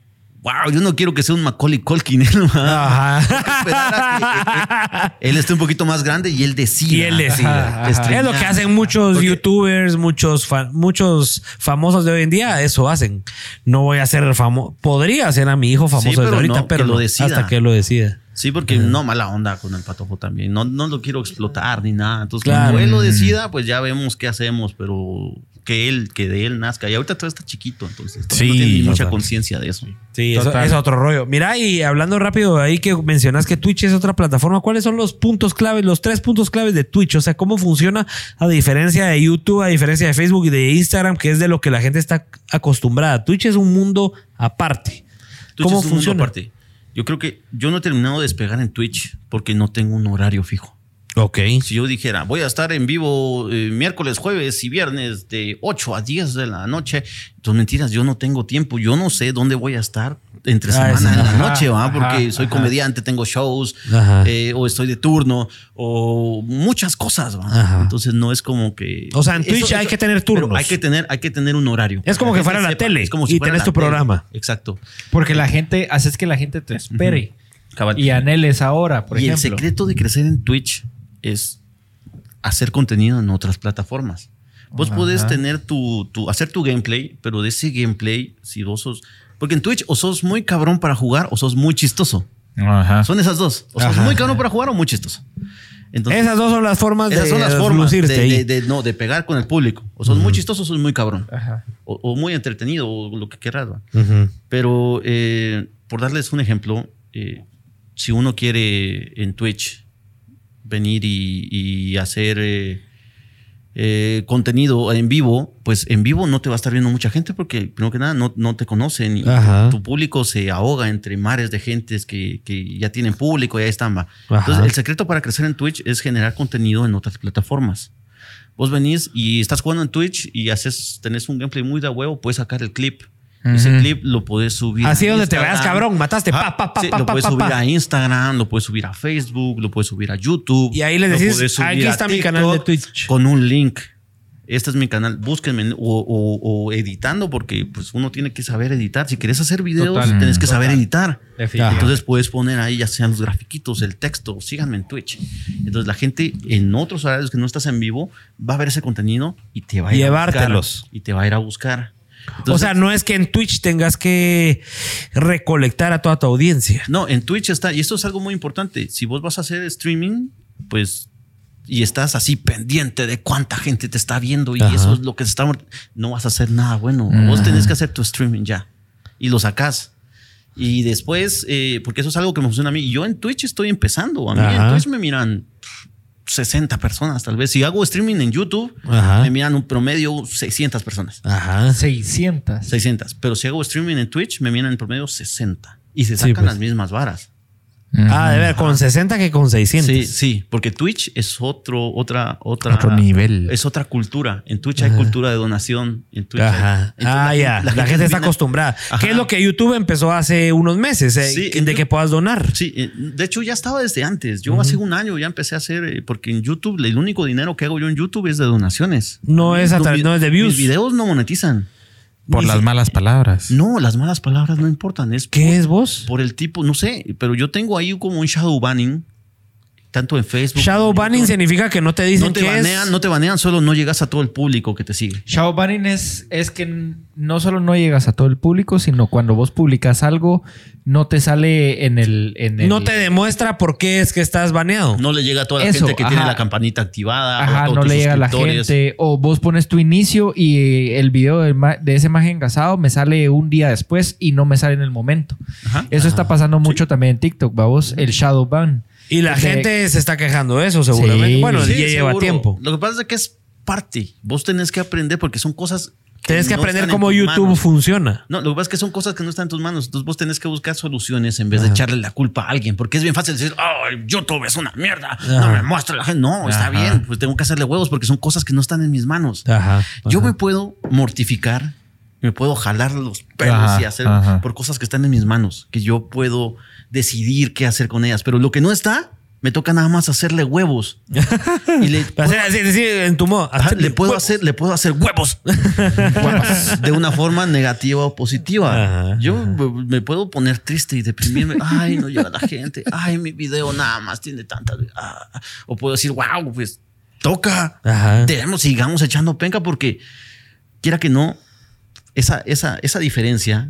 wow, yo no quiero que sea un Macaulay Culkin. Él, Ajá. Que, eh, él esté un poquito más grande y él decida. Y él decida. Es lo que hacen muchos Porque- youtubers, muchos, fa- muchos famosos de hoy en día. Eso hacen. No voy a ser famoso. Podría ser a mi hijo famoso Sí, pero desde ahorita, no, pero lo no, decida. hasta que lo decida. Sí, porque no mala onda con el patojo también. No, no lo quiero explotar ni nada. Entonces, Claro. cuando él lo decida, pues ya vemos qué hacemos, pero que él, que de él nazca. Y ahorita todo está chiquito, entonces Sí, no tiene ni mucha conciencia de eso. Sí, eso es otro rollo. Mira, y hablando rápido ahí que mencionas que Twitch es otra plataforma, ¿cuáles son los puntos claves, los tres puntos claves de Twitch? O sea, ¿cómo funciona a diferencia de YouTube, a diferencia de Facebook y de Instagram, que es de lo que la gente está acostumbrada? Twitch es un mundo aparte. Twitch ¿Cómo es un mundo funciona? aparte. Yo creo que yo no he terminado de despegar en Twitch porque no tengo un horario fijo. Ok. Si yo dijera, voy a estar en vivo eh, miércoles, jueves y viernes de 8 a 10 de la noche, entonces mentiras, yo no tengo tiempo, yo no sé dónde voy a estar entre Ah, semana sí. en la noche, ¿va? Porque ajá, soy ajá. comediante, tengo shows, eh, o estoy de turno, o muchas cosas, ¿va? Entonces no es como que... O sea, en Twitch hay que tener turnos. Hay que tener, hay que tener un horario. Es como que fuera la tele y fuera tenés la tu tele. programa. Exacto. Porque la gente, haces que la gente te espere Cabal. y anheles ahora, por y ejemplo. el secreto de crecer en Twitch es hacer contenido en otras plataformas. Vos Ajá. podés tener tu, tu, hacer tu gameplay, pero de ese gameplay, si vos sos. Porque en Twitch o sos muy cabrón para jugar o sos muy chistoso. Ajá. Son esas dos. O sos Ajá. muy cabrón para jugar o muy chistoso. Entonces, Esas dos son las formas esas de son las formas de, no, de pegar con el público. O sos muy chistoso o sos muy cabrón. Ajá. O, o muy entretenido o lo que quieras. Pero eh, por darles un ejemplo, eh, si uno quiere en Twitch venir y, y hacer eh, eh, contenido en vivo, pues en vivo no te va a estar viendo mucha gente porque, primero que nada, no, no te conocen y Ajá. tu público se ahoga entre mares de gentes que, que ya tienen público y ahí están. va. Ajá. Entonces, el secreto para crecer en Twitch es generar contenido en otras plataformas. Vos venís y estás jugando en Twitch y haces, tenés un gameplay muy de huevo, puedes sacar el clip. Ese clip lo puedes subir. Así a donde te Instagram. veas, cabrón, mataste, pa, pa, pa, sí, pa, lo puedes pa, subir pa. a Instagram, lo puedes subir a Facebook, lo puedes subir a YouTube. Y ahí le decís, aquí a está mi canal de Twitch. Con un link. Este es mi canal, búsquenme o, o- o editando, porque pues uno tiene que saber editar. Si quieres hacer videos, Total. tienes que saber editar. Definitivamente. Entonces puedes poner ahí ya sean los grafiquitos, el texto, síganme en Twitch. Entonces la gente en otros horarios que no estás en vivo va a ver ese contenido y te va a ir Llevártelos. a buscar. Y te va a ir a buscar. O sea, no es que en Twitch tengas que recolectar a toda tu audiencia. No, en Twitch está, y esto es algo muy importante. Si vos vas a hacer streaming, pues, y estás así pendiente de cuánta gente te está viendo y Ajá. eso es lo que está, no vas a hacer nada bueno. Vos tenés que hacer tu streaming ya y lo sacás. Y después, eh, porque eso es algo que me funciona a mí. Yo en Twitch estoy empezando. A mí Ajá. en Twitch me miran 60 personas, tal vez. Si hago streaming en YouTube, Ajá. me miran un promedio 600 personas. Ajá. 600. 600. Pero si hago streaming en Twitch, me miran en promedio 60. Y se Sí, sacan pues. las mismas varas. Ah, de ver, con 60 que con 600. Sí, sí, porque Twitch es otro, otra, otra. Otro nivel. Es otra cultura. En Twitch hay cultura de donación. En Twitch Ajá. hay- entonces Ah, la ya. La, gente está acostumbrada. Ajá. ¿Qué es lo que YouTube empezó hace unos meses? eh, Sí, de en- que puedas donar. Sí, eh, de hecho ya estaba desde antes. Yo hace un año ya empecé a hacer, eh, porque en YouTube, el único dinero que hago yo en YouTube es de donaciones. No es a vi- no es de views. Mis videos no monetizan. Por Ni las malas palabras. No, las malas palabras no importan. Es ¿Qué por- es vos? por el tipo, no sé, pero yo tengo ahí como un shadow banning tanto en Facebook. Shadow banning significa que no te dicen no te qué banean, es. no te banean, solo no llegas a todo el público que te sigue. Shadow banning es, es que no solo no llegas a todo el público, sino cuando vos publicas algo, no te sale en el. En el No te demuestra por qué es que estás baneado. No le llega a toda la Eso, gente que tiene la campanita activada. Ajá, no le llega a la gente. O vos pones tu inicio y el video de, de ese imagen engasado me sale un día después y no me sale en el momento. Ajá. Eso está pasando mucho también en TikTok, vamos, el shadow ban. Y la De- gente se está quejando de eso, seguramente. Sí. bueno, Sí, ya lleva seguro. tiempo. Lo que pasa es que es parte. Vos tenés que aprender porque son cosas. Tienes que no aprender cómo YouTube manos. funciona. No, lo que pasa es que son cosas que no están en tus manos. Entonces vos tenés que buscar soluciones en vez de echarle la culpa a alguien. Porque es bien fácil decir, oh, YouTube es una mierda. No Ajá. me muestra la gente. No, está Ajá. bien. Pues tengo que hacerle huevos porque son cosas que no están en mis manos. Ajá. Yo ajá. me puedo mortificar, me puedo jalar los pelos Ajá, y hacer ajá. por cosas que están en mis manos, que yo puedo decidir qué hacer con ellas. Pero lo que no está, me toca nada más hacerle huevos. y le puedo, así, así, en tu modo. le puedo huevos. hacer, le puedo hacer huevos. Huevos. de una forma negativa o positiva. Ajá, yo me- me puedo poner triste y deprimirme. Ay, no llega la gente. Ay, mi video nada más tiene tantas. ah. O puedo decir, wow, pues toca. Ajá. Debemos, sigamos echando penca porque quiera que no, esa, esa, esa diferencia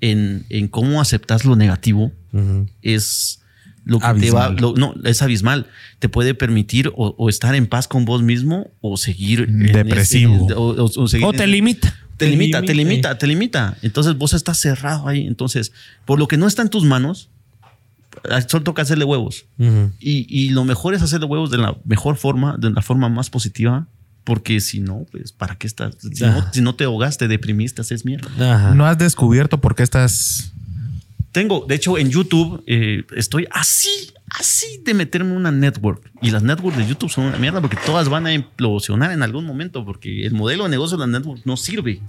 en, en cómo aceptas lo negativo es lo que te va, lo- no, es abismal. Te puede permitir o, o estar en paz con vos mismo o seguir Depresivo. ese- o, o- seguir te limita. Te limita, te limita, te limita. Entonces vos estás cerrado ahí. Entonces, por lo que no está en tus manos, solo toca hacerle huevos. Y, y lo mejor es hacerle huevos de la mejor forma, de la forma más positiva, porque si no, pues, ¿para qué estás? Si, no, si no te ahogas, te deprimiste, haces mierda. Ajá. No has descubierto por qué estás. Tengo, de hecho, en YouTube eh, estoy así, así de meterme en una network. Y las networks de YouTube son una mierda porque todas van a implosionar en algún momento, porque el modelo de negocio de las networks no sirve.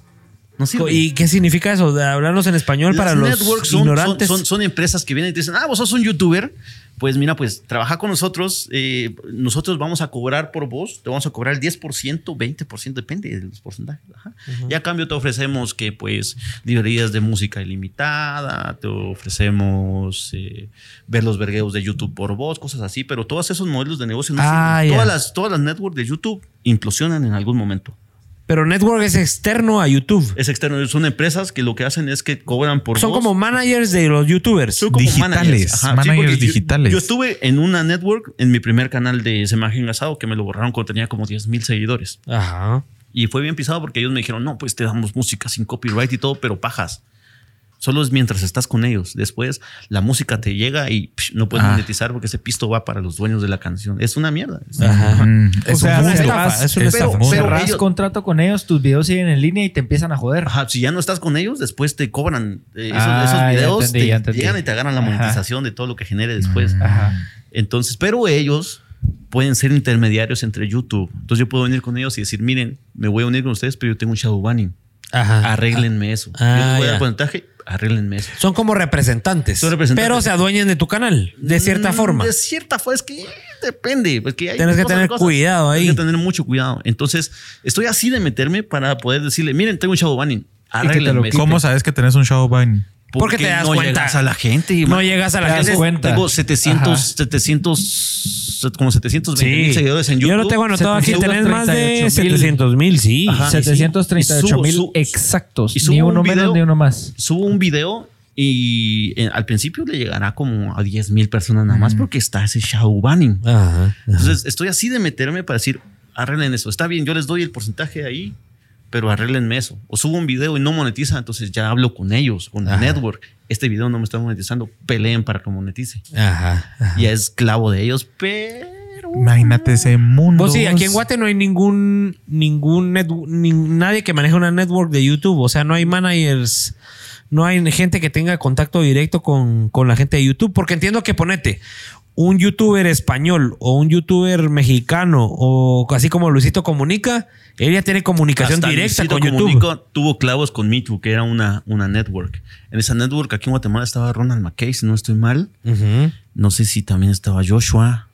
No sirve. ¿Y qué significa eso? De hablarnos en español para los networks son, ignorantes. son, son- son empresas que vienen y te dicen, ah, vos sos un youtuber. Pues mira, pues trabaja con nosotros. eh, nosotros vamos a cobrar por vos. Te vamos a cobrar el 10%, 20%, depende de los porcentajes. Ajá. Y a cambio te ofrecemos que, pues, librerías de música ilimitada. Te ofrecemos eh, ver los vergueos de YouTube por vos, cosas así. Pero todos esos modelos de negocio no Ah. Todas las, todas las networks de YouTube implosionan en algún momento. Pero Network es externo a YouTube. Es externo. Son empresas que lo que hacen es que cobran por Son como managers de los YouTubers. Son como Digitales, Ajá, managers yo- digitales. Yo, estuve en una network en mi primer canal de Semaje Engasado que me lo borraron cuando tenía como 10 mil seguidores. Ajá. Y fue bien pisado porque ellos me dijeron, no, pues te damos música sin copyright y todo, pero pajas. Solo es mientras estás con ellos. Después la música te llega y psh, no puedes Ah. monetizar porque ese pisto va para los dueños de la canción. Es una mierda. Es- Ajá. Mm, O sea, un una estafa, es una estafa. Pero ellos- contrato con ellos, tus videos siguen en línea y te empiezan a joder. Ajá, si ya no estás con ellos, después te cobran eh, esos, Ah, esos videos, entendí, te entendí. llegan y te agarran la Ajá. monetización de todo lo que genere después. Ajá. Entonces, pero ellos pueden ser intermediarios entre YouTube. Entonces yo puedo venir con ellos y decir, miren, me voy a unir con ustedes, pero yo tengo un shadow banning. Ajá. Arréglenme eso. Ah, yo les voy a porcentaje, arréglenme eso. Son como representantes, Son representantes. Pero se adueñan de tu canal, de cierta Mm, forma. De cierta forma, es que depende. Porque hay Tienes que tener cosas. cuidado ahí. Tienes que tener mucho cuidado. Entonces, estoy así de meterme para poder decirle, miren, tengo un shadow banning. ¿Cómo sabes que tenés un shadow ban? Porque te das no cuenta. llegas a la gente. No llegas a la Te das gente. cuenta. Tengo 700, Ajá. 700, como 720 mil Sí. seguidores en YouTube. Yo no tengo anotado aquí. Tenés más de 738,000. 700 mil, sí. Ajá. 738 mil subo- exactos. y subo Ni un uno menos video- ni uno más. Subo un video y eh, al principio le llegará como a 10 mil personas nada más porque está ese shadow banning. Ajá. ajá. Entonces estoy así de meterme para decir, arreglen eso. Está bien, yo les doy el porcentaje ahí, pero arreglenme eso. O subo un video y no monetiza, entonces ya hablo con ellos, con la network. Este video no me está monetizando, peleen para que monetice. Ajá. ajá. Ya es esclavo de ellos, pero... Imagínate ese mundo. Pues sí, aquí en Guate no hay ningún, ningún net- ni- nadie que maneje una network de YouTube. O sea, no hay managers, no hay gente que tenga contacto directo con, con la gente de YouTube. Porque entiendo que ponete un youtuber español o un youtuber mexicano o así como Luisito Comunica, él ya tiene comunicación Hasta directa Luisito con YouTube. Tuvo clavos con MeToo, que era una, una network. En esa network aquí en Guatemala estaba Ronald McKay, si no estoy mal. No sé si también estaba Joshua,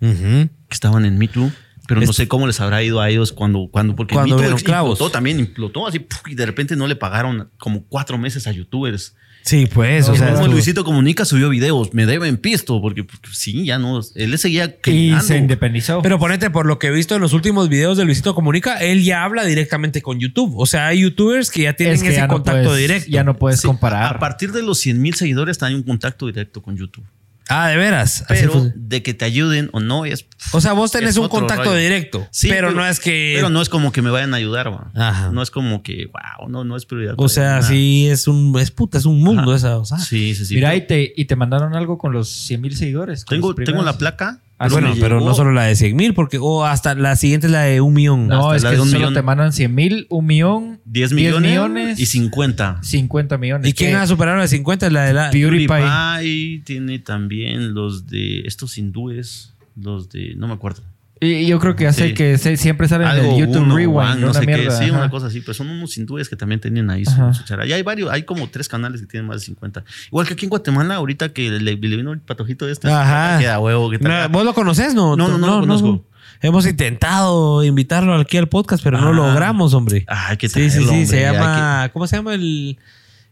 que estaban en MeToo. Pero no sé cómo les habrá ido a ellos cuando, cuando porque Cuando Mito vieron ex- clavos. implotó también, implotó así, y de repente no le pagaron como cuatro meses a youtubers. Sí, pues, o sea. Como Luisito Comunica subió videos, me deben pisto, porque pues, sí, ya no, él le seguía Y criticando. se independizó. Pero ponete, por lo que he visto en los últimos videos de Luisito Comunica, él ya habla directamente con YouTube. O sea, hay youtubers que ya tienen Es que ese ya no contacto puedes- directo. Ya no puedes Sí, comparar. A partir de los 100 mil seguidores hay un contacto directo con YouTube. Ah, de veras. Pero de que te ayuden o no es... o sea, vos tenés un contacto rollo. directo. Sí, pero, no es que. Pero no es como que me vayan a ayudar, va. Ajá. No es como que, wow, no, no es prioridad. O sea, Nada. sí es un. Es puta, es un mundo Ajá. esa. O sea. Sí, sí, sí. Mira, Pero y te, y te mandaron algo con los 100 mil seguidores. tengo, tengo la placa. Ah, bueno, pero no solo la de 100 mil, porque. O hasta la siguiente es la de un millón. No, hasta es la que de un solo millón. te mandan 100 mil, un millón, 10 millones, y 50. 50 millones. ¿Y quién ¿Qué? ha superado la de 50? La de la. PewDiePie. PewDiePie tiene también los de estos hindúes, los de, no me acuerdo. Y yo creo que hace Sí. que se- siempre salen en Algo, YouTube uno, Rewind, one, no una sé qué, sí, una cosa así, pero son unos hindúes que también tienen ahí su, su chara. Y hay varios, hay como tres canales que tienen más de 50. Igual que aquí en Guatemala, ahorita que le, le vino el patojito este. Ajá. Queda huevo, que No. ¿Vos lo conoces? No, No, no, no lo conozco. Hemos intentado invitarlo aquí al podcast, pero no Ah. logramos, hombre. Ah, que Sí, sí, sí. hombre, Se llama. ¿Cómo se llama el,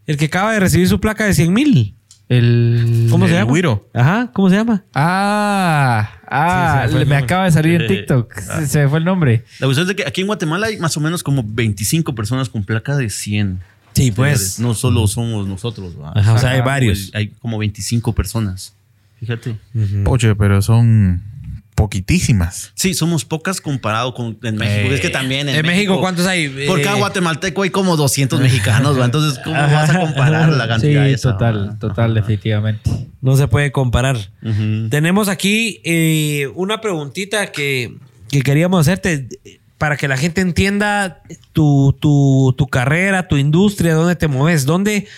el que acaba de recibir su placa de 100 mil? El... ¿Cómo se El llama? Wiro. Ajá, ¿cómo se llama? Ah, ah, Sí, me acaba de salir en Eh, TikTok. ah. Se, se me fue el nombre. La cuestión es de que aquí en Guatemala hay más o menos como 25 personas con placa de 100. Sí, Señores, No solo somos nosotros. ¿va? Ajá, o sea, hay varios. Hay como 25 personas. Fíjate. Oye, pero son poquitísimas. Sí, somos pocas comparado con en México. Eh, es que también en, ¿En México cuántos hay? Por cada Eh, guatemalteco hay como 200 mexicanos, ¿va? Entonces, ¿cómo vas a comparar la Sí, cantidad esa, total, va? total, definitivamente. No se puede comparar. Tenemos aquí eh, una preguntita que, que queríamos hacerte eh, para que la gente entienda tu, tu, tu carrera, tu industria, dónde te mueves, dónde,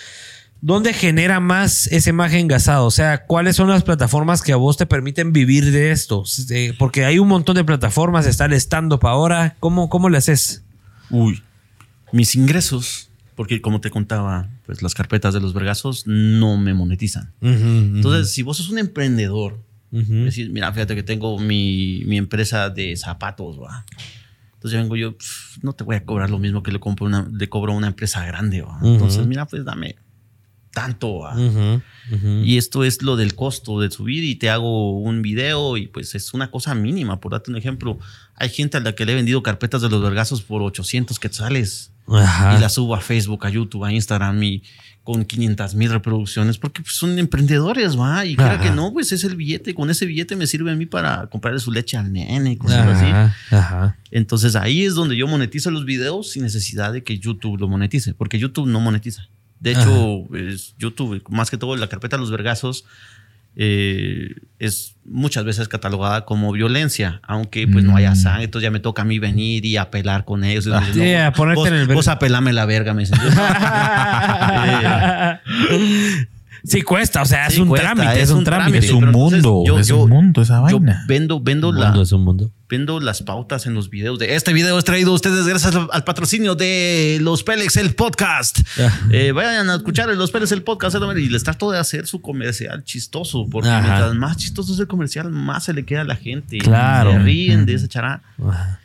dónde genera más ese imagen engasado. O sea, cuáles son las plataformas que a vos te permiten vivir de esto. Porque hay un montón de plataformas, está el stand-up ahora. ¿Cómo, ¿Cómo le haces? Uy, mis ingresos, porque como te contaba, pues las carpetas de los vergazos no me monetizan. Entonces, si vos sos un emprendedor, decir, mira, fíjate que tengo mi, mi empresa de zapatos, va. Entonces vengo yo, "Pf, no te voy a cobrar lo mismo que le, compro una, le cobro a una empresa grande, va. Entonces, mira, pues dame tanto, va. Ujú, ujú. Y esto es lo del costo de subir y te hago un video y pues es una cosa mínima. Por darte un ejemplo, hay gente a la que le he vendido carpetas de los vergazos por 800 quetzales Ajá. y las subo a Facebook, a YouTube, a Instagram y con 500 mil reproducciones porque pues, son emprendedores, va. Y claro Ajá. que no, pues es el billete. Con ese billete me sirve a mí para comprarle su leche al nene y cosas así. Ajá, ajá. Entonces ahí es donde yo monetizo los videos sin necesidad de que YouTube lo monetice, porque YouTube no monetiza. De hecho, es YouTube, más que todo la carpeta de los vergazos, eh, es muchas veces catalogada como violencia, aunque pues no haya Mm. sangre, entonces ya me toca a mí venir y apelar con ellos. Ah, sí, a ponerte vos, en el vos apelame la verga, me dicen. Sí cuesta, o sea, es un cuesta, trámite, es un trámite. Es un mundo, yo- es yo- un mundo esa Yo vaina. vendo, vendo Un la, mundo es un mundo. Vendo las pautas en los videos de este video es traído a ustedes gracias al, al patrocinio de Los Pélex, el podcast. Ah. Eh, vayan a escuchar Los Pélex, el podcast y les trato de hacer su comercial chistoso, porque Ajá. mientras más chistoso es el comercial, más se le queda a la gente. Claro. Se ríen de esa chará.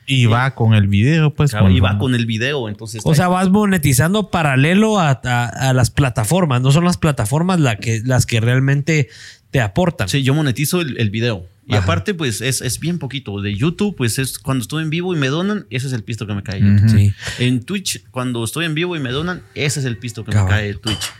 Y va con el video, pues. Claro, y va con el video, entonces. O sea, vas monetizando paralelo a, a- a las plataformas. No son las plataformas la que, las que realmente te aportan. Sí, yo monetizo el, el video. Y Ajá. aparte, pues es, es bien poquito. De YouTube, pues es cuando estoy en vivo y me donan, ese es el pisto que me cae. de Ujú. YouTube. Sí. En Twitch, cuando estoy en vivo y me donan, ese es el pisto que Cabal. me cae de Twitch.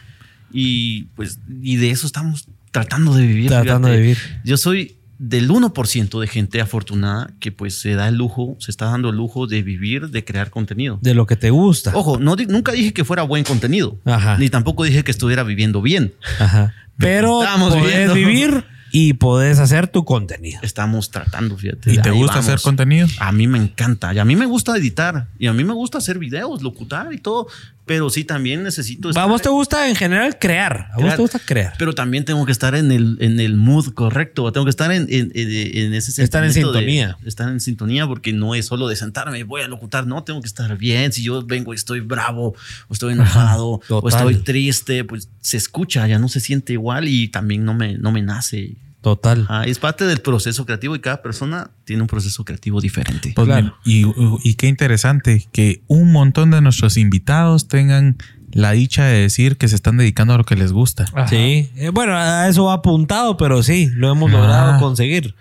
Y pues, y de eso estamos tratando de vivir. Tratando fíjate. de vivir. Yo soy del 1% de gente afortunada que pues se da el lujo, se está dando el lujo de vivir, de crear contenido. De lo que te gusta. Ojo, no, nunca dije que fuera buen contenido. Ajá. Ni tampoco dije que estuviera viviendo bien. Ajá. Pero Estamos podés viendo. vivir y podés hacer tu contenido. Estamos tratando, fíjate. ¿Y te Ahí gusta vamos. hacer contenido? A mí me encanta. Y a mí me gusta editar. Y a mí me gusta hacer videos, locutar y todo. Pero sí también necesito... ¿A estar- vos te gusta en general crear? ¿A vos te gusta crear? Pero también tengo que estar en el, en el mood correcto. Tengo que estar en, en, en- ese Estar en de- sintonía. estar en sintonía porque no es solo de sentarme, voy a locutar. No, tengo que estar bien. Si yo vengo y estoy bravo, o estoy enojado, o estoy triste, pues se escucha, ya no se siente igual y también no me, no me nace Total. Ah, es parte del proceso creativo y cada persona tiene un proceso creativo diferente. Pues, Claro. y, y qué interesante que un montón de nuestros invitados tengan la dicha de decir que se están dedicando a lo que les gusta. Ajá. Sí. Eh, bueno, a eso va apuntado, pero sí, lo hemos Ah. logrado conseguir.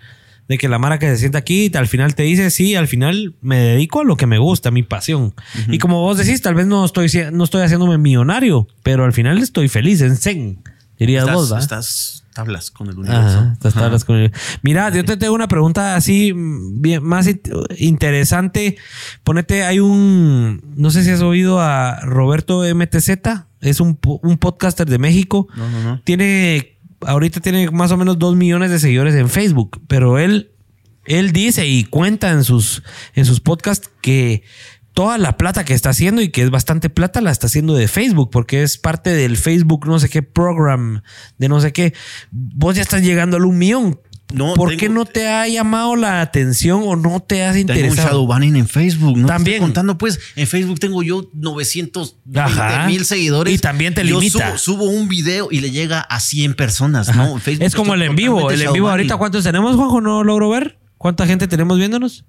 De que la Mara que se sienta aquí, al final te dice, sí, al final me dedico a lo que me gusta, a mi pasión. Y como vos decís, tal vez no estoy, no estoy haciéndome millonario, pero al final estoy feliz en Zen. Dirías estás, vos, ¿va? estás tablas con el universo. Ajá, estas tablas con el- Mira, yo te tengo una pregunta así mm, bien, más in- interesante. Ponete, hay un, no sé si has oído a Roberto MTZ, es un, un podcaster de México. No, no, no. Tiene, ahorita tiene más o menos dos millones de seguidores en Facebook, pero él, él dice y cuenta en sus, en sus podcasts que toda la plata que está haciendo y que es bastante plata la está haciendo de Facebook porque es parte del Facebook no sé qué program de no sé qué. Vos ya estás llegando al un millón. No, ¿Por tengo- qué no te ha llamado la atención o no te has Tengo un interesado? shadow banning en Facebook. No También. Estoy contando, pues, en Facebook tengo yo 920 Ajá. mil seguidores. Y también te Yo limita. Subo, subo un video y le llega a 100 personas, Ajá. ¿no? Facebook es como el en vivo. El en vivo ahorita, ¿cuántos tenemos, Juanjo? No logro ver. ¿Cuánta gente tenemos viéndonos?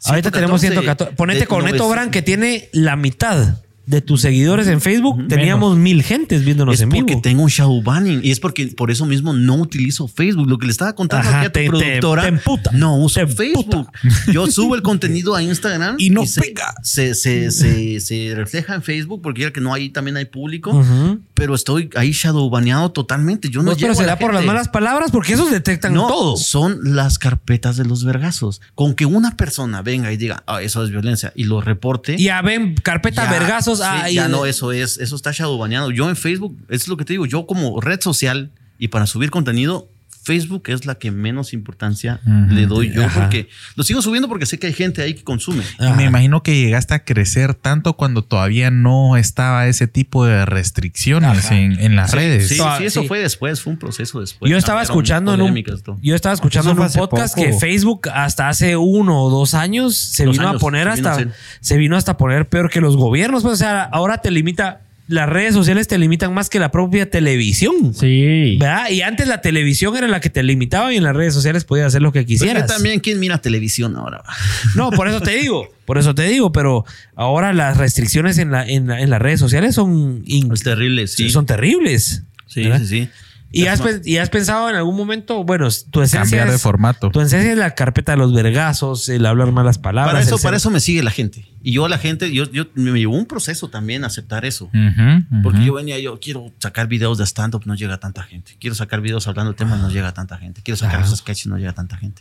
114. Ahorita 114 tenemos 114. Ponete de con Neto 900. Gran que tiene la mitad de tus seguidores en Facebook. Teníamos mil gentes viéndonos Es en porque vivo. tengo un shadow banning y es porque por eso mismo no utilizo Facebook. Lo que le estaba contando Ajá, aquí a tu te- te- productora. te emputa. No uso Te Facebook. Yo subo el contenido a Instagram Y no se, pega. Se, se, se, refleja en Facebook porque ya que no ahí también hay público. Ujú. Pero estoy ahí shadow baneado totalmente. Yo no Pues, pero a la será por las malas palabras porque esos detectan No, todo. son las carpetas de los vergazos. Con que una persona venga y diga, ah, eso es violencia, y lo reporte. Y a ven, carpeta ya, vergazos. Sí, ah, ya no, eso es, eso está shadow baneado. Yo en Facebook, es lo que te digo, yo como red social y para subir contenido, Facebook es la que menos importancia le doy yo Ajá. porque lo sigo subiendo porque sé que hay gente ahí que consume. Y Ajá. me imagino que llegaste a crecer tanto cuando todavía no estaba ese tipo de restricciones en, en las Sí, redes. Sí, sí, eso sí. fue después, fue un proceso después. Yo estaba escuchando en un, yo estaba escuchando en un podcast poco. que Facebook hasta hace uno o dos años se Dos vino a poner se vino a hasta se vino hasta poner peor que los gobiernos, pues, o sea, ahora te limita las redes sociales te limitan más que la propia televisión. Sí. ¿Verdad? Y antes la televisión era la que te limitaba y en las redes sociales podías hacer lo que quisieras. también, ¿quién mira televisión ahora? No, por eso te digo, por eso te digo, pero ahora las restricciones en, la, en, la- en las redes sociales son, Es terrible, sí. son terribles. Sí, ¿verdad? sí, sí. ¿Y has, y has pensado en algún momento, bueno, tu esencia Cambiar de es- formato. Tu esencia es la carpeta de los vergazos, el hablar malas palabras. Para eso, para ser- eso me sigue la gente. Y yo a la gente, yo, yo me llevó un proceso también aceptar eso. Ujú, ujú. Porque yo venía, yo quiero sacar videos de stand-up, no llega tanta gente. Quiero sacar videos hablando de temas, no llega tanta gente. Quiero sacar Ajá. los sketches, no llega tanta gente.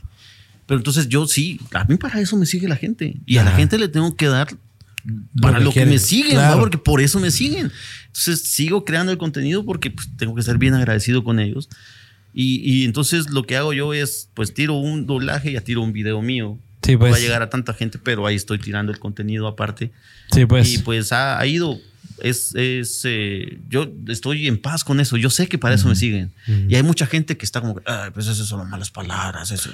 Pero entonces yo sí, a mí para eso me sigue la gente. Y a la gente le tengo que dar para que lo que me siguen, Claro. ¿no? porque por eso me siguen. Entonces sigo creando el contenido porque pues, tengo que ser bien agradecido con ellos. Y, y entonces lo que hago yo es, pues tiro un doblaje y ya tiro un video mío. Sí, No pues. va a llegar a tanta gente, pero ahí estoy tirando el contenido aparte. Sí, pues. Y pues ha, ha ido. Es, es, eh, yo estoy en paz con eso. Yo sé que para eso me siguen. Y hay mucha gente que está como, Ay, pues eso son malas palabras. Eso.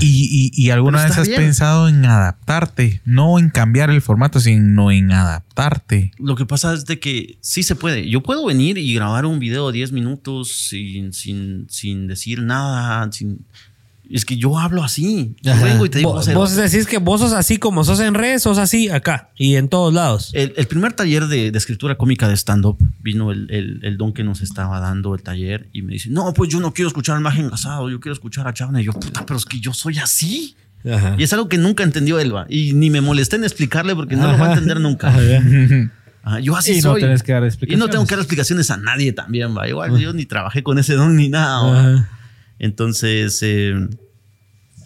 Y, y- y alguna Pero vez has bien. pensado en adaptarte, no en cambiar el formato, sino en adaptarte. Lo que pasa es de que sí se puede. Yo puedo venir y grabar un video de 10 minutos sin, sin, sin decir nada. Sin, es que yo hablo así. Yo Ajá. vengo y te digo, vos, "José, vos decís que vos sos así como sos en redes, sos así acá y en todos lados. El, el primer taller de, de escritura cómica de stand-up vino el, el- el don que nos estaba dando el taller y me dice: No, pues yo no quiero escuchar al más engasado, yo quiero escuchar a Chavna. Y yo, puta, pero es que yo soy así. Ajá. Y es algo que nunca entendió Elba. Y ni me molesté en explicarle porque no lo va a entender nunca. Ajá, yo así Y no soy. tenés que dar y no tengo que dar explicaciones a nadie también, va. Igual yo ni trabajé con ese don ni nada. Entonces, eh,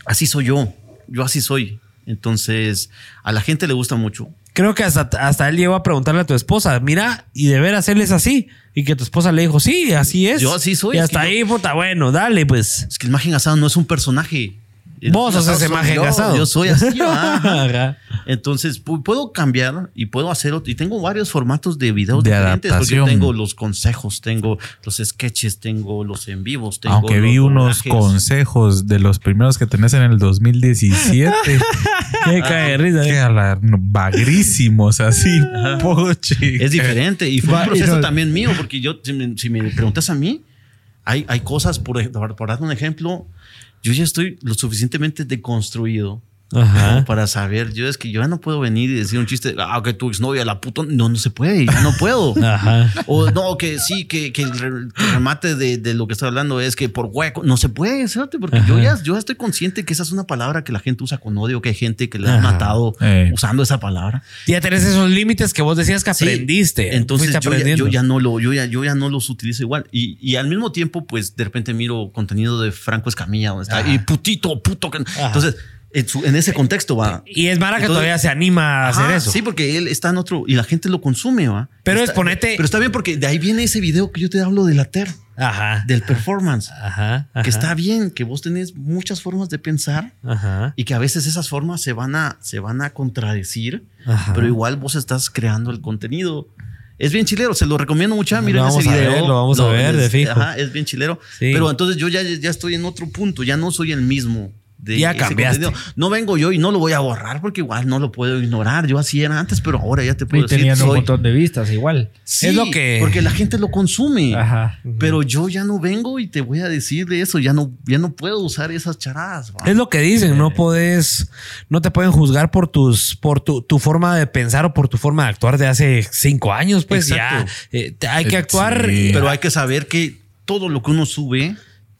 así soy yo. Yo así soy. Entonces, a la gente le gusta mucho. Creo que hasta, hasta él llegó a preguntarle a tu esposa, mira, y de veras él es así. Y que tu esposa le dijo, sí, así es. Yo así soy, Y hasta yo- ahí, puta, bueno, dale, pues. Es que el magen asado no es un personaje. Vos sos asado ese soy magen yo, asado. Yo soy así. Entonces, pu- puedo cambiar y puedo hacer otro. Y tengo varios formatos de videos De diferentes. adaptación. Porque tengo los consejos, tengo los sketches, tengo los en vivos, tengo Aunque vi unos consejos de los primeros que tenés en el 2017. Qué cae risa. ¿eh? no, bagrísimos así, poche. Es diferente. Y fue Va, un proceso no- también mío, porque yo, si me, si me preguntas a mí, hay, hay cosas, por, por dar un ejemplo, yo ya estoy lo suficientemente deconstruido Ajá. para saber. Yo es que yo ya no puedo venir y decir un chiste, ah, que tu exnovia la puto. No, no se puede, ya no puedo. Ajá. O no, que sí, que, que el remate de, de lo que estoy hablando es que por hueco. No se puede. Porque yo ya, yo estoy consciente que esa es una palabra que la gente usa con odio, que hay gente que han Ajá. matado Eh. usando esa palabra. Ya tenés esos límites que vos decías que Sí. aprendiste. Entonces yo ya, yo ya no lo, yo ya, yo ya no los utilizo igual. Y, y al mismo tiempo, pues de repente miro contenido de Franco Escamilla donde está y putito, puto. que-". Entonces, en, su- en ese contexto va. Y es Mara que Entonces- todavía se anima a hacer Ajá, eso. Sí, porque él está en otro y la gente lo consume, va. Pero Está- es ponete- Pero está bien porque de ahí viene ese video que yo te hablo de la TER, Ajá. del performance. Ajá. ajá, Que está bien, que vos tenés muchas formas de pensar Ajá. y que a veces esas formas se van a, se van a contradecir, Ajá. pero igual vos estás creando el contenido. Es bien chilero, se lo recomiendo mucho. Miren Lo vamos ese a video. ver, lo vamos a ver, de es, fijo. ajá, es bien chilero. Sí. Pero entonces yo ya, ya estoy en otro punto, ya no soy el mismo. De Ya ese cambiaste. contenido. No vengo yo y no lo voy a borrar porque igual no lo puedo ignorar. Yo así era antes, pero ahora ya te puedo Y decir. tenían un montón de vistas igual. Sí, Es lo que- Porque la gente lo consume. Ajá. Pero yo ya no vengo y te voy a decir de eso. Ya no, ya no puedo usar esas charadas. va. Es lo que dicen, no puedes, no te pueden juzgar por tus, por tu, tu forma de pensar o por tu forma de actuar de hace cinco años, pues Exacto. ya eh, hay que actuar. sí. y- Pero hay que saber que todo lo que uno sube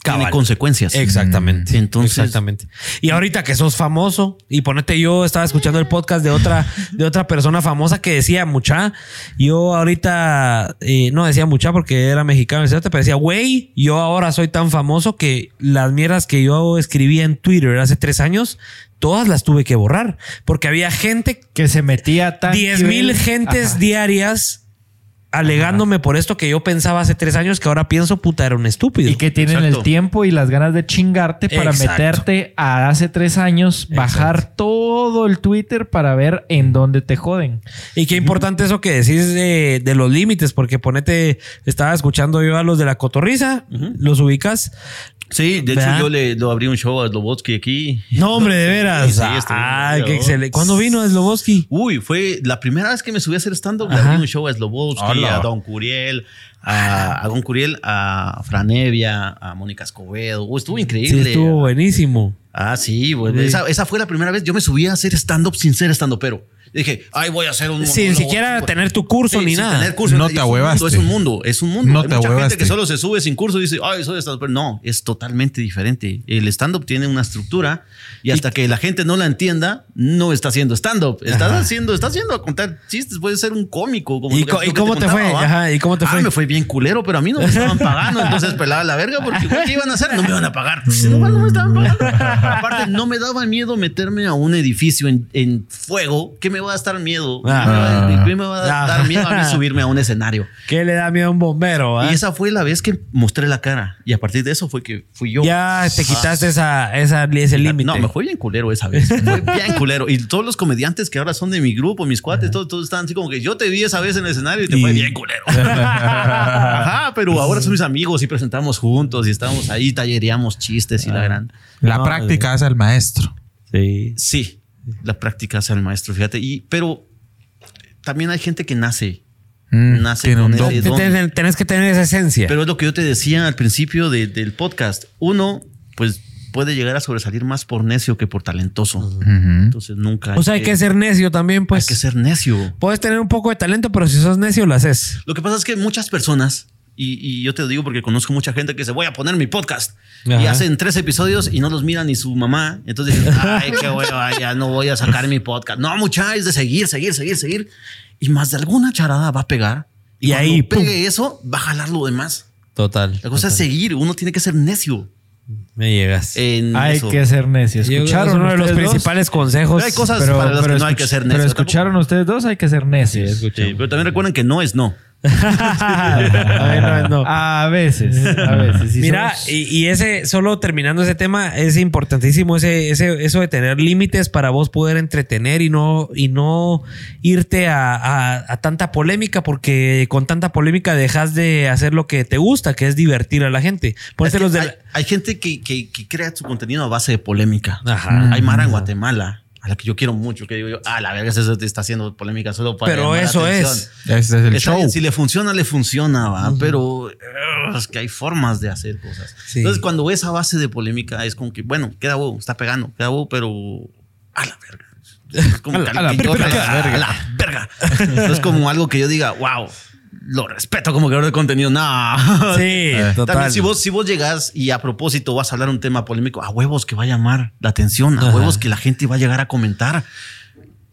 Cabal. tiene consecuencias. Exactamente. Entonces- exactamente. Y ahorita que sos famoso, y ponete, yo estaba escuchando el podcast de otra, de otra persona famosa que decía mucha. Yo ahorita eh, no decía mucha porque era mexicano, etcétera, pero decía, güey, yo ahora soy tan famoso que las mierdas que yo escribía en Twitter hace tres años, todas las tuve que borrar. Porque había gente Que se metía tan. 10 mil gentes Ajá. diarias alegándome por esto que yo pensaba hace tres años que ahora pienso puta era un estúpido. Y que tienen Exacto. el tiempo y las ganas de chingarte para Exacto. meterte a hace tres años, bajar todo el Twitter para ver en dónde te joden. Y qué importante eso que decís de, de los límites, porque ponete, estaba escuchando yo a los de la cotorriza, los ubicas. Sí, de ¿Verdad? hecho yo le lo abrí un show a Slobotsky aquí. No, hombre, de veras. Sí, sí, Ay, qué excelente. ¿Cuándo vino Sloboski? Uy, fue la primera vez que me subí a hacer stand-up. Le abrí un show a Slobodsky, Hola. a Don Curiel, a, a Don Curiel, a Franevia, a Mónica Escobedo. Uy, estuvo Sí, increíble. estuvo buenísimo. Ah, sí. Sí. Esa, esa fue la primera vez. Yo me subí a hacer stand-up sin ser stand-up, pero dije, ay, voy a hacer un. Sin monólogo. siquiera tener tu curso Sí, ni sin nada. tener curso. No te ahuevaste. Es un mundo, es un mundo. No Hay te mucha gente que solo se sube sin curso y dice, ay, soy stand pero no, es totalmente diferente. El stand-up tiene una estructura y hasta que la gente no la entienda, no está haciendo stand-up. Estás Ajá. haciendo, estás haciendo a contar chistes, puede ser un cómico. Como ¿Y que- co- y que cómo te fue? Ajá, ¿y cómo te Ah, fue? me fue bien culero, pero a mí no me estaban pagando, entonces pelaba la verga porque ¿qué iban a hacer? No me iban a pagar. No, no me estaban pagando. Aparte, no me daba miedo meterme a un edificio en, en fuego. ¿Qué me va a estar miedo? ¿Qué me va a- ¿Qué me va a Ah. dar miedo a mí subirme a un escenario? ¿Qué le da miedo a un bombero? ah? Y esa fue la vez que mostré la cara. Y a partir de eso fue que fui yo. Ya te quitaste esa, esa, ese límite. No, me fue bien culero esa vez. Me Fue bien culero. Y todos los comediantes que ahora son de mi grupo, mis cuates, todos, todos están así como que yo te vi esa vez en el escenario y te fue Y- bien culero. Ajá, pero ahora son mis amigos y presentamos juntos y estamos ahí, tallereamos chistes y la gran. La No, práctica es el maestro. Sí. Sí, la práctica hace al maestro, fíjate. Y, pero también hay gente que nace. Mm, Nace tiene con un don. ese don. Tenés que tener esa esencia. Pero es lo que yo te decía al principio de- del podcast. Uno, pues puede llegar a sobresalir más por necio que por talentoso. Entonces nunca. o sea, hay que ser necio también, pues. hay que ser necio. Puedes tener un poco de talento, pero si sos necio, lo haces. Lo que pasa es que muchas personas, y, y yo te lo digo porque conozco mucha gente que se voy a poner mi podcast y Ajá. hacen tres episodios y no los mira ni su mamá. Entonces dicen, ay, qué bueno, ay, ya no voy a sacar mi podcast. No, mucha, es de seguir, seguir, seguir, seguir. Y más de alguna charada va a pegar. Y Y, ahí, ahí pum. pegue eso, va a jalar lo demás. Total. La cosa es seguir. Uno tiene que ser necio Me llegas. en Hay eso. que ser necio. ¿Escucharon es uno de los ustedes dos? principales consejos. Pero hay cosas para las que no hay que ser Pero necio. escucharon ustedes dos, hay que ser necios. Sí, pero también recuerden que no es no. Ay, no, no. A veces, a veces. sí Mira, somos- y, y ese, solo terminando ese tema, es importantísimo ese, ese, eso de tener límites para vos poder entretener y no, y no irte a, a- a tanta polémica, porque con tanta polémica dejas de hacer lo que te gusta, que es divertir a la gente. Ponete Es que los de hay, la- hay gente que, que- que crea su contenido a base de polémica. Ajá. Hay Mara en Guatemala, a la que yo quiero mucho, que digo yo, ah, la verga, eso te está haciendo polémica solo para. Pero la eso atención". es. Ese es el show. si le funciona, le funciona, va. Pero pero es que hay formas de hacer cosas. Sí. Entonces, cuando ves esa base de polémica, es como que, bueno, queda huevo, está pegando, queda huevo, pero a la verga. Es como A la- a la verga. a la verga. No es como algo que yo diga, wow, lo respeto como creador de contenido. No. Sí, total. También si vos, si vos llegas y a propósito vas a hablar un tema polémico, a huevos que va a llamar la atención, a Ajá. huevos que la gente va a llegar a comentar.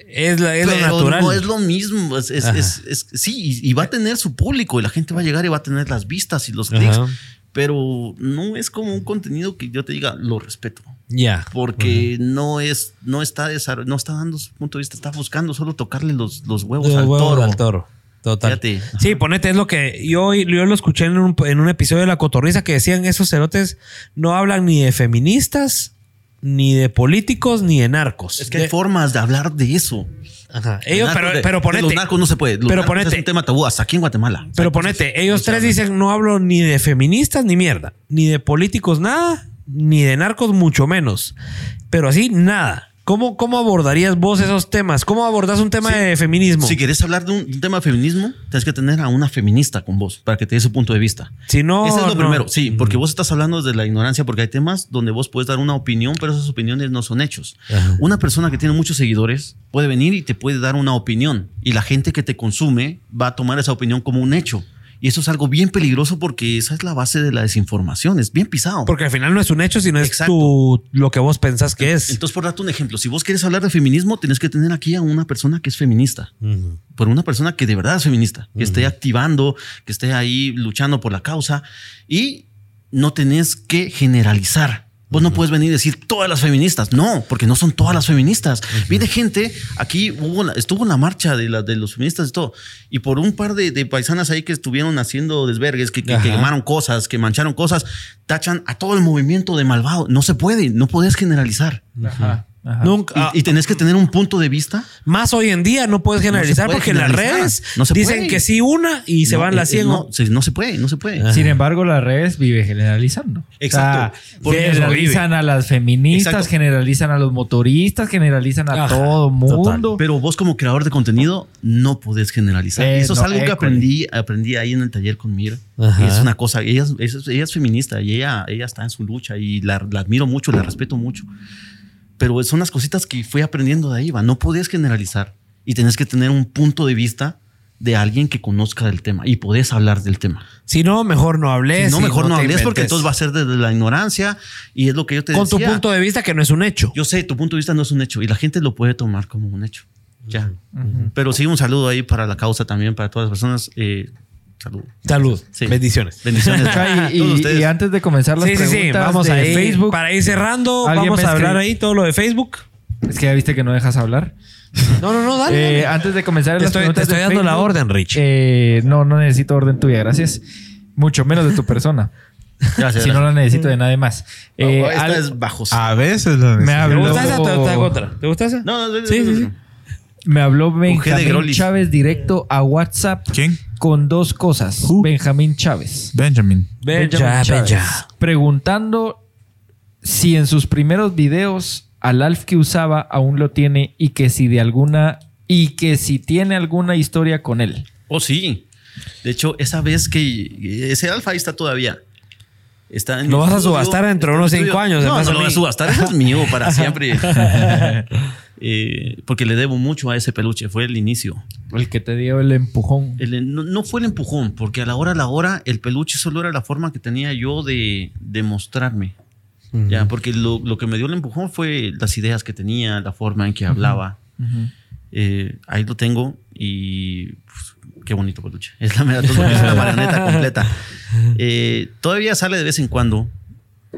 Es, la, es lo natural. no es lo mismo. Es, es- es- sí, y, y va a tener su público y la gente va a llegar y va a tener las vistas y los clics. Ajá. Pero no es como un contenido que yo te diga, lo respeto. Ya. Porque no es, no está no está dando su punto de vista, está buscando solo tocarle los, los huevos Los al huevos toro. al toro. Total. Sí, ponete, es lo que yo, yo lo escuché en un, en un episodio de La Cotorriza que decían esos cerotes no hablan ni de feministas, ni de políticos, ni de narcos. Es que hay formas de hablar de eso. Ajá. Ellos, pero, de- pero ponete. Los narcos no se puede. Los pero ponete. Es un tema tabú hasta aquí en Guatemala. Pero cosas ponete, ellos no tres dicen no hablo ni de feministas ni mierda, ni de políticos nada, ni de narcos mucho menos. Pero así nada. ¿Cómo, cómo abordarías vos esos temas? ¿Cómo abordas un tema Sí. de feminismo? Si quieres hablar de un, un tema de feminismo, tienes que tener a una feminista con vos para que te dé su punto de vista. Si no, Ese es lo no. primero, sí, porque vos estás hablando desde la ignorancia, porque hay temas donde vos puedes dar una opinión, pero esas opiniones no son hechos. Ajá. Una persona que tiene muchos seguidores puede venir y te puede dar una opinión, y la gente que te consume va a tomar esa opinión como un hecho. Y eso es algo bien peligroso porque esa es la base de la desinformación, es bien pisado. Porque al final no es un hecho, sino es Exacto. tu, lo que vos pensás que es. Entonces, por darte un ejemplo, si vos quieres hablar de feminismo, tienes que tener aquí a una persona que es feminista. Por una persona que de verdad es feminista, que esté activando, que esté ahí luchando por la causa y no tenés que generalizar. Vos no puedes venir y decir todas las feministas. No, porque no son todas las feministas. Viene gente, aquí hubo estuvo en la marcha de, la- de los feministas y todo, y por un par de, de paisanas ahí que estuvieron haciendo desvergues, que, que- que quemaron cosas, que mancharon cosas, tachan a todo el movimiento de malvado. No se puede, no puedes generalizar. Ajá. Ajá. Nunca, Y, ah, y tenés que tener un punto de vista más hoy en día no puedes generalizar puede porque en las redes No se dicen puede. que sí una y se No, van las eh, 100. No, se- no se puede, no se puede. Ajá. Sin embargo, las redes vive generalizando. Exacto. O sea, generalizan a las feministas, Exacto. generalizan a los motoristas, generalizan a Ajá, todo mundo. Pero vos como creador de contenido no podés generalizar. Eh, Eso es no, algo que aprendí, aprendí ahí en el taller con Mir. Ajá. Y es una cosa, ella, es- ella es- ella es feminista y ella, ella está en su lucha y la, la admiro mucho, la respeto mucho. Pero son las cositas que fui aprendiendo de ahí, va. No podés generalizar y tenés que tener un punto de vista de alguien que conozca del tema y podés hablar del tema. Si no, mejor no hables. Si no, mejor no, hables porque entonces va a ser desde la ignorancia y es lo que yo te Con decía. tu punto de vista que no es un hecho. Yo sé, tu punto de vista no es un hecho y la gente lo puede tomar como un hecho. Ya. Pero sí, un saludo ahí para la causa también, para todas las personas. Eh, salud. Salud. Sí. Bendiciones. Bendiciones. Y, Todos y- ustedes. y antes de comenzar las Sí, sí, sí. preguntas Vamos de a ir. Facebook, Para ir cerrando, ¿Alguien vamos a hablar ahí todo lo de Facebook. es que ya viste que no dejas hablar. No, no, no, dale. Eh, antes de comenzar Te las estoy- preguntas te estoy dando la orden, Rich. eh, no, no necesito orden tuya, gracias. Mucho menos de tu persona. Gracias. si no la necesito de nadie más. Eh, Oh, esta al- es bajo. A veces lo Me ¿Te habló- gusta esa o te, te da contra? ¿Te gusta esa? No, no, no, Sí, no, sí, no, sí. no. Me habló Benjamín. Chávez directo a WhatsApp ¿Quién? Con dos cosas. Who? Benjamín Chávez. Benjamin. Benja, Benjamin Chávez, Benja. Preguntando si en sus primeros videos al Alf que usaba aún lo tiene y que si de alguna y que si tiene alguna historia con él. Oh, sí. De hecho, esa vez que ese alfa ahí está todavía. Está en Lo vas a subastar dentro de unos cinco años, No, además no lo voy a subastar. Es mío para siempre. Eh, porque le debo mucho a ese peluche. Fue el inicio. El que te dio el empujón. El- no, no fue el empujón, porque a la hora a la hora el peluche solo era la forma que tenía yo de, de mostrarme. Ya, porque lo, lo que me dio el empujón fue las ideas que tenía, la forma en que hablaba. Ujú. Eh, ahí lo tengo y pues, qué bonito peluche. Es la mera es una marioneta completa. Eh, todavía sale de vez en cuando,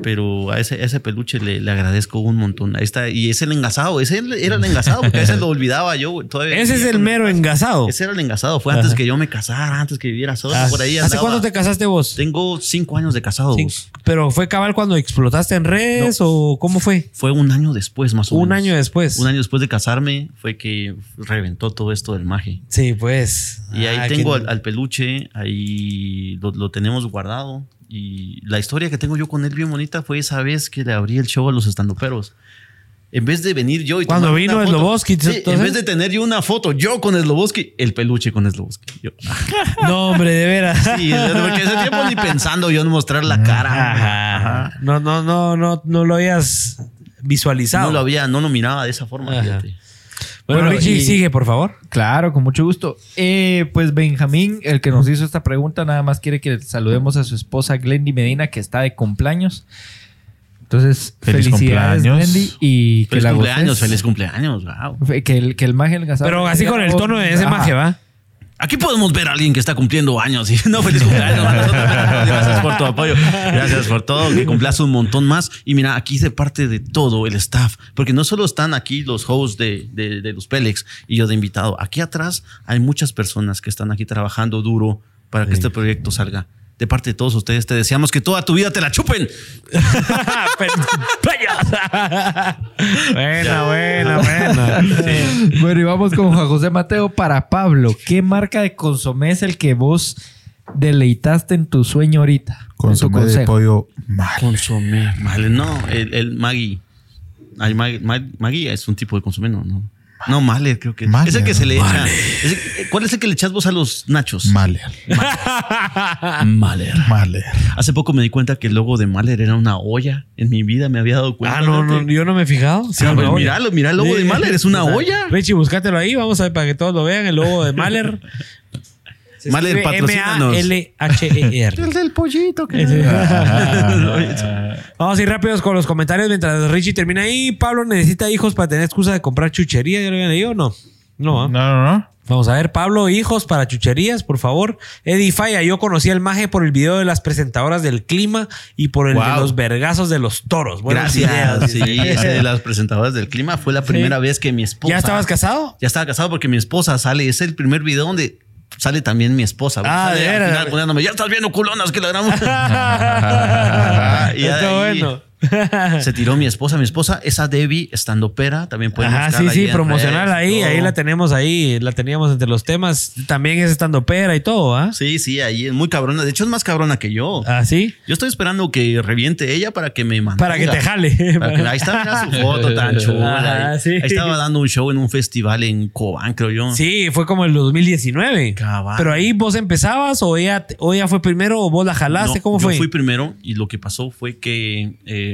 pero a ese, a ese peluche le, le agradezco un montón. Ahí está, y es el engasado, ese era el engasado, porque a veces lo olvidaba yo. Todavía Ese es el mero engasado. Ese era el engasado, fue antes que yo me casara, antes que viviera solo. Ah, por ahí ¿Hace cuánto te casaste vos? Tengo cinco años de casado. Sí. vos. ¿Pero fue cabal cuando explotaste en redes o cómo fue? Fue un año después, más o Un menos. año después. Un año después de casarme fue que reventó todo esto del magie. Sí, pues. Y ahí Ah, tengo al, al peluche, ahí lo, lo tenemos guardado. Y la historia que tengo yo con él bien bonita fue esa vez que le abrí el show a los estandoperos. En vez de venir yo y Cuando tomar vino sí, entonces- en vez de tener yo una foto yo con Slobodsky, el peluche con Slobodsky. Yo, No, hombre, de veras. sí, porque ese tiempo ni pensando yo en mostrar la cara. Ajá. No, no, no, no, no lo habías visualizado. No lo había, no lo miraba de esa forma. Ajá. fíjate. Bueno, Bueno, Richie, y- sigue, por favor. Claro, con mucho gusto. Eh, pues Benjamín, el que nos hizo esta pregunta, nada más quiere que saludemos a su esposa Glendy Medina, que está de cumpleaños. Entonces, Feliz felicidades, cumpleaños. Glendy, y que Feliz la cumpleaños, goces. feliz cumpleaños. Wow. Que el, que el maje engasado- Pero así con el tono de ese maje, ¿va? Aquí podemos ver a alguien que está cumpliendo años. ¿sí? No, feliz cumpleaños. Gracias por tu apoyo. Gracias por todo. Que cumplas un montón más. Y mira, aquí de parte de todo el staff, porque no solo están aquí los hosts de, de- de los Pélex y yo de invitado. Aquí atrás hay muchas personas que están aquí trabajando duro para que este proyecto salga. De parte de todos ustedes, te deseamos que toda tu vida te la chupen. buena, buena, buena. Bueno, y vamos con Juan José Mateo para Pablo. ¿Qué marca de consomé es el que vos deleitaste en tu sueño ahorita? Consomé de pollo mal. Consomé. Vale, no, el, el Maggi. Ay, Maggi, Mag- Maggi es un tipo de consomé, no, no. No, Mahler, creo que. Mahler, es el que se le echa. Mahler. ¿Cuál es el que le echas vos a los nachos? Maler. Mahler. Maler. Hace poco me di cuenta que el logo de Mahler era una olla. En mi vida me había dado cuenta. Ah, no, no, yo no me he fijado. Sí, Ah, pues una olla. míralo, mira el logo de Mahler, es una O sea, olla. Richie, búscatelo ahí, vamos a ver para que todos lo vean, el logo de Mahler. Se Mahler, escribe patrocínanos. M-A-L-H-E-R. El del pollito. Que Vamos a ir rápidos con los comentarios mientras Richie termina ahí. Pablo necesita hijos para tener excusa de comprar chuchería. ¿Ya lo habían leído o no? No, ¿ah? No, no, no. Vamos a ver, Pablo, hijos para chucherías, por favor. Eddie Falla, yo conocí al maje por el video de las presentadoras del clima y por el de los vergazos de los toros. Buenos Gracias. videos. Sí, ese de las presentadoras del clima fue la primera vez que mi esposa. ¿Ya estabas casado? Ya estaba casado porque mi esposa sale. Es el primer video donde sale también mi esposa. Ah, de veras. ya estás viendo culonas que la grabamos. y ahí bueno. Se tiró mi esposa. Mi esposa, esa Debbie, estando pera, también pueden buscarla sí, sí, promocional ahí, todo. ahí la tenemos ahí, la teníamos entre los temas. También es estando pera y todo, ¿ah? Sí, sí, ahí es muy cabrona. De hecho, es más cabrona que yo. ¿Ah, sí? Yo estoy esperando que reviente ella para que me mande. Para que te jale. ahí está, mira su foto tan chula. Ahí, sí. ahí estaba dando un show en un festival en Cobán, creo yo. Sí, fue como el 2019. Cabal. Pero ahí vos empezabas o ella, o ella fue primero o vos la jalaste, No, ¿cómo yo fue? fui primero y lo que pasó fue que eh,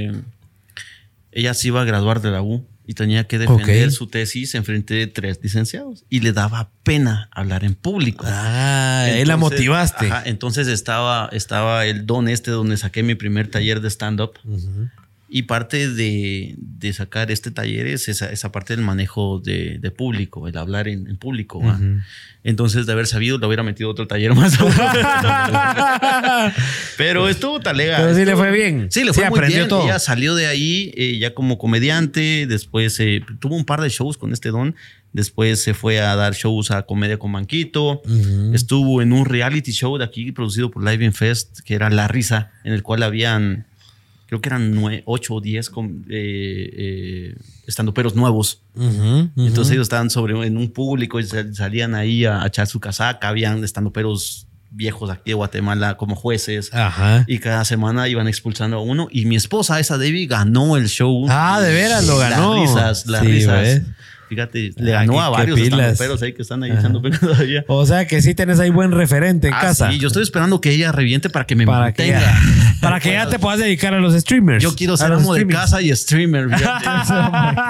ella se iba a graduar de la U y tenía que defender su tesis en frente de tres licenciados y le daba pena hablar en público. Ah, ahí la motivaste. ajá, entonces estaba, estaba el don este donde saqué mi primer taller de stand-up. Y parte de, de sacar este taller es esa, esa parte del manejo de, de público, el hablar en, en público. ¿va? Entonces, de haber sabido, le hubiera metido otro taller más. Pero estuvo talega. Pero sí le estuvo- fue bien. Sí, le Sí, fue muy aprendió bien. todo. Ella salió de ahí eh, ya como comediante. Después eh, tuvo un par de shows con este don. Después se fue a dar shows a Comedia con Manquito. Estuvo en un reality show de aquí producido por Live in Fest, que era La Risa, en el cual habían, creo que eran nue- ocho o diez com- eh, eh, estandoperos nuevos. Entonces ellos estaban sobre en un público y sal- salían ahí a, a echar su casaca. Habían estandoperos viejos aquí de Guatemala como jueces. Ajá. Y cada semana iban expulsando a uno. Y mi esposa, esa Debbie, ganó el show. Ah, de veras, lo ganó. Las risas, las Sí, risas. Fíjate, le Ah, ganó qué- a varios pero ahí que están ahí echando pelos todavía. O sea que sí tenés ahí buen referente en Ah, casa. sí, yo estoy esperando que ella reviente para que me para que, mantenga. para que ya te puedas dedicar a los streamers. Yo quiero ser amo de casa y streamer.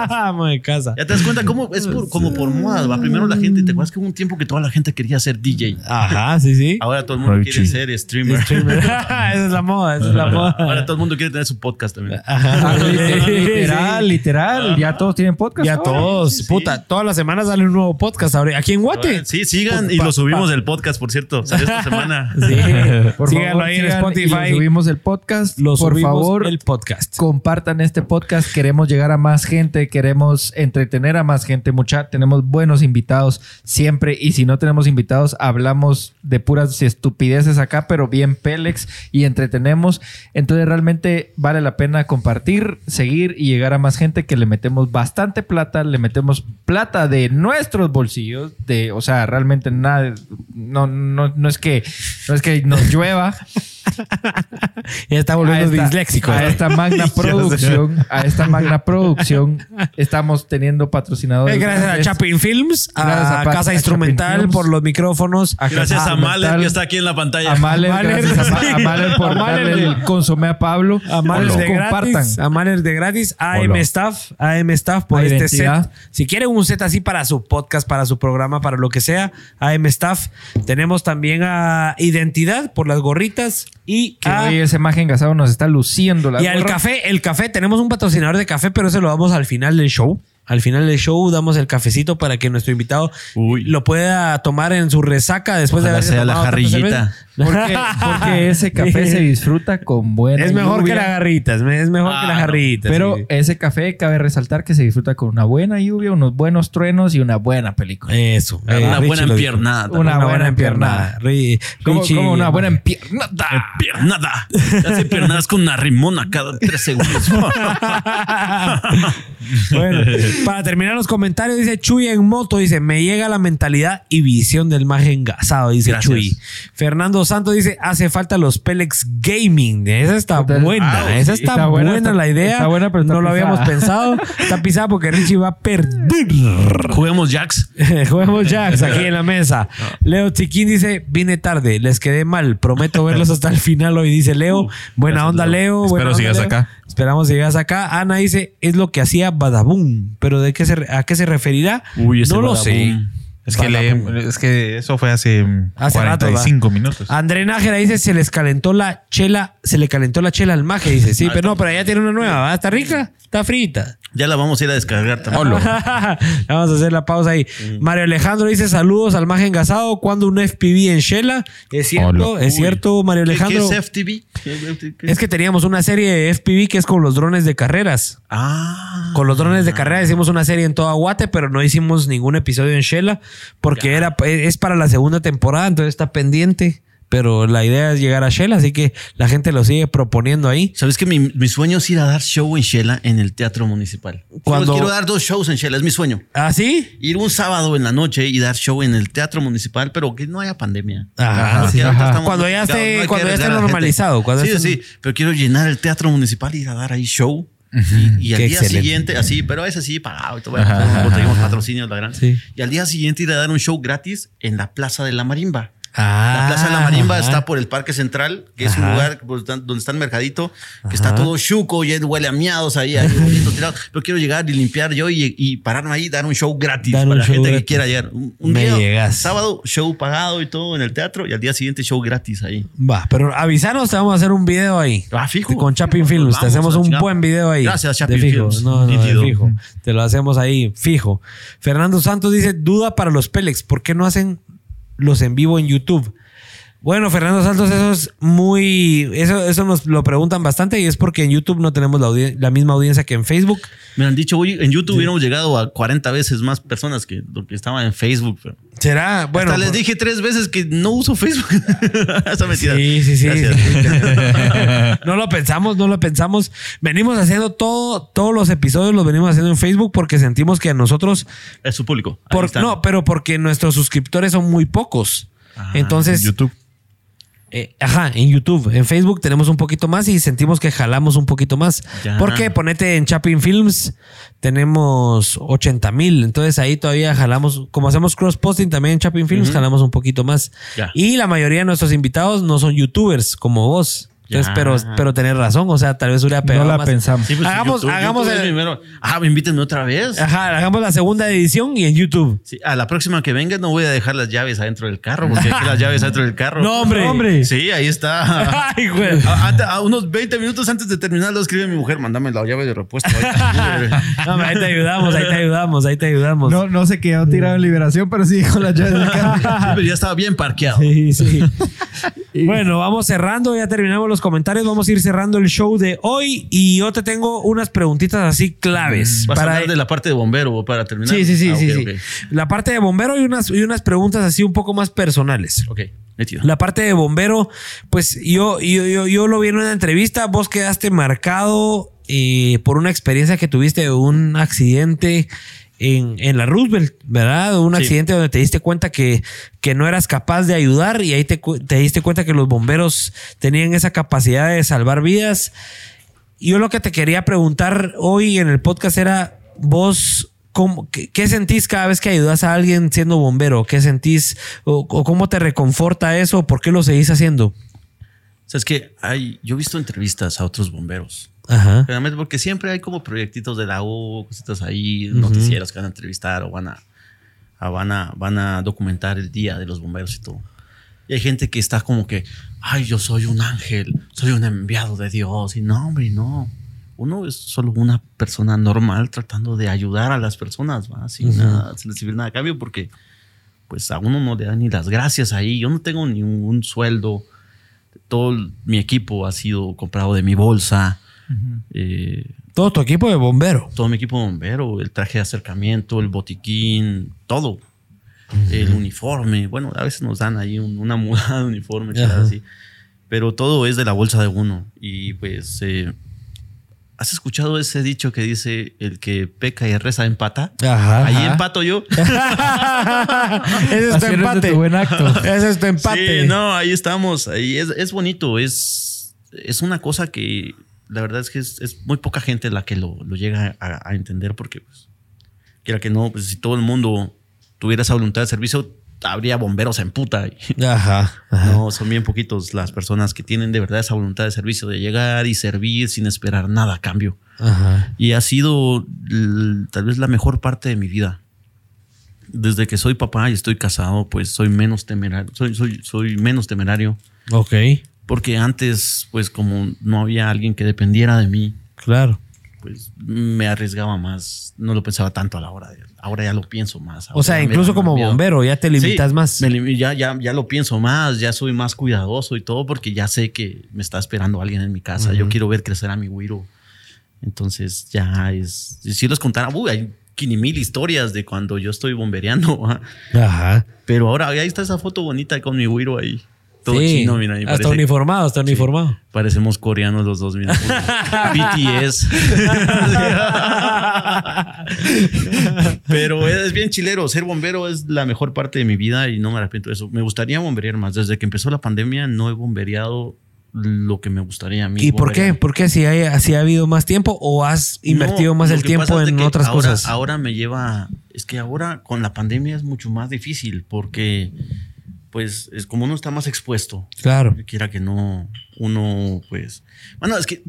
amo de casa. ya te das cuenta cómo es por- como por moda. Va primero la gente. ¿Te acuerdas que hubo un tiempo que toda la gente quería ser DJ? Ajá, sí, sí. Ahora todo el mundo quiere ser streamer. Streamer. esa es la moda, esa es la moda. Ahora todo el mundo quiere tener su podcast también. Ah, Sí, literal, literal. Ya todos tienen podcast. Ya ahora. todos, puta, todas las semanas sale un nuevo podcast ahora. Aquí en Guate. Sí, sigan y Pa- lo subimos pa- el podcast, por cierto. Salió esta semana. Sí. Por Síganlo favor, ahí en sigan y Spotify. lo subimos el podcast. Lo Por subimos favor, el podcast. compartan este podcast. Queremos llegar a más gente, queremos entretener a más gente. Mucha, tenemos buenos invitados siempre. Y si no tenemos invitados, hablamos de puras estupideces acá, pero bien Pélex y entretenemos. Entonces, realmente vale la pena compartir, seguir y llegar a más gente que le metemos bastante plata, le metemos plata de nuestros bolsillos, de, o sea, realmente nada, no, no, no es que, no es que nos llueva. ya está volviendo a esta, disléxico. a esta magna producción, a esta magna producción, estamos teniendo patrocinadores. Eh, Gracias a. Chapin Films, Gracias a, a Casa a Instrumental Films. por los micrófonos. A Gracias Casa a Instrumental, que está aquí en la pantalla. A A Mahler, gracias a, Ma- sí. a Mahler por A darle el consomé a Pablo. A Mahler Hola. de compartan. gratis. A Mahler de gratis. AM Hola. Staff. AM Staff por A este Identidad. set. Si quieren un set así para su podcast, para su programa, para lo que sea, AM Staff. Tenemos también a Identidad por las gorritas. Y, Que a- hoy ese imagen gasado nos está luciendo la y al café. El café. Tenemos un patrocinador de café, pero eso lo damos al final del show. Al final del show damos el cafecito para que nuestro invitado Uy. lo pueda tomar en su resaca después Ojalá de haber sea la jarrillita. Porque, porque ese café se disfruta con buena Es mejor lluvia. que las garritas. Es mejor que Ah, las no. jarritas. Pero sí. ese café cabe resaltar que se disfruta con una buena lluvia, unos buenos truenos y una buena película. Eso. Una eh, buena empiernada. Una Una, buena buena empiernada. Ri- Como, Richie- como una buena empiernada. Piernada. Hace piernadas con una rimona cada tres segundos. bueno, para terminar los comentarios, dice Chuy en moto, dice, me llega la mentalidad y visión del maje engasado, dice Gracias. Chuy. Fernando Santos dice, hace falta los Pelex Gaming. Esa está buena, ah, esa está, está buena, buena, está- la idea. está buena, pero está no lo habíamos pensado. Está pisada porque Richie va a perder. Juguemos Jacks. Juguemos Jacks aquí en la mesa. Leo Chiquín dice: Vine tarde, les quedé mal. Prometo verlos hasta el final hoy. Dice Leo. Buena gracias, onda, Leo. Espero buena onda, sigas Leo. acá. Esperamos que llegas acá. Ana dice: Es lo que hacía Badabun. Pero ¿de qué se, a qué se referirá? Uy, ese no lo sé. Es que, le- es que eso fue hace, mm, Hace rato, 45 minutos. André Nájera dice: Se les calentó la chela. Se le calentó la chela al maje. Dice: Sí, pero no, pero ya tiene una nueva. ¿va? ¿Está rica? Está frita. Ya la vamos a ir a descargar también. Vamos a hacer la pausa ahí. Mario Alejandro dice saludos al maje engasado. ¿Cuándo un FPV en Shela? Es cierto, es Uy. cierto, Mario ¿Qué, Alejandro. qué es FTV? ¿Qué- qué- Es que teníamos una serie de FPV que es con los drones de carreras. Ah. Con los drones de carrera hicimos una serie en toda Guate, pero no hicimos ningún episodio en Shela porque era, es para la segunda temporada, entonces está pendiente. Pero la idea es llegar a Shela, así que la gente lo sigue proponiendo ahí. ¿Sabes que mi, mi sueño es ir a dar show en Shela en el Teatro Municipal? Cuando- Cuando... Quiero dar dos shows en Shela, es mi sueño. ¿Ah, sí? Ir un sábado en la noche y dar show en el Teatro Municipal, pero que no haya pandemia. Ajá, sí. Ajá. Cuando ya esté- cuando ya esté normalizado, cuando sí, sí, pero quiero llenar el Teatro Municipal y ir a dar ahí show. Y, y al Qué día excelente. siguiente, así, pero ese sí pagado. bueno, conseguimos patrocinios, la gran. Sí. Y al día siguiente ir a dar un show gratis en la Plaza de la Marimba. Ah, La Plaza de la Marimba ajá. está por el Parque Central, que es un Ajá. lugar tan- donde está el mercadito, que está todo chuco y huele a miados ahí, ahí bonito tirado. Pero quiero llegar y limpiar yo y, y pararme ahí dar un show gratis Dar para la gente gratis. que quiera llegar. Un, un Me día, llegas. sábado, show pagado y todo en el teatro y al día siguiente show gratis ahí. Va, pero avisanos, te vamos a hacer un video ahí. Ah, fijo. Con Chapin Films. Te hacemos un buen video ahí. Gracias, Chapin. Films. No, no, de Nítido. fijo. Te lo hacemos ahí, fijo. Fernando Santos dice: duda para los Pelex. ¿Por qué no hacen los en vivo en YouTube? Bueno, Fernando Santos, eso es muy. Eso, eso nos lo preguntan bastante y es porque en YouTube no tenemos la, audien- la misma audiencia que en Facebook. Me han dicho, oye, en YouTube hubiéramos llegado a 40 veces más personas que lo que estaban en Facebook. pero- Será. Bueno. Hasta les por- dije tres veces que no uso Facebook. Esa mentira. Sí, sí, sí. No lo pensamos, no lo pensamos. Venimos haciendo todo, todos los episodios los venimos haciendo en Facebook porque sentimos que a nosotros, Es su público. Por- no, pero porque nuestros suscriptores son muy pocos. Entonces, YouTube. Eh, ajá, en YouTube, en Facebook tenemos un poquito más y sentimos que jalamos un poquito más. Ya. Porque ponete en Chapin Films, tenemos 80 mil. Entonces ahí todavía jalamos, como hacemos cross posting también en Chapin Films, jalamos un poquito más. Ya. Y la mayoría de nuestros invitados no son youtubers como vos. Entonces, Ya. pero, pero tenés razón, o sea, tal vez hubiera pegado No la más. pensamos. Sí, pues, hagamos, YouTube- hagamos, YouTube el- primero. Ah, invítenme otra vez. ajá, hagamos la segunda edición y en YouTube. Sí, a la próxima que venga no voy a dejar las llaves adentro del carro, porque aquí las llaves adentro del carro. No, hombre. Hombre. Sí, ahí está. Ay, güey. A, unos 20 minutos antes de terminar, lo escribe mi mujer, mándame la llave de repuesto. No, hombre, ahí te ayudamos, ahí te ayudamos, ahí te ayudamos. No, no se quedó tirado en liberación, pero sí con las llaves del carro. Sí, pero ya estaba bien parqueado. Sí, sí. bueno, vamos cerrando, ya terminamos los comentarios, vamos a ir cerrando el show de hoy y yo te tengo unas preguntitas así claves. ¿Vas a para- hablar de la parte de bombero para terminar? Sí, sí, sí, Ah, sí. La parte de bombero y unas, y unas preguntas así un poco más personales. Ok. La parte de bombero, pues yo, yo, yo, yo lo vi en una entrevista, vos quedaste marcado eh, por una experiencia que tuviste de un accidente en, en la Roosevelt, ¿verdad? Un Sí. accidente donde te diste cuenta que, que no eras capaz de ayudar y ahí te, te diste cuenta que los bomberos tenían esa capacidad de salvar vidas. Yo lo que te quería preguntar hoy en el podcast era, vos, ¿cómo, qué, qué sentís cada vez que ayudas a alguien siendo bombero? ¿Qué sentís? ¿O, o cómo te reconforta eso? ¿Por qué lo seguís haciendo? Sea, es que hay, yo he visto entrevistas a otros bomberos. Ajá. Realmente porque siempre hay como proyectitos de la U, cositas ahí, noticieros que van a entrevistar o van a, a- van a van a documentar el día de los bomberos y todo. Y hay gente que está como que, ay, yo soy un ángel, soy un enviado de Dios. Y no, hombre, no. Uno es solo una persona normal tratando de ayudar a las personas, ¿va? Sin, nada, sin recibir nada a cambio, porque pues a uno no le dan ni las gracias ahí. Yo no tengo ni un, un sueldo. Todo mi equipo ha sido comprado de mi bolsa. Eh, Todo tu equipo de bombero. todo mi equipo bombero, el traje de acercamiento, el botiquín, todo. El uniforme. Bueno, a veces nos dan ahí un- una mudada de uniforme, Ajá. así. Pero todo es de la bolsa de uno. Y pues, eh, ¿has escuchado ese dicho que dice el que peca y reza empata? Ajá. Ahí ajá. empato yo. Ese es tu empate. tu buen acto. Ese es tu empate. Sí, no, ahí estamos. Ahí es, es bonito. Es, es una cosa que la verdad es que es, es muy poca gente la que lo, lo llega a, a entender porque, pues, quiera que no, pues si todo el mundo tuviera esa voluntad de servicio, habría bomberos en puta. Ajá. ajá. no, son bien poquitos las personas que tienen de verdad esa voluntad de servicio, de llegar y servir sin esperar nada a cambio. Ajá. Y ha sido tal vez la mejor parte de mi vida. Desde que soy papá y estoy casado, pues soy menos temerario. Soy, soy, soy menos temerario. Ok. Porque antes, pues como no había alguien que dependiera de mí, Claro. Pues me arriesgaba más. No lo pensaba tanto a la hora. de- ahora ya lo pienso más. O sea, incluso como miedo. bombero, ya te limitas Sí, más. me ya, ya, ya lo pienso más, ya soy más cuidadoso y todo porque ya sé que me está esperando alguien en mi casa. Yo quiero ver crecer a mi güiro. Entonces ya es... Si les contara, uy, hay mil historias de cuando yo estoy bombereando. Ajá. Pero ahora ahí está esa foto bonita con mi güiro ahí. Todo Sí, chino, mira. Hasta parece- uniformado, hasta uniformado. Parecemos coreanos los dos, mira. BTS. Pero es bien chilero. Ser bombero es la mejor parte de mi vida y no me arrepiento de eso. Me gustaría bomberear más. Desde que empezó la pandemia no he bombereado lo que me gustaría a mí. ¿Y por qué? ¿Por qué si hay, así ha habido más tiempo o has invertido No, más el tiempo en otras ahora- cosas? Ahora me lleva. Es que ahora con la pandemia es mucho más difícil porque, pues, es como uno está más expuesto. Claro. Quiera que no, uno, pues. Bueno, es que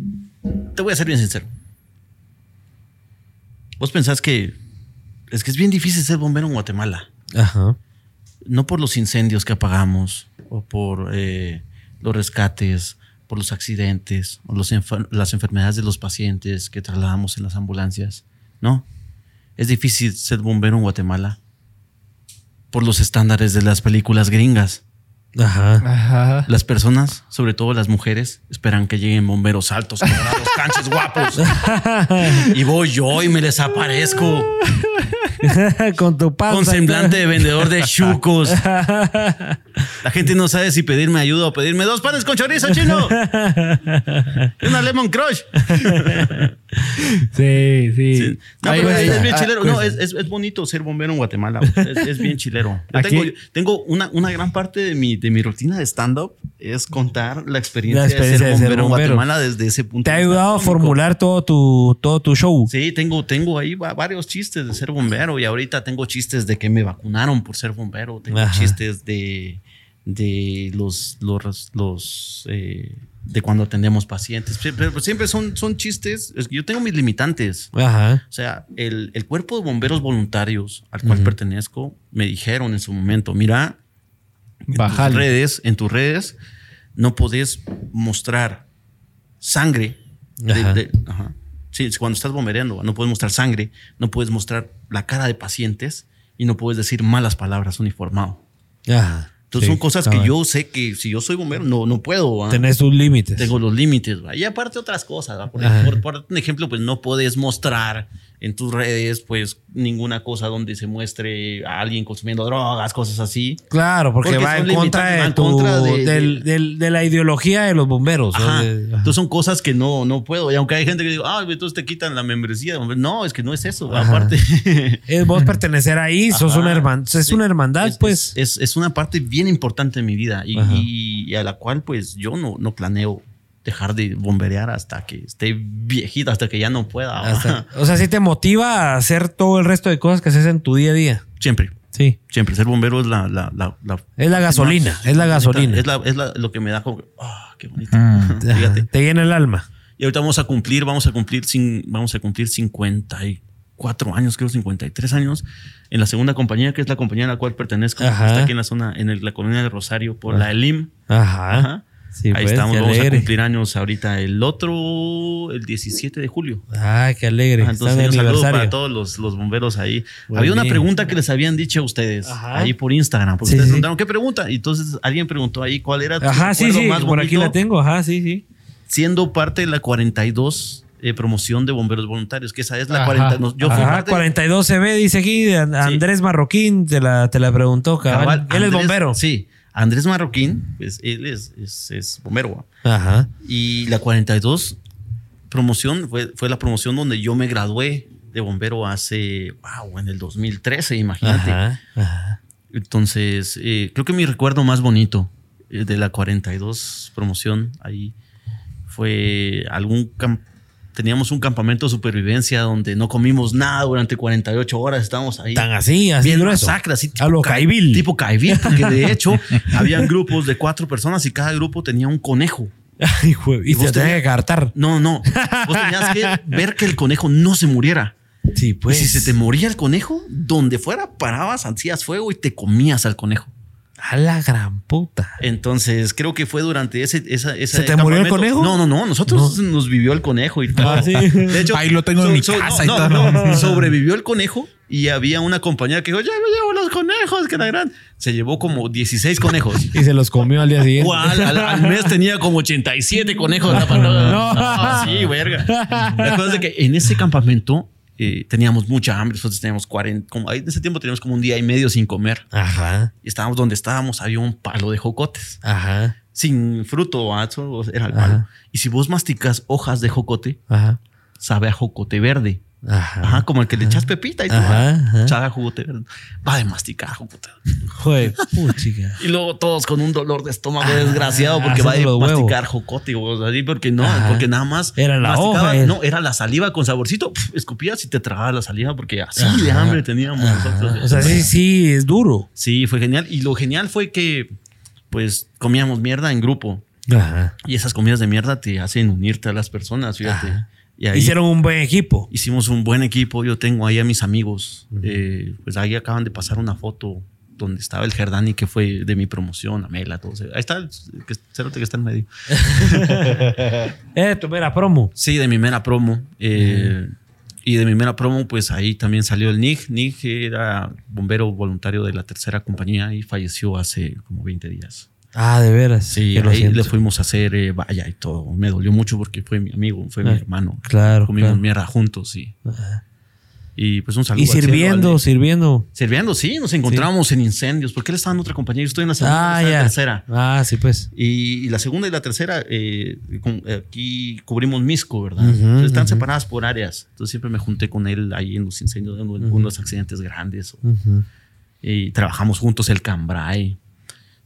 te voy a ser bien sincero. Vos pensás que es que es bien difícil ser bombero en Guatemala. Ajá. No por los incendios que apagamos o por eh, los rescates, por los accidentes o los enfer- las enfermedades de los pacientes que trasladamos en las ambulancias. No. Es difícil ser bombero en Guatemala por los estándares de las películas gringas. Ajá. Ajá. Las personas, sobre todo las mujeres, esperan que lleguen bomberos altos, canches guapos. Y voy yo y me les aparezco con tu panza. con semblante de vendedor de chucos. La gente no sabe si pedirme ayuda o pedirme dos panes con chorizo chino. Y una lemon crush. Sí, sí. Sí. No, Ahí pero va, es, es bien chilero. Ah, No, pues, es, bonito ser bombero en Guatemala. Es, es bien chilero. Yo tengo tengo una, una gran parte de mi, de mi rutina de stand-up es contar la experiencia, La experiencia de de ser ser bombero en. Guatemala desde ese punto Te ha de ayudado a formular todo tu, todo tu show. Sí, tengo, tengo ahí va- varios chistes de ser bombero y ahorita tengo chistes de que me vacunaron por ser bombero. Tengo Ajá. chistes de, de los, los, los eh, de cuando atendemos pacientes. Pero siempre son, son chistes. Es que yo tengo mis limitantes. Ajá. O sea, el, el cuerpo de bomberos voluntarios al cual pertenezco me dijeron en su momento, mira, en tus Bajale. redes, en tus redes, no podés mostrar sangre. de- Ajá. de- ajá. Sí, es cuando estás bombereando, no puedes mostrar sangre, no puedes mostrar la cara de pacientes y no puedes decir malas palabras uniformado. Ajá. Entonces Sí, son cosas que yo sé que si yo soy bombero no, no puedo. ¿va? Tenés tus límites. Tengo los límites. ¿va? Y aparte otras cosas. ¿va? Por, por, por un ejemplo, pues no puedes mostrar en tus redes, pues ninguna cosa donde se muestre a alguien consumiendo drogas, cosas así. Claro, porque, Porque va en contra, de, va en tu- contra de- del- de- del- de la ideología de los bomberos. Ajá. Entonces son cosas que no, no puedo. Y aunque hay gente que dice, ah, entonces te quitan la membresía. No, es que no es eso. Ajá. Aparte. Es vos pertenecer ahí, sos una herman- es una hermandad, Es- pues. Es, es una parte bien importante de mi vida y- y a la cual pues yo no, no planeo dejar de bomberear hasta que esté viejita, hasta que ya no pueda. Hasta- o sea, sí te motiva a hacer todo el resto de cosas que haces en tu día a día. Siempre, Sí. siempre. Ser bombero es la... la, la, la- Es la gasolina, más- es la gasolina. Es, la- es la- lo que me da como... Ah, qué bonito. Mm. Fíjate. Te llena el alma. Y ahorita vamos a cumplir, vamos a cumplir, sin, vamos a cumplir 54 años, creo 53 años, en la segunda compañía, que es la compañía a la cual pertenezco. Ajá. Está aquí en la zona, en el- la colonia de Rosario, por la ELIM. Ajá. Ajá. Sí, Ahí pues, estamos, vamos a cumplir años ahorita el otro, el 17 de julio. Ay, qué alegre. Ah, Entonces, un saludo para todos los, los bomberos ahí. Muy Había una pregunta que les habían dicho a ustedes Ajá. ahí por Instagram, porque Sí, ustedes sí. preguntaron qué pregunta. Y entonces alguien preguntó ahí cuál era tu Ajá, sí, sí. más Por aquí la tengo. Ajá, sí, sí. siendo parte de la 42 eh, promoción de bomberos voluntarios, que esa es la Ajá. 40. no, yo fui Ajá, parte 42 CB dice aquí. Andrés Marroquín te la, te la preguntó, cabal. cabal, Él es bombero. Sí, Andrés Marroquín, pues él es, es, es bombero. Ajá. Y la 42 promoción fue, fue la promoción donde yo me gradué de bombero hace, wow, en el 2013, imagínate. Ajá. Ajá. Entonces, eh, creo que mi recuerdo más bonito eh, de la 42 promoción ahí fue algún cam- teníamos un campamento de supervivencia donde no comimos nada durante 48 horas, estábamos ahí. Tan así, así Bien grueso. masacre, así A lo ca- Caibil. Tipo Caibil, porque de hecho habían grupos de cuatro personas y cada grupo tenía un conejo. Ay, y vos te tenía tenías- que cartar. No, no. Vos tenías que ver que el conejo no se muriera. Sí, pues. y si se te moría el conejo, donde fuera parabas, hacías fuego y te comías al conejo. A la gran puta. Entonces, creo que fue durante ese, esa, ¿Se te murió el conejo? No, no, no. Nosotros nos vivió el conejo y todo. Ah, sí. De hecho, Ahí lo tengo en mi casa y no, todo. no. Sobrevivió el conejo y había una compañera que dijo, ya me llevo los conejos, que la gran. Se llevó como 16 conejos. Y se los comió al día siguiente. Al, al mes tenía como 87 conejos. No. No, sí, verga. La cosa es que en ese campamento eh, teníamos mucha hambre. Nosotros teníamos 40, como, en ese tiempo teníamos como un día y medio sin comer. Ajá. Y estábamos donde estábamos, había un palo de jocotes Ajá. sin fruto, era el palo. Ajá. Y si vos masticas hojas de jocote, Ajá. sabe a jocote verde. Ajá. Ajá, como el que le echas pepita y tú, ah, jocote verde. Va de masticar jocote. Joder, puchica. Y luego todos con un dolor de estómago desgraciado porque va de masticar jocote, o sea, así, porque no, Ajá. porque nada más Era la hoja, no, era la saliva con saborcito, escupías y te tragabas la saliva porque así de hambre teníamos nosotros. O sea, sí, sí, es duro. Sí, fue genial. Y lo genial fue que, pues, comíamos mierda en grupo. Ajá. Y esas comidas de mierda te hacen unirte a las personas, fíjate. Ajá. Y ahí Hicieron un buen equipo. hicimos un buen equipo. Yo tengo ahí a mis amigos. Eh, pues ahí acaban de pasar una foto donde estaba el Gerdani, que fue de mi promoción, Amela, todo. Ahí está el que, que está en medio. Eh, tu mera promo. Sí, de mi mera promo. Eh, Y de mi mera promo, pues ahí también salió el Nig. Nig era bombero voluntario de la tercera compañía y falleció hace como 20 días. Ah, de veras. Sí, ahí siento. le fuimos a hacer eh, vaya y todo. Me dolió mucho porque fue mi amigo, fue mi Ah, hermano. claro, Comimos claro. mierda juntos, sí. Y pues un saludo. Y al cielo, sirviendo, sirviendo. Sirviendo, sí, nos encontramos en incendios. Porque él estaba en otra compañía. Yo estoy en la segunda, Ah, en ya. la tercera. Ah, sí, pues. Y, y la segunda y la tercera, eh, con- aquí cubrimos Misco, ¿verdad? Entonces, están separadas por áreas. Entonces siempre me junté con él ahí en los incendios, en unos accidentes grandes. Ujú. Y trabajamos juntos el Cambrai.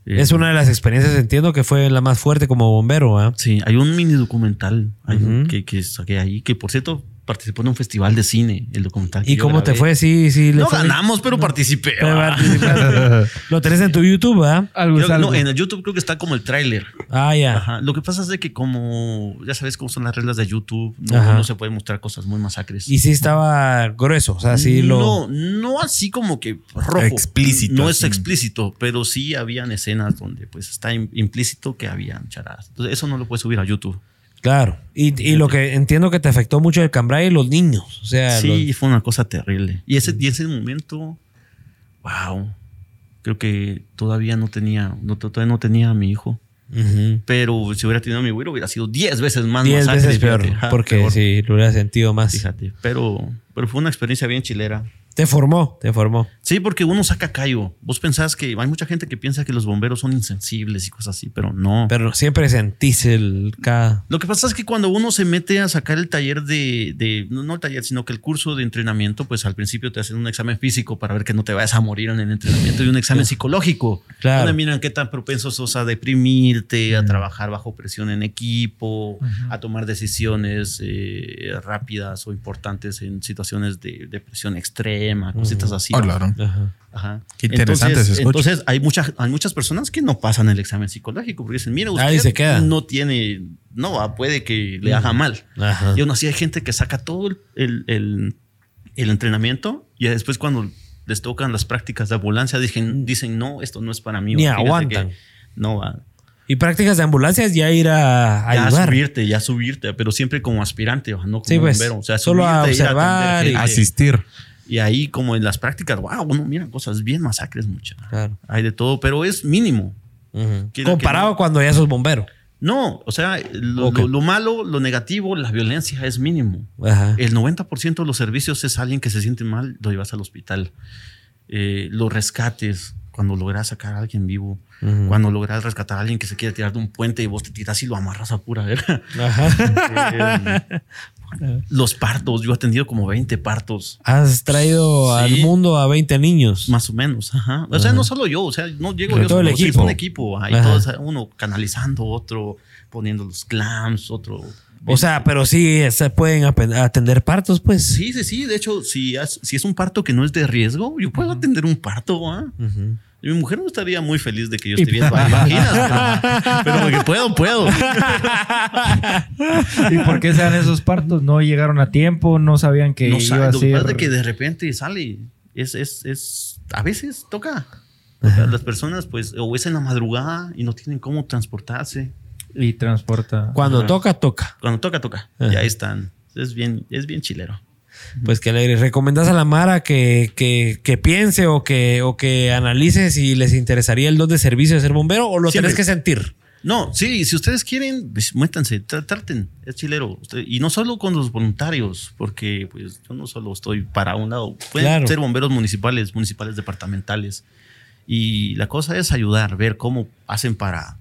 Eh, Es una de las experiencias, entiendo que fue la más fuerte como bombero, ¿ah? Sí, hay un mini documental hay un- Ujú. que, que saqué ahí, que por cierto participó en un festival de cine, el documental. ¿Y cómo te fue? Sí, sí. le No fue- ganamos, pero participé. Pero ah. Lo tenés en tu YouTube, ¿ah? Algo. no, en el YouTube creo que está como el tráiler. Ah, ya. Ajá. Lo que pasa es de que como ya sabes cómo son las reglas de YouTube, no, se puede mostrar cosas muy masacres. Y sí estaba grueso, o sea, sí lo... No, no así como que rojo. Explícito, No es explícito, pero sí habían escenas donde pues está im- implícito que habían charadas. Entonces eso no lo puedes subir a YouTube. Claro. Y, y lo que entiendo que te afectó mucho el cambray y los niños. O sea, Sí, los- fue una cosa terrible. Y ese, y ese momento, wow, creo que todavía no tenía, no, todavía no tenía a mi hijo. Pero si hubiera tenido mi güiro, hubiera sido 10 veces más Diez masacre, veces peor, fíjate. Ajá, porque sí, lo hubiera sentido más. Fíjate. Pero, pero fue una experiencia bien chilera. Te formó, te formó. Sí, porque uno saca callo. Vos pensás que hay mucha gente que piensa que los bomberos son insensibles y cosas así, pero no. Pero siempre sentís el cada. Lo que pasa es que cuando uno se mete a sacar el taller de, de- no, no el taller, sino que el curso de entrenamiento, pues al principio te hacen un examen físico para ver que no te vayas a morir en el entrenamiento y un examen psicológico. Claro. Donde miran qué tan propensos sos a deprimirte, a trabajar bajo presión en equipo, a tomar decisiones eh, rápidas o importantes en situaciones de depresión extrema, cositas así. Oh, claro. Ajá. Ajá. Qué interesante entonces, se escucha. Entonces, hay muchas, hay muchas personas que no pasan el examen psicológico porque dicen, mira, usted Ahí se queda. no tiene, no, puede que le haga mal. Ajá. Y aún así hay gente que saca todo el, el- el- el entrenamiento y después cuando les tocan las prácticas de ambulancia dicen, dicen no, esto no es para mí. Ni aguantan. que No va. Y prácticas de ambulancias ya ir a, a Ya ayudar. subirte, ya subirte, pero siempre como aspirante, no como Sí, pues, bombero. O sea, solo a observar y-. Asistir. Y ahí como en las prácticas, wow, uno mira cosas bien masacres muchas. Claro. Hay de todo, pero es mínimo. Comparado no. cuando ya sos bombero. No, o sea, lo, Ok. lo- lo malo, lo negativo, la violencia es mínimo. Ajá. El 90% de los servicios es alguien que se siente mal, lo llevas al hospital. Eh, los rescates, cuando logras sacar a alguien vivo, cuando logras rescatar a alguien que se quiere tirar de un puente y vos te tiras y lo amarras a pura verga. Ajá. Eh, los partos, yo he atendido como 20 partos. Has traído Sí. al mundo a 20 niños. Más o menos, ajá. O sea, no solo yo, o sea, no llego Pero yo todo el solo, sí, equipo. Es un equipo, Ajá. todos, uno canalizando, otro poniendo los clams, otro. O sea, pero sí se pueden atender partos, pues. Sí, sí, sí. De hecho, si, has- si es un parto que no es de riesgo, yo puedo atender un parto, ¿ah? Ujú. Y mi mujer no estaría muy feliz de que yo esté viendo a imaginas, pero, pero porque puedo, puedo. ¿Y por qué se dan esos partos? ¿No llegaron a tiempo? ¿No sabían que No iba sabe, a lo que pasa ser...? es que de repente sale. Es, es, es, a veces toca. Las personas, pues, o es en la madrugada y no tienen cómo transportarse. Y transporta... Cuando Ajá. toca, toca. Cuando toca, toca. Ajá. Y ahí están. Es bien, es bien chilero. Pues que le recomendás a la Mara que, que, que piense o que, o que analice si les interesaría el don de servicio de ser bombero o lo Siempre. tenés que sentir. No, sí, si ustedes quieren, pues, métanse, tra- traten, es chilero. Usted- y no solo con los voluntarios, porque pues yo no solo estoy para un lado, pueden Claro. ser bomberos municipales, municipales departamentales. Y la cosa es ayudar, ver cómo hacen para,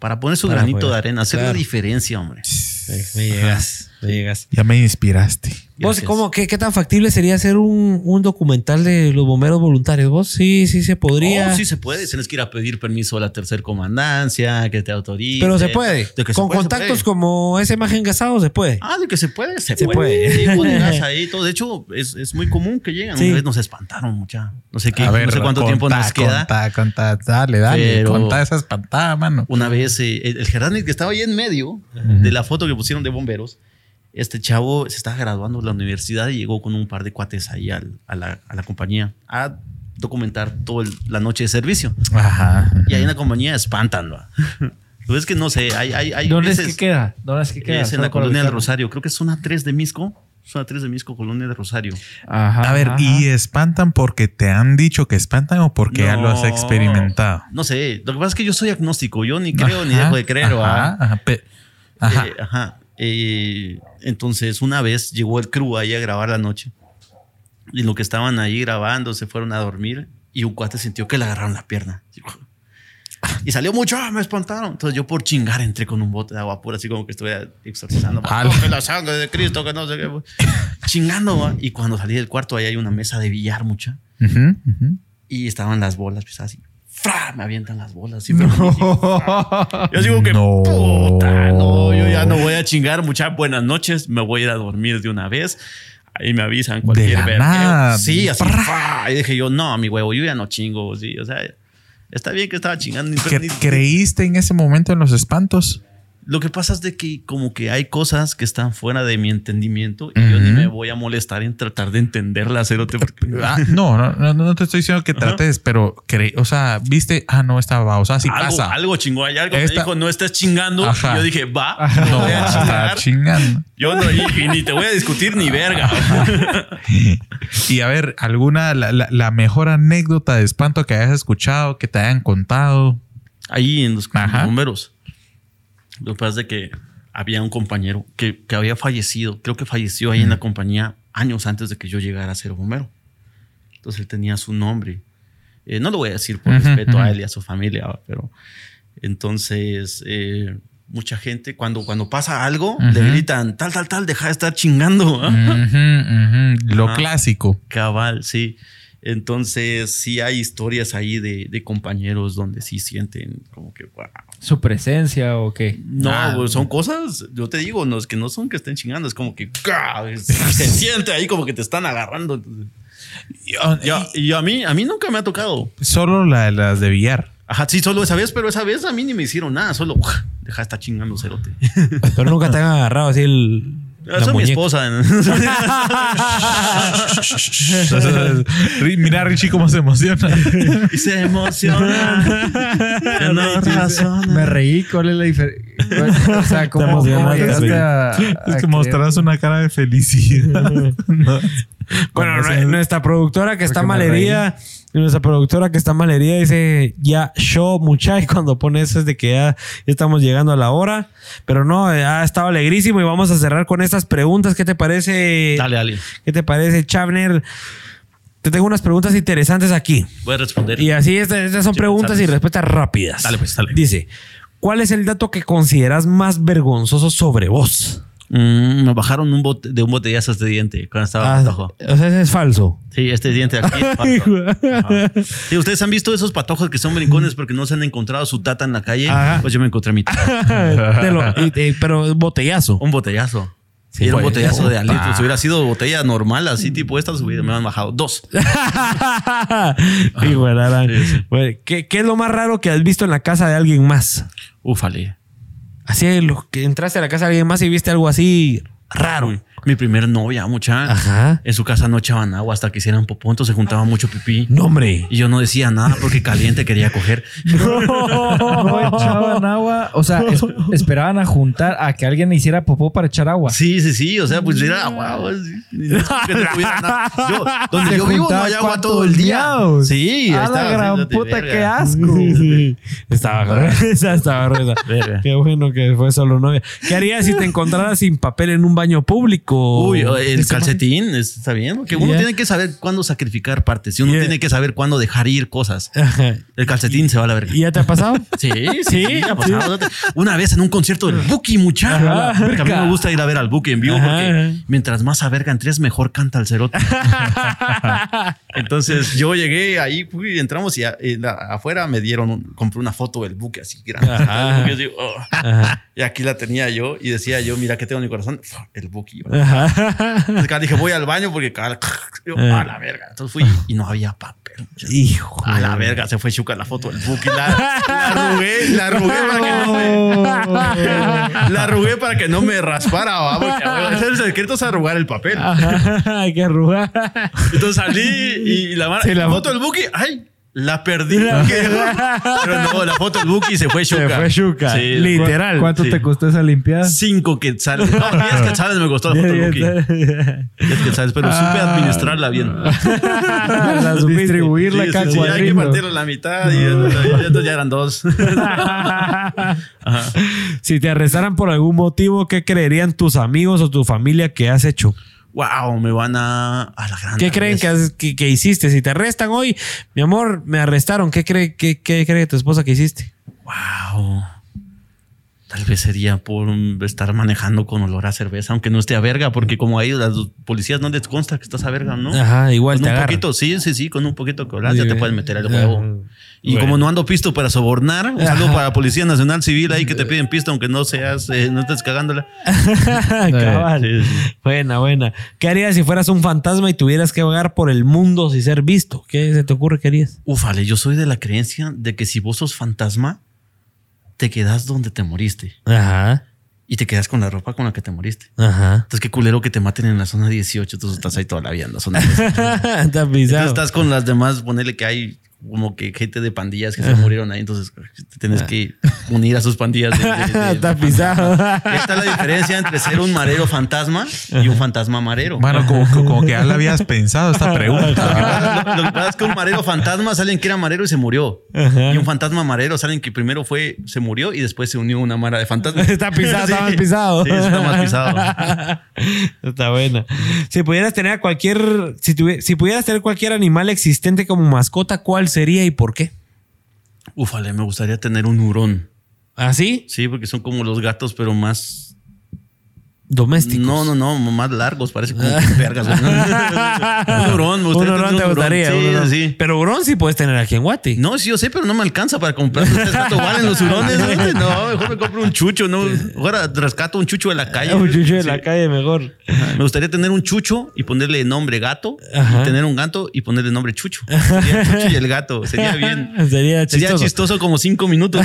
para poner su granito de arena, hacer Claro. la diferencia, hombre. Me llegas, me llegas. Ya me inspiraste. ¿Vos cómo, qué, qué tan factible sería hacer un, un documental de los bomberos voluntarios? ¿Vos sí, sí se podría? Oh, sí se puede, tienes que ir a pedir permiso a la tercer comandancia, que te autorice. Pero se puede. De que se Con se contactos puede. como ese imagen gasado se puede. Ah, de que se puede, se, Se puede. puede. Ahí, todo. De hecho, es, es muy común que llegan. Sí. Una vez nos espantaron mucha. No sé qué, A ver, no sé cuánto tiempo nos queda. Contá, contá, dale, dale. Pero- Contá esa espantada, mano. Una vez eh, el, el que estaba ahí en medio de la foto que pusieron de bomberos, este chavo se estaba graduando de la universidad y llegó con un par de cuates ahí al- a, la, a la compañía a documentar toda la noche de servicio. Ajá. Y ahí en la compañía espantan. Pues es que no sé, hay, hay, hay ¿Dónde es veces- que queda? ¿Dónde es que queda? Es en la colonia del. Rosario. Creo que es zona 3 de Misco. Zona 3 de Misco, colonia de Rosario. Ajá. A ver, ajá. ¿y espantan porque te han dicho que espantan o porque ya lo has No, experimentado? No sé. Lo que pasa es que yo soy agnóstico. Yo ni creo ni Ajá, dejo de creer. ¿va? Ajá. Eh, ajá. Eh, entonces, una vez llegó el crew ahí a grabar la noche. Y lo que estaban ahí grabando se fueron a dormir. Y un cuate sintió que le agarraron la pierna. Y salió mucho, ¡ah! me espantaron. Entonces yo por chingar entré con un bote de agua pura, así como que estuviera exorcizando. Ala. "No, que la sangre de Cristo, que no sé qué. Chingando, ¿va? Y cuando salí del cuarto, ahí hay una mesa de billar mucha. Ujú, ujú. Y estaban las bolas, pues así. ¡Fra! Me avientan las bolas. ¡fra! Yo digo que No. puta, no, yo ya no voy a chingar. Muchas buenas noches, me voy a ir a dormir de una vez. Ahí me avisan cualquier De la. Sí, así. Y dije yo, no, mi huevo, yo ya no chingo. Sí, o sea, está bien que estaba chingando. ni- ¿Cre- ni- ¿Creíste en ese momento en los espantos? Lo que pasa es de que como que hay cosas que están fuera de mi entendimiento y yo ni me voy a molestar en tratar de entenderlas. cerote, porque- Ah, no, no, no, no te estoy diciendo que trates, pero o sea, viste, ah, no estaba, o sea, sí algo, pasa. algo chingó. Hay algo Esta- me dijo, no estés chingando. Ajá. Yo dije, va, no, no, voy a chingar. chingando. Yo no, y, y ni te voy a discutir ni verga. Y a ver, alguna, la, la- la mejor anécdota de espanto que hayas escuchado, que te hayan contado. Ahí en los Ajá. bomberos. Lo que pasa es de que había un compañero que, que había fallecido, creo que falleció ahí en la compañía años antes de que yo llegara a ser bombero. Entonces él tenía su nombre. Eh, no lo voy a decir por Ujú, respeto a él y a su familia, pero entonces eh, mucha gente cuando, cuando pasa algo le gritan tal, tal, tal, deja de estar chingando. Lo clásico. Cabal, sí. Entonces sí hay historias ahí de, de compañeros donde sí sienten como que, wow. ¿Su presencia o qué? No, Ah. güey, son cosas, yo te digo, no es que no son que estén chingando, es como que se, siente ahí como que te están agarrando. Y, oh, Y, a- y a mí, a mí nunca me ha tocado. solo la- las de billar. Ajá, sí, solo esa vez, pero esa vez a mí ni me hicieron nada, solo deja de estar chingando cerote. Pero nunca te han agarrado así el. Esa es mi esposa. Mira a Richie cómo se emociona. y se emociona. No razona. Me reí. ¿Cuál es la diferencia? O sea, ¿cómo, cómo emocionaste, llegaste sí. a, a Es que mostrarás una cara de felicidad. No. Bueno, nuestra productora que está Porque malherida, nuestra productora que está malherida dice ya show mucha y cuando pone eso es de que ya, ya estamos llegando a la hora. Pero no, ha estado alegrísimo y vamos a cerrar con estas preguntas. ¿Qué te parece? Dale, dale. ¿Qué te parece, Chavner? Te tengo unas preguntas interesantes aquí. Voy a responder. Y así, estas, estas son Sí, preguntas y respuestas rápidas. Dale, pues, dale. Dice, ¿cuál es el dato que consideras más vergonzoso sobre vos? Mm, me bajaron un bote, de un botellazo este diente cuando estaba Ah, patojo. o sea, ese es falso. Sí, este diente de aquí es falso. Sí, ustedes han visto esos patojos que son brincones porque no se han encontrado su tata en la calle. Ajá. Pues yo me encontré mi tata. Te lo- y- eh, pero botellazo. Un botellazo. Sí, y era un botellazo de alito. Si hubiera sido botella normal, así tipo estas, hubiera- me han bajado dos. Sí, güey, ¿Qué, qué es lo más raro que has visto en la casa de alguien más? Ufale. Así, lo que entraste a la casa de alguien más y viste algo así raro. Mi primer novia, mucha. Ajá. En su casa no echaban agua hasta que hicieran popó, entonces se juntaba mucho pipí. No, hombre. Y yo no decía nada porque caliente quería coger. No echaban agua. O sea, es- esperaban a juntar a que alguien hiciera popó para echar agua. Sí, sí, sí. O sea, pues era agua. así. No es como que no tuviera nada. Yo, donde yo vivo no hay agua todo el día. Sí, A está, la gran sí, puta, verga. qué asco. Estaba gruesa, estaba gruesa. Qué bueno que fue solo novia. ¿Qué harías si te encontraras sin papel en un baño público? Uy, el Ese- calcetín, es- está bien. Porque uno tiene que saber cuándo sacrificar partes y uno tiene que saber cuándo dejar ir cosas. Ajá. El calcetín se va a la verga. ¿Y ya te ha pasado? Sí, sí, Sí, sí, ha pasado. Una vez en un concierto del Buki, muchacho. Porque a mí me gusta ir a ver al Buki en vivo Ajá. porque mientras más a verga entres, mejor canta el cerote. Entonces yo llegué ahí, fui, entramos y a- y la- afuera me dieron, un- compré una foto del Buki así grande. Ajá. Buki, así, oh. Y aquí la tenía yo y decía yo, mira que tengo en mi corazón, el Buki. Ajá. Entonces, acá dije, voy al baño porque cada- yo, a la verga. Entonces fui y no había papel. Hijo. A la verga, se fue chuca la foto del Buki. La, la arrugué, la arrugué para que no me. La arrugué para que no me raspara, va, porque el secreto es arrugar el papel. Ajá. Hay que arrugar. Entonces salí y la, Sí, la- la foto del Buki, ay, la perdí. Pero no, la foto del Buki se fue chuca. Se fue. Sí, Literal. ¿Cuánto Sí. te costó esa limpiada? Cinco quetzales. No, diez quetzales me costó la foto del Buki. Diez quetzales, pero supe administrarla bien. La supiste. Distribuirla Sí, cada sí, sí, hay que partirla a la mitad y entonces ya eran dos. Si te arrestaran por algún motivo, ¿qué creerían tus amigos o tu familia que has hecho? Wow, me van a a la gran. ¿Qué creen que, que, que hiciste? Si te arrestan hoy, mi amor, me arrestaron. ¿Qué cree, qué, qué cree tu esposa que hiciste? Wow. Tal vez sería por estar manejando con olor a cerveza, aunque no esté a verga, porque como ahí las policías no les consta que estás a verga, ¿no? Ajá, igual con te un poquito, sí, sí, sí, con un poquito que hablas ya te pueden meter el Ajá. huevo. Y Bueno. como no ando pisto para sobornar, un saludo para la Policía Nacional Civil ahí que te piden pisto aunque no seas, eh, no estés cagándola. Cabal. Sí, sí. Buena, buena. ¿Qué harías si fueras un fantasma y tuvieras que vagar por el mundo sin ser visto? ¿Qué se te ocurre que harías? Ufale, yo soy de la creencia de que si vos sos fantasma, te quedas donde te moriste Ajá, y te quedas con la ropa con la que te moriste. ajá. Entonces, qué culero que te maten en la zona 18. Entonces, estás ahí toda la vida en la zona 18. Está Entonces, estás con las demás, ponerle que hay como que gente de pandillas que se murieron ahí, entonces tienes que unir a sus pandillas. de- de- de- Está pisado. Esta es la diferencia entre ser un marero fantasma y un fantasma marero. Mano, como, como que ya la habías pensado esta pregunta. Lo, lo que pasa es que un marero fantasma es alguien que era marero y se murió. Y un fantasma marero es alguien que primero fue, se murió y después se unió a una mara de fantasmas. Está pisado, está más pisado. Sí, está más pisado. Está buena. Si pudieras tener a cualquier, si, tuvi- si pudieras tener cualquier animal existente como mascota, ¿cuál sería y por qué? Ufale, me gustaría tener un hurón. ¿Así? Sí, porque son como los gatos, pero más. Domésticos. No, no, no, más largos, parece como vergas. un hurón, me Un gustaría hurón tener te gustaría. Sí, un hurón. sí. Pero hurón sí puedes tener aquí en Guate. No, sí, yo sé, pero no me alcanza para comprar. ¿Cuánto valen los hurones? No, mejor me compro un chucho, ¿no? Ahora rescato un chucho de la calle. Un chucho de Sí. la calle mejor. Me gustaría tener un chucho y ponerle nombre gato. Y tener un gato y ponerle nombre chucho. Sería el chucho y el gato. Sería bien. Sería Sería chistoso. chistoso como cinco minutos.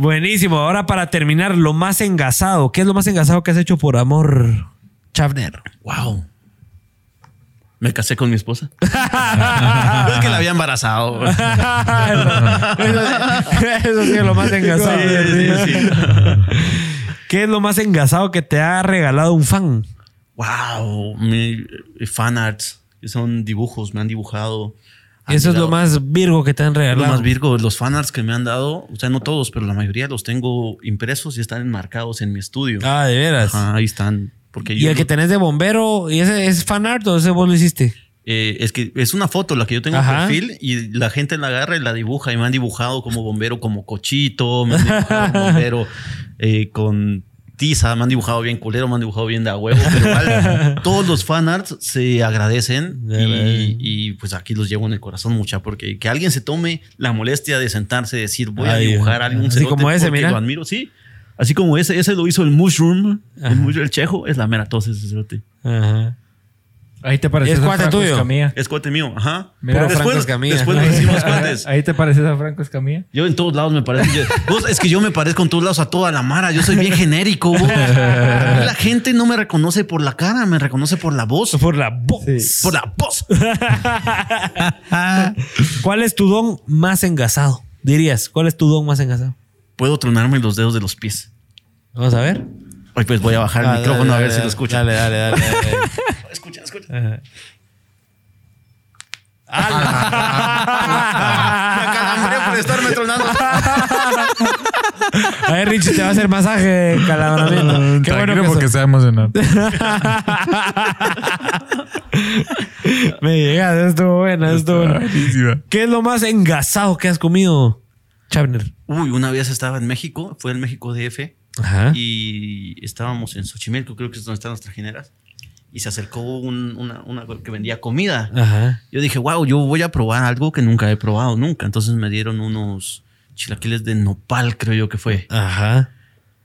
Buenísimo. Ahora para terminar, lo más engasado. ¿Qué es lo más engasado que has hecho por amor, Chavner? wow. Me casé con mi esposa. es que la había embarazado. eso, eso sí es lo más engasado. Sí, sí, sí. ¿Qué es lo más engasado que te ha regalado un fan? Wow. Mi fan arts. que Son dibujos. Me han dibujado. Eso es lo más virgo que te han Lo regalado. más Virgo, los fanarts que me han dado, o sea, no todos, pero la mayoría los tengo impresos y están enmarcados en mi estudio. Ah, de veras. Ajá, ahí están. Porque ¿Y yo el que tenés de bombero, ¿y ese es fan art o ese vos lo hiciste? eh, es que es una foto la que yo tengo en perfil y la gente la agarra y la dibuja y me han dibujado como bombero, como cochito, me han dibujado como bombero eh, con tiza, me han dibujado bien culero, me han dibujado bien de a huevo, pero igual todos los fanarts se agradecen y, y, pues aquí los llevo en el corazón mucha porque que alguien se tome la molestia de sentarse y decir voy a dibujar algún así como ese, mira. lo admiro, sí. Así como ese, ese lo hizo el Mushroom, Ajá. el, mushroom, el chejo, es la mera tos ese cerote. Ajá. Ahí te pareces Es a cuate Franco tuyo. Escamilla. Es cuate mío, ajá. Mira, Pero Franco después, Escamilla. después nos hicimos cuates. Ahí te pareces a Franco Escamilla. Yo en todos lados me parezco. yo- vos, es que yo me parezco en todos lados a toda la mara. Yo soy bien genérico. vos. A mí La gente no me reconoce por la cara, me reconoce por la voz. Por la voz. Por la voz. ¿Cuál es tu don más engasado? Dirías, ¿cuál es tu don más engasado? Puedo tronarme los dedos de los pies. Vamos a ver. Hoy pues voy a bajar el Ah, micrófono dale, a ver dale, si lo escuchan. Dale, dale, dale. Ajá. Me acalambré por estarme tronando. A ver, Richie, te va a hacer masaje calabramiento. Qué bueno que porque so- se va a emocionar. Me llegas, estuvo buena, estuvo buena. Buenísima. ¿Qué es lo más engasado que has comido, Chavner? Uy, una vez estaba en México, fue en México DF, Ajá. y estábamos en Xochimilco, creo que es donde están las trajineras, y se acercó un- una, una que vendía comida. Ajá. Yo dije, wow, yo voy a probar algo que nunca he probado nunca. Entonces me dieron unos chilaquiles de nopal, creo yo que fue. Ajá.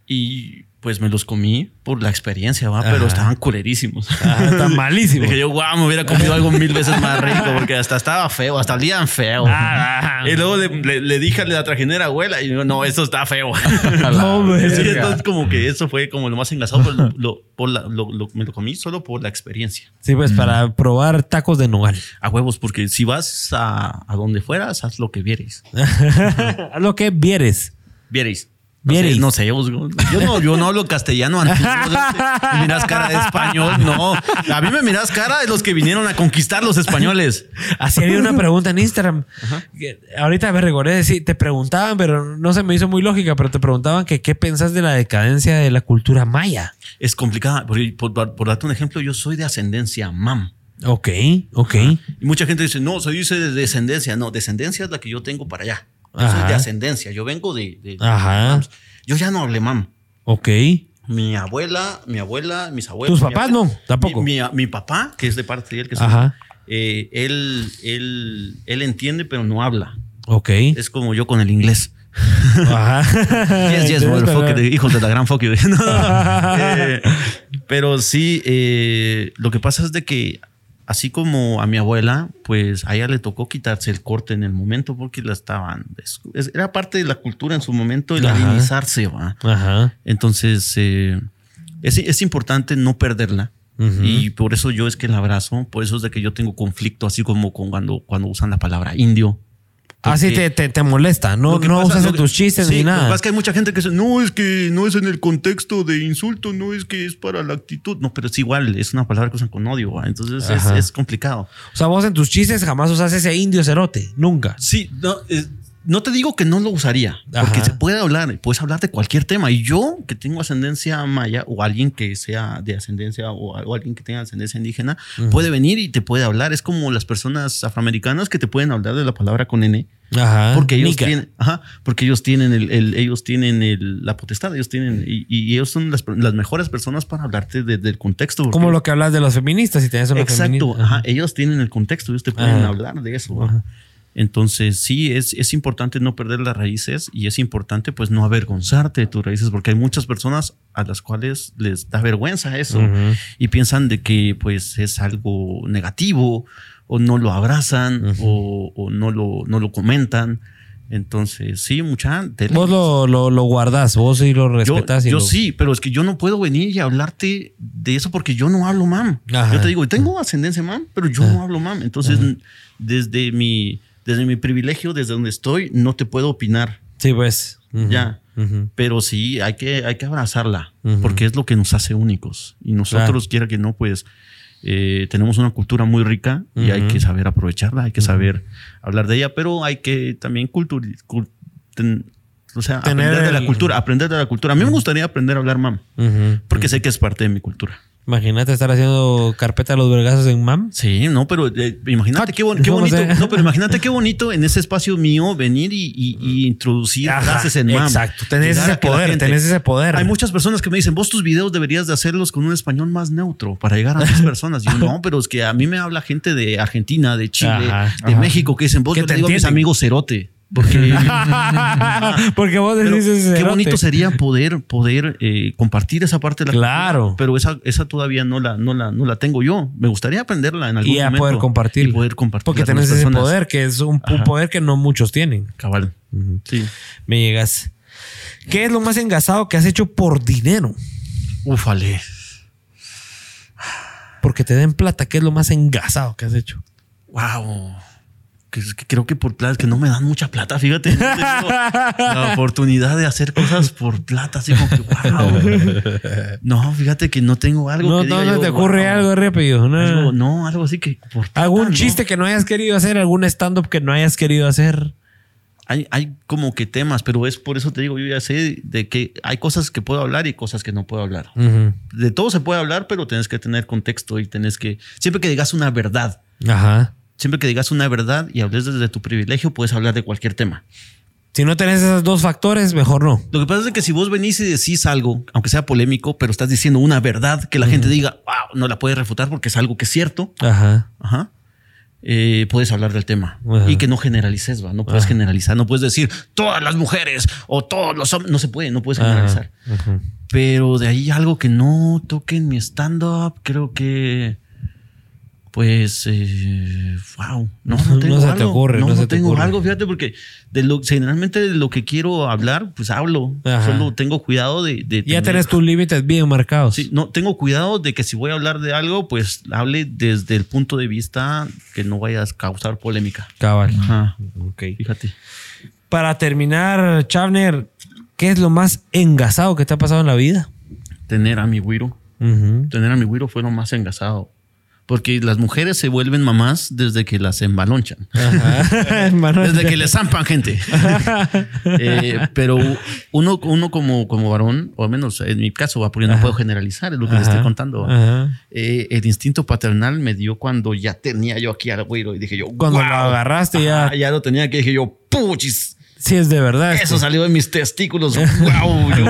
Y pues me los comí por la experiencia, ¿va? Ajá. Pero estaban culerísimos. Ajá, está malísimo. Dije yo, wow, me hubiera comido algo mil veces más rico porque hasta estaba feo, hasta olían feo. Ah, y luego le, le- le dije a la trajinera, abuela, y yo, no, esto está feo. No. Sí, entonces como que eso fue como lo más engasado, pero lo, lo- por la- lo- lo- me lo comí solo por la experiencia. Sí, pues para probar tacos de nogal. A huevos, porque si vas a, a donde fueras, haz lo que vieres. Haz lo que vieres. No sé, no sé, yo no, yo no hablo castellano antiguo. Me miras cara de español, no. A mí me miras cara de los que vinieron a conquistar los españoles. Así había una pregunta en Instagram. Que ahorita me recordé decir, te preguntaban, pero no se me hizo muy lógica, pero te preguntaban que qué pensás de la decadencia de la cultura maya. Es complicada. Por, por, por darte un ejemplo, yo soy de ascendencia mam. Ok, ok. Y mucha gente dice, no, se dice de descendencia. No, descendencia es la que yo tengo para allá. Yo soy de ascendencia. Yo vengo de. Ajá. Yo ya no hablé mam. Ok. Mi abuela, mi abuela, mis abuelos. ¿Tus papás abuela- no? Tampoco. Mi, mi- mi papá, que es de parte de él, que Ajá. eh, él, él, él entiende, pero no habla. Ok. Es como yo con el inglés. Ajá. Yes, yes, motherfucker, hijos de la gran fuck you. No, eh, pero sí, eh, lo que pasa es de que así como a mi abuela, pues a ella le tocó quitarse el corte en el momento porque la estaban... es- es- era parte de la cultura en su momento el Ajá. amenizarse, ¿va? Ajá. Entonces, eh, es, es importante no perderla. Y por eso yo es que el abrazo, por eso es de que yo tengo conflicto, así como con cuando, cuando usan la palabra indio. Así te, te, te molesta. No, no pasa- usas en tus chistes sí, ni Lo que nada. pasa es que hay mucha gente que dice, no, es que no es en el contexto de insulto, no es que es para la actitud. No, pero es igual, es una palabra que usan con odio, ¿va? entonces es, es complicado. O sea, vos en tus chistes jamás usas ese indio cerote. Nunca. Sí, no, es- no te digo que no lo usaría, porque Ajá. se puede hablar, puedes hablar de cualquier tema. Y yo, que tengo ascendencia maya, o alguien que sea de ascendencia, o, o alguien que tenga ascendencia indígena, puede venir y te puede hablar. Es como las personas afroamericanas que te pueden hablar de la palabra con N, Ajá. porque ellos Nica. tienen, ajá, porque ellos tienen el, el- ellos tienen el- la potestad, ellos tienen, y, y ellos son las, las mejores personas para hablarte de- del contexto. Como lo que hablas de los feministas, si tenés una Exacto, feminista. ajá, ellos tienen el contexto, ellos te pueden hablar de eso. Entonces, sí, es, es importante no perder las raíces y es importante pues no avergonzarte de tus raíces porque hay muchas personas a las cuales les da vergüenza eso y piensan de que pues es algo negativo o no lo abrazan o, o no, lo, no lo comentan. Entonces, sí, mucha... Vos lo, lo, lo guardás, vos sí lo Yo, respetás. y yo lo- sí, pero es que yo no puedo venir y hablarte de eso porque yo no hablo mam. Yo te digo, tengo ascendencia mam, pero yo no hablo mam. Entonces, desde mi, desde mi privilegio, desde donde estoy, no te puedo opinar. Sí, pues. Ya. Pero sí, hay que, hay que abrazarla, porque es lo que nos hace únicos. Y nosotros, quiera que no, pues eh, tenemos una cultura muy rica y hay que saber aprovecharla, hay que saber hablar de ella, pero hay que también o sea, Tener aprender de la el- cultura, aprender de la cultura. A mí me gustaría aprender a hablar mam, porque sé que es parte de mi cultura. Imagínate estar haciendo carpeta de los vergazos en MAM. Sí, no, pero eh, imagínate qué, bon- qué ¿Cómo bonito. No, pero imagínate qué bonito en ese espacio mío venir y, y- y introducir Ajá, frases en mam. exacto. Tenés ese a poder, gente- tenés ese poder. Hay muchas personas que me dicen, vos tus videos deberías de hacerlos con un español más neutro para llegar a más personas. Y yo, no, pero es que a mí me habla gente de Argentina, de Chile, Ajá, de ajá. México, que dicen, vos yo te digo a mis amigos cerote. Porque Porque vos decís qué bonito sería poder, poder eh, compartir esa parte de la Claro. cultura, pero esa, esa todavía no la, no, la, no la tengo yo. Me gustaría aprenderla en algún Y a momento. poder compartir. Y poder compartir. Porque tenés ese personas. poder, que es un, poder que no muchos tienen. Cabal. Sí. Me llegas. ¿Qué es lo más engasado que has hecho por dinero? Ufale. Porque te den plata. ¿Qué es lo más engasado que has hecho? Wow. Que, creo que por plata, que no me dan mucha plata, fíjate. No tengo la oportunidad de hacer cosas por plata, así como que wow. No, fíjate que no tengo algo. No, que no, diga no yo, te ocurre wow. algo rápido. No. Algo- no, algo así que por plata, ¿Algún no. chiste que no hayas querido hacer? ¿Algún stand-up que no hayas querido hacer? Hay, hay como que temas, pero es por eso te digo, yo ya sé de que hay cosas que puedo hablar y cosas que no puedo hablar. De todo se puede hablar, pero tienes que tener contexto y tienes que. Siempre que digas una verdad, Ajá. Siempre que digas una verdad y hables desde tu privilegio, puedes hablar de cualquier tema. Si no tenés esos dos factores, mejor no. Lo que pasa es que si vos venís y decís algo, aunque sea polémico, pero estás diciendo una verdad que la gente diga, wow, no la puedes refutar porque es algo que es cierto, Ajá. ajá, eh, puedes hablar del tema Ajá. y que no generalices, va, no puedes Ajá. generalizar, no puedes decir todas las mujeres o todos los hombres, no se puede, no puedes generalizar. Pero de ahí algo que no toque en mi stand-up, creo que. Pues, eh, wow, no, no se te ocurre, no, no no se te tengo ocurre. algo, fíjate, porque de lo, generalmente de lo que quiero hablar, pues hablo. Ajá. Solo tengo cuidado de. de Ya tener- tenés tus límites bien marcados. Sí, no, tengo cuidado de que si voy a hablar de algo, pues hable desde el punto de vista que no vayas a causar polémica. Cabal. Ajá. Ok. Fíjate. Para terminar, Chavner, ¿qué es lo más engasado que te ha pasado en la vida? Tener a mi güiro. Tener a mi güiro fue lo más engasado. Porque las mujeres se vuelven mamás desde que las embalonchan. Desde que le zampan gente. Eh, pero uno, uno como, como varón, o al menos en mi caso, va, porque no puedo generalizar, es lo que le Ajá. estoy contando. Eh, el instinto paternal me dio cuando ya tenía yo aquí al güiro y dije yo, Cuando lo agarraste ya. Ya lo tenía que dije yo, puchis. Sí, es de verdad. Eso salió de mis testículos. Wow, yo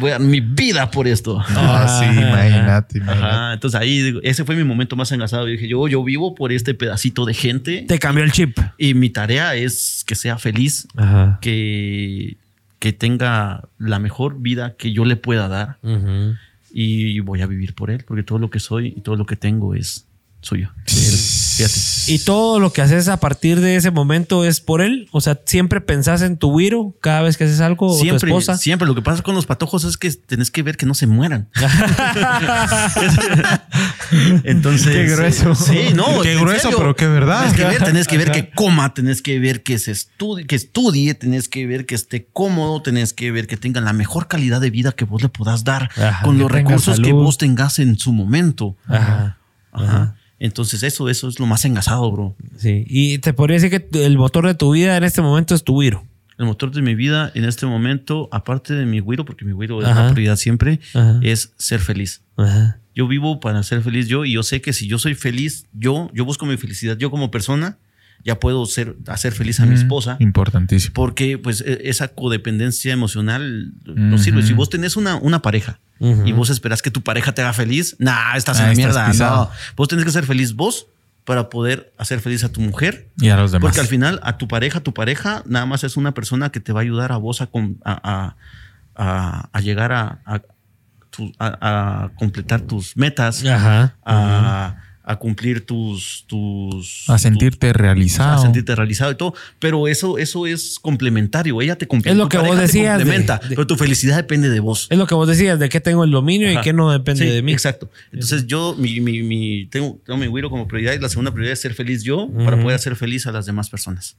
voy a dar mi vida por esto. Ah, sí, imagínate, imagínate. Ajá, entonces ahí digo, ese fue mi momento más engasado. Yo dije, yo, yo vivo por este pedacito de gente Te cambió el chip. y mi tarea es que sea feliz, Ajá. que, que tenga la mejor vida que yo le pueda dar y voy a vivir por él, porque todo lo que soy y todo lo que tengo es suyo. Fíjate. ¿Y todo lo que haces a partir de ese momento es por él? O sea, ¿siempre pensás en tu Wiro cada vez que haces algo o tu Siempre, esposa? siempre. Lo que pasa con los patojos es que tenés que ver que no se mueran. Entonces. Qué grueso. Sí, no. Qué grueso, serio. pero qué verdad. Tenés que ver, tenés que ver que coma, tenés que ver que se estudie, que estudie, tenés que ver que esté cómodo, tenés que ver que tenga la mejor calidad de vida que vos le puedas dar Ajá, con los recursos que vos tengas en su momento. Ajá. Ajá. Entonces, eso, eso es lo más engasado, bro. Sí. Y te podría decir que el motor de tu vida en este momento es tu Wiro. El motor de mi vida en este momento, aparte de mi güiro, porque mi güiro es la prioridad siempre, Ajá. es ser feliz. Ajá. Yo vivo para ser feliz yo y yo sé que si yo soy feliz, yo, yo busco mi felicidad, yo como persona, ya puedo ser, hacer feliz a mi esposa. Importantísimo. Porque pues e- esa codependencia emocional no sirve. Si vos tenés una, una pareja Y vos esperás que tu pareja te haga feliz, nah, estás en Ah, la estás mierda. No. Vos tenés que ser feliz vos para poder hacer feliz a tu mujer. Y a los demás. Porque al final, a tu pareja, tu pareja nada más es una persona que te va a ayudar a vos a, a, a- llegar a, a tu- completar tus metas, Ajá. a, a cumplir tus, tus a sentirte realizado. a sentirte realizado y todo. Pero eso, eso es complementario. Ella te complementa. Es lo que vos decías de- complementa, de- pero tu felicidad depende de vos. Es lo que vos decías, de qué tengo el dominio y qué no depende Sí, de mí. Exacto. Entonces yo, mi, mi, mi- tengo, tengo mi güiro como prioridad y la segunda prioridad es ser feliz yo para poder hacer feliz a las demás personas.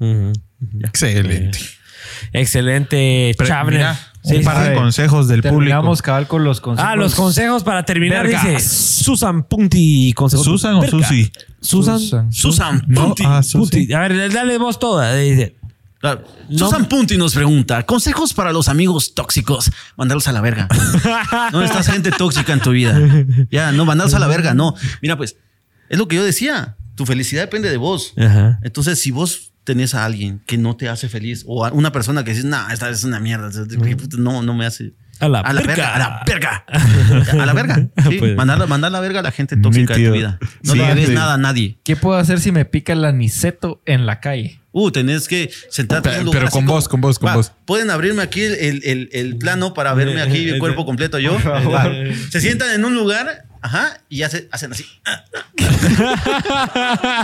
Excelente. Excelente, mira, Sí, un par de sí. consejos del Terminamos público. cabal con los consejos. Ah, los consejos para terminar, dice Susan Punti. Consejos ¿Susan o Verga. Susi? Susan. Susan. Susan No, Punti. ah. Punti. A ver, dale vos toda. Dice. Claro. No. Susan Punti nos pregunta: consejos para los amigos tóxicos. Mandarlos a la verga. no estás gente tóxica en tu vida. Ya, no, mandarlos a la verga. No. Mira, pues, es lo que yo decía. Tu felicidad depende de vos. Ajá. Entonces, si vos tenés a alguien que no te hace feliz o a una persona que dices, nah, esta es una mierda, no, no me hace. A la verga. verga. A la verga. A la verga. Sí, Pues. mandar, mandar la verga a la gente tóxica de tu vida. No Sí, le debes sí. nada a nadie. ¿Qué puedo hacer si me pica el aniceto en la calle? Uh, tenés que sentarte en Pero- un lugar pero con vos, con vos, con Va, vos. Pueden abrirme aquí el, el- el- plano para verme aquí el cuerpo completo yo. Se sientan en un lugar, ajá, y hace- hacen así.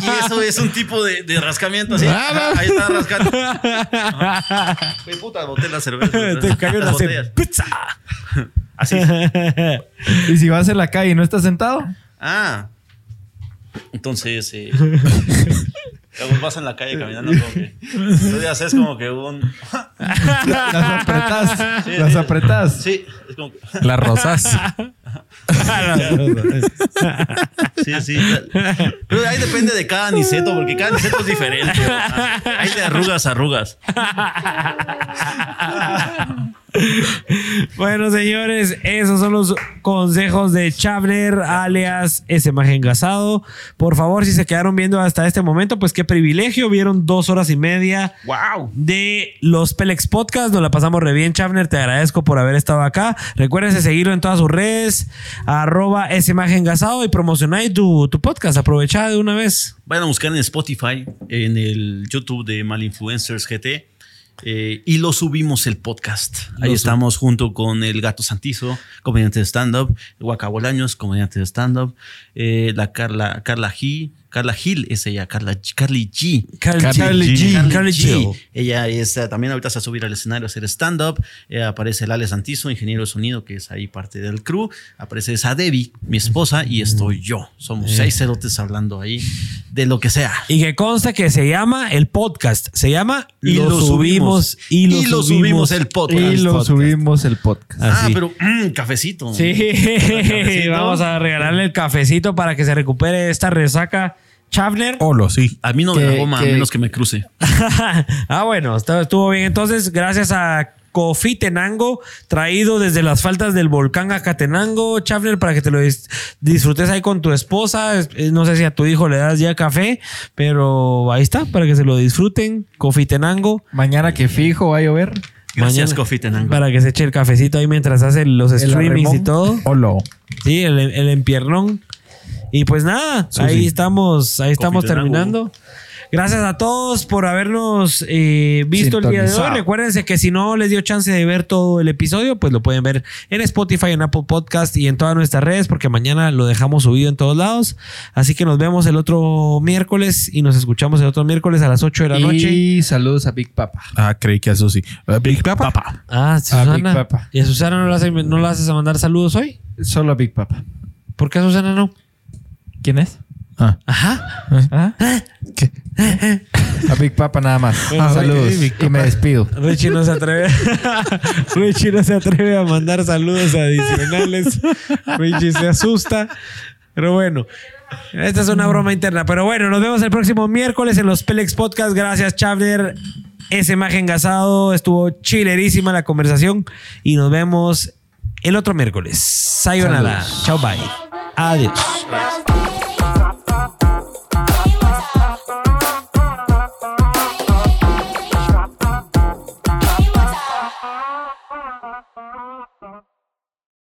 y eso es un tipo de, de rascamiento así. Ajá, ahí está rascando. Güey, puta, boté la cerveza. Te cayó Las la botellas. pizza. Así. ¿Y si vas en la calle y no estás sentado? Ah. Entonces, eh, vos vas en la calle caminando como que. Tú ya haces como que un. Las apretás. Sí, las sí. apretás. Sí, es como que. Las rosas. Sí, sí. Pero ahí depende de cada aniceto, porque cada aniceto es diferente. Hay de arrugas a arrugas. Bueno, señores, esos son los consejos de Chavner, alias ese maje engasado. Por favor, si se quedaron viendo hasta este momento, pues qué privilegio. Vieron dos horas y media ¡Wow! de los Pelex Podcast. Nos la pasamos re bien, Chavner. Te agradezco por haber estado acá. Recuérdense seguirlo en todas sus redes, arroba ese maje engasado y promocionáis tu, tu podcast. Aprovecha de una vez. Vayan a buscar en Spotify, en el YouTube de Malinfluencers GT. Eh, y lo subimos el podcast. Ahí Lo estamos junto con el Gato Santizo, comediante de stand-up, Guacabolaños, comediante de stand-up, eh, la Carla, Carla G, Carla Gil es ella, Carla, Carly G. Carly Carly G. G. Carly G. G. Ella es, eh, también ahorita se va a subir al escenario a hacer stand-up. Eh, aparece el Ale Santizo, ingeniero de sonido, que es ahí parte del crew. Aparece esa Debbie, mi esposa, y estoy yo. Somos seis cerotes hablando ahí de lo que sea. Y que consta que se llama el podcast. Se llama Y lo subimos. Y lo, Y lo subimos, subimos el podcast. Y lo podcast. subimos el podcast. Ah, Así. pero mm, cafecito. Sí, Cafecito. vamos a regalarle el cafecito para que se recupere esta resaca. Chavner. Olo, sí. A mí no me da goma, a menos que me cruce. ah, bueno, estuvo- estuvo bien. Entonces, gracias a Cofitenango, traído desde las faltas del volcán Acatenango, Chavner, para que te lo dis- disfrutes ahí con tu esposa. Es- eh, No sé si a tu hijo le das ya café, pero ahí está, para que se lo disfruten. Cofitenango. Mañana que fijo va a llover. Gracias, Mañana- Cofitenango. Para que se eche el cafecito ahí mientras hace los El streamings y todo. Olo. Sí, el, el empiernón. Y pues nada, Susi. ahí estamos, ahí estamos terminando. Gracias a todos por habernos eh, visto el día de hoy. Recuérdense que si no les dio chance de ver todo el episodio, pues lo pueden ver en Spotify, en Apple Podcast y en todas nuestras redes, porque mañana lo dejamos subido en todos lados. Así que nos vemos el otro miércoles y nos escuchamos el otro miércoles a las 8 de la noche. Y saludos a Big Papa. Ah, creí que a Susi. Eh, Big Papa. Ah, Big Susana. Papa. ¿Y a Susana no la, hace- no la haces a mandar saludos hoy? Solo a Big Papa. ¿Por qué a Susana no? ¿Quién es? Ah, Ajá. ¿Ah? ¿qué? A Big Papa nada más. Ah, saludos. y me despido. Richie no se atreve. Richie no se atreve a mandar saludos adicionales. Richie se asusta. Pero bueno, esta es una broma interna. Pero bueno, nos vemos el próximo miércoles en los Pelex Podcast. Gracias, Chavner. Ese imagen gasado estuvo chilerísima la conversación. Y nos vemos el otro miércoles. Sayonara. Saludos. Chao, bye. Alice.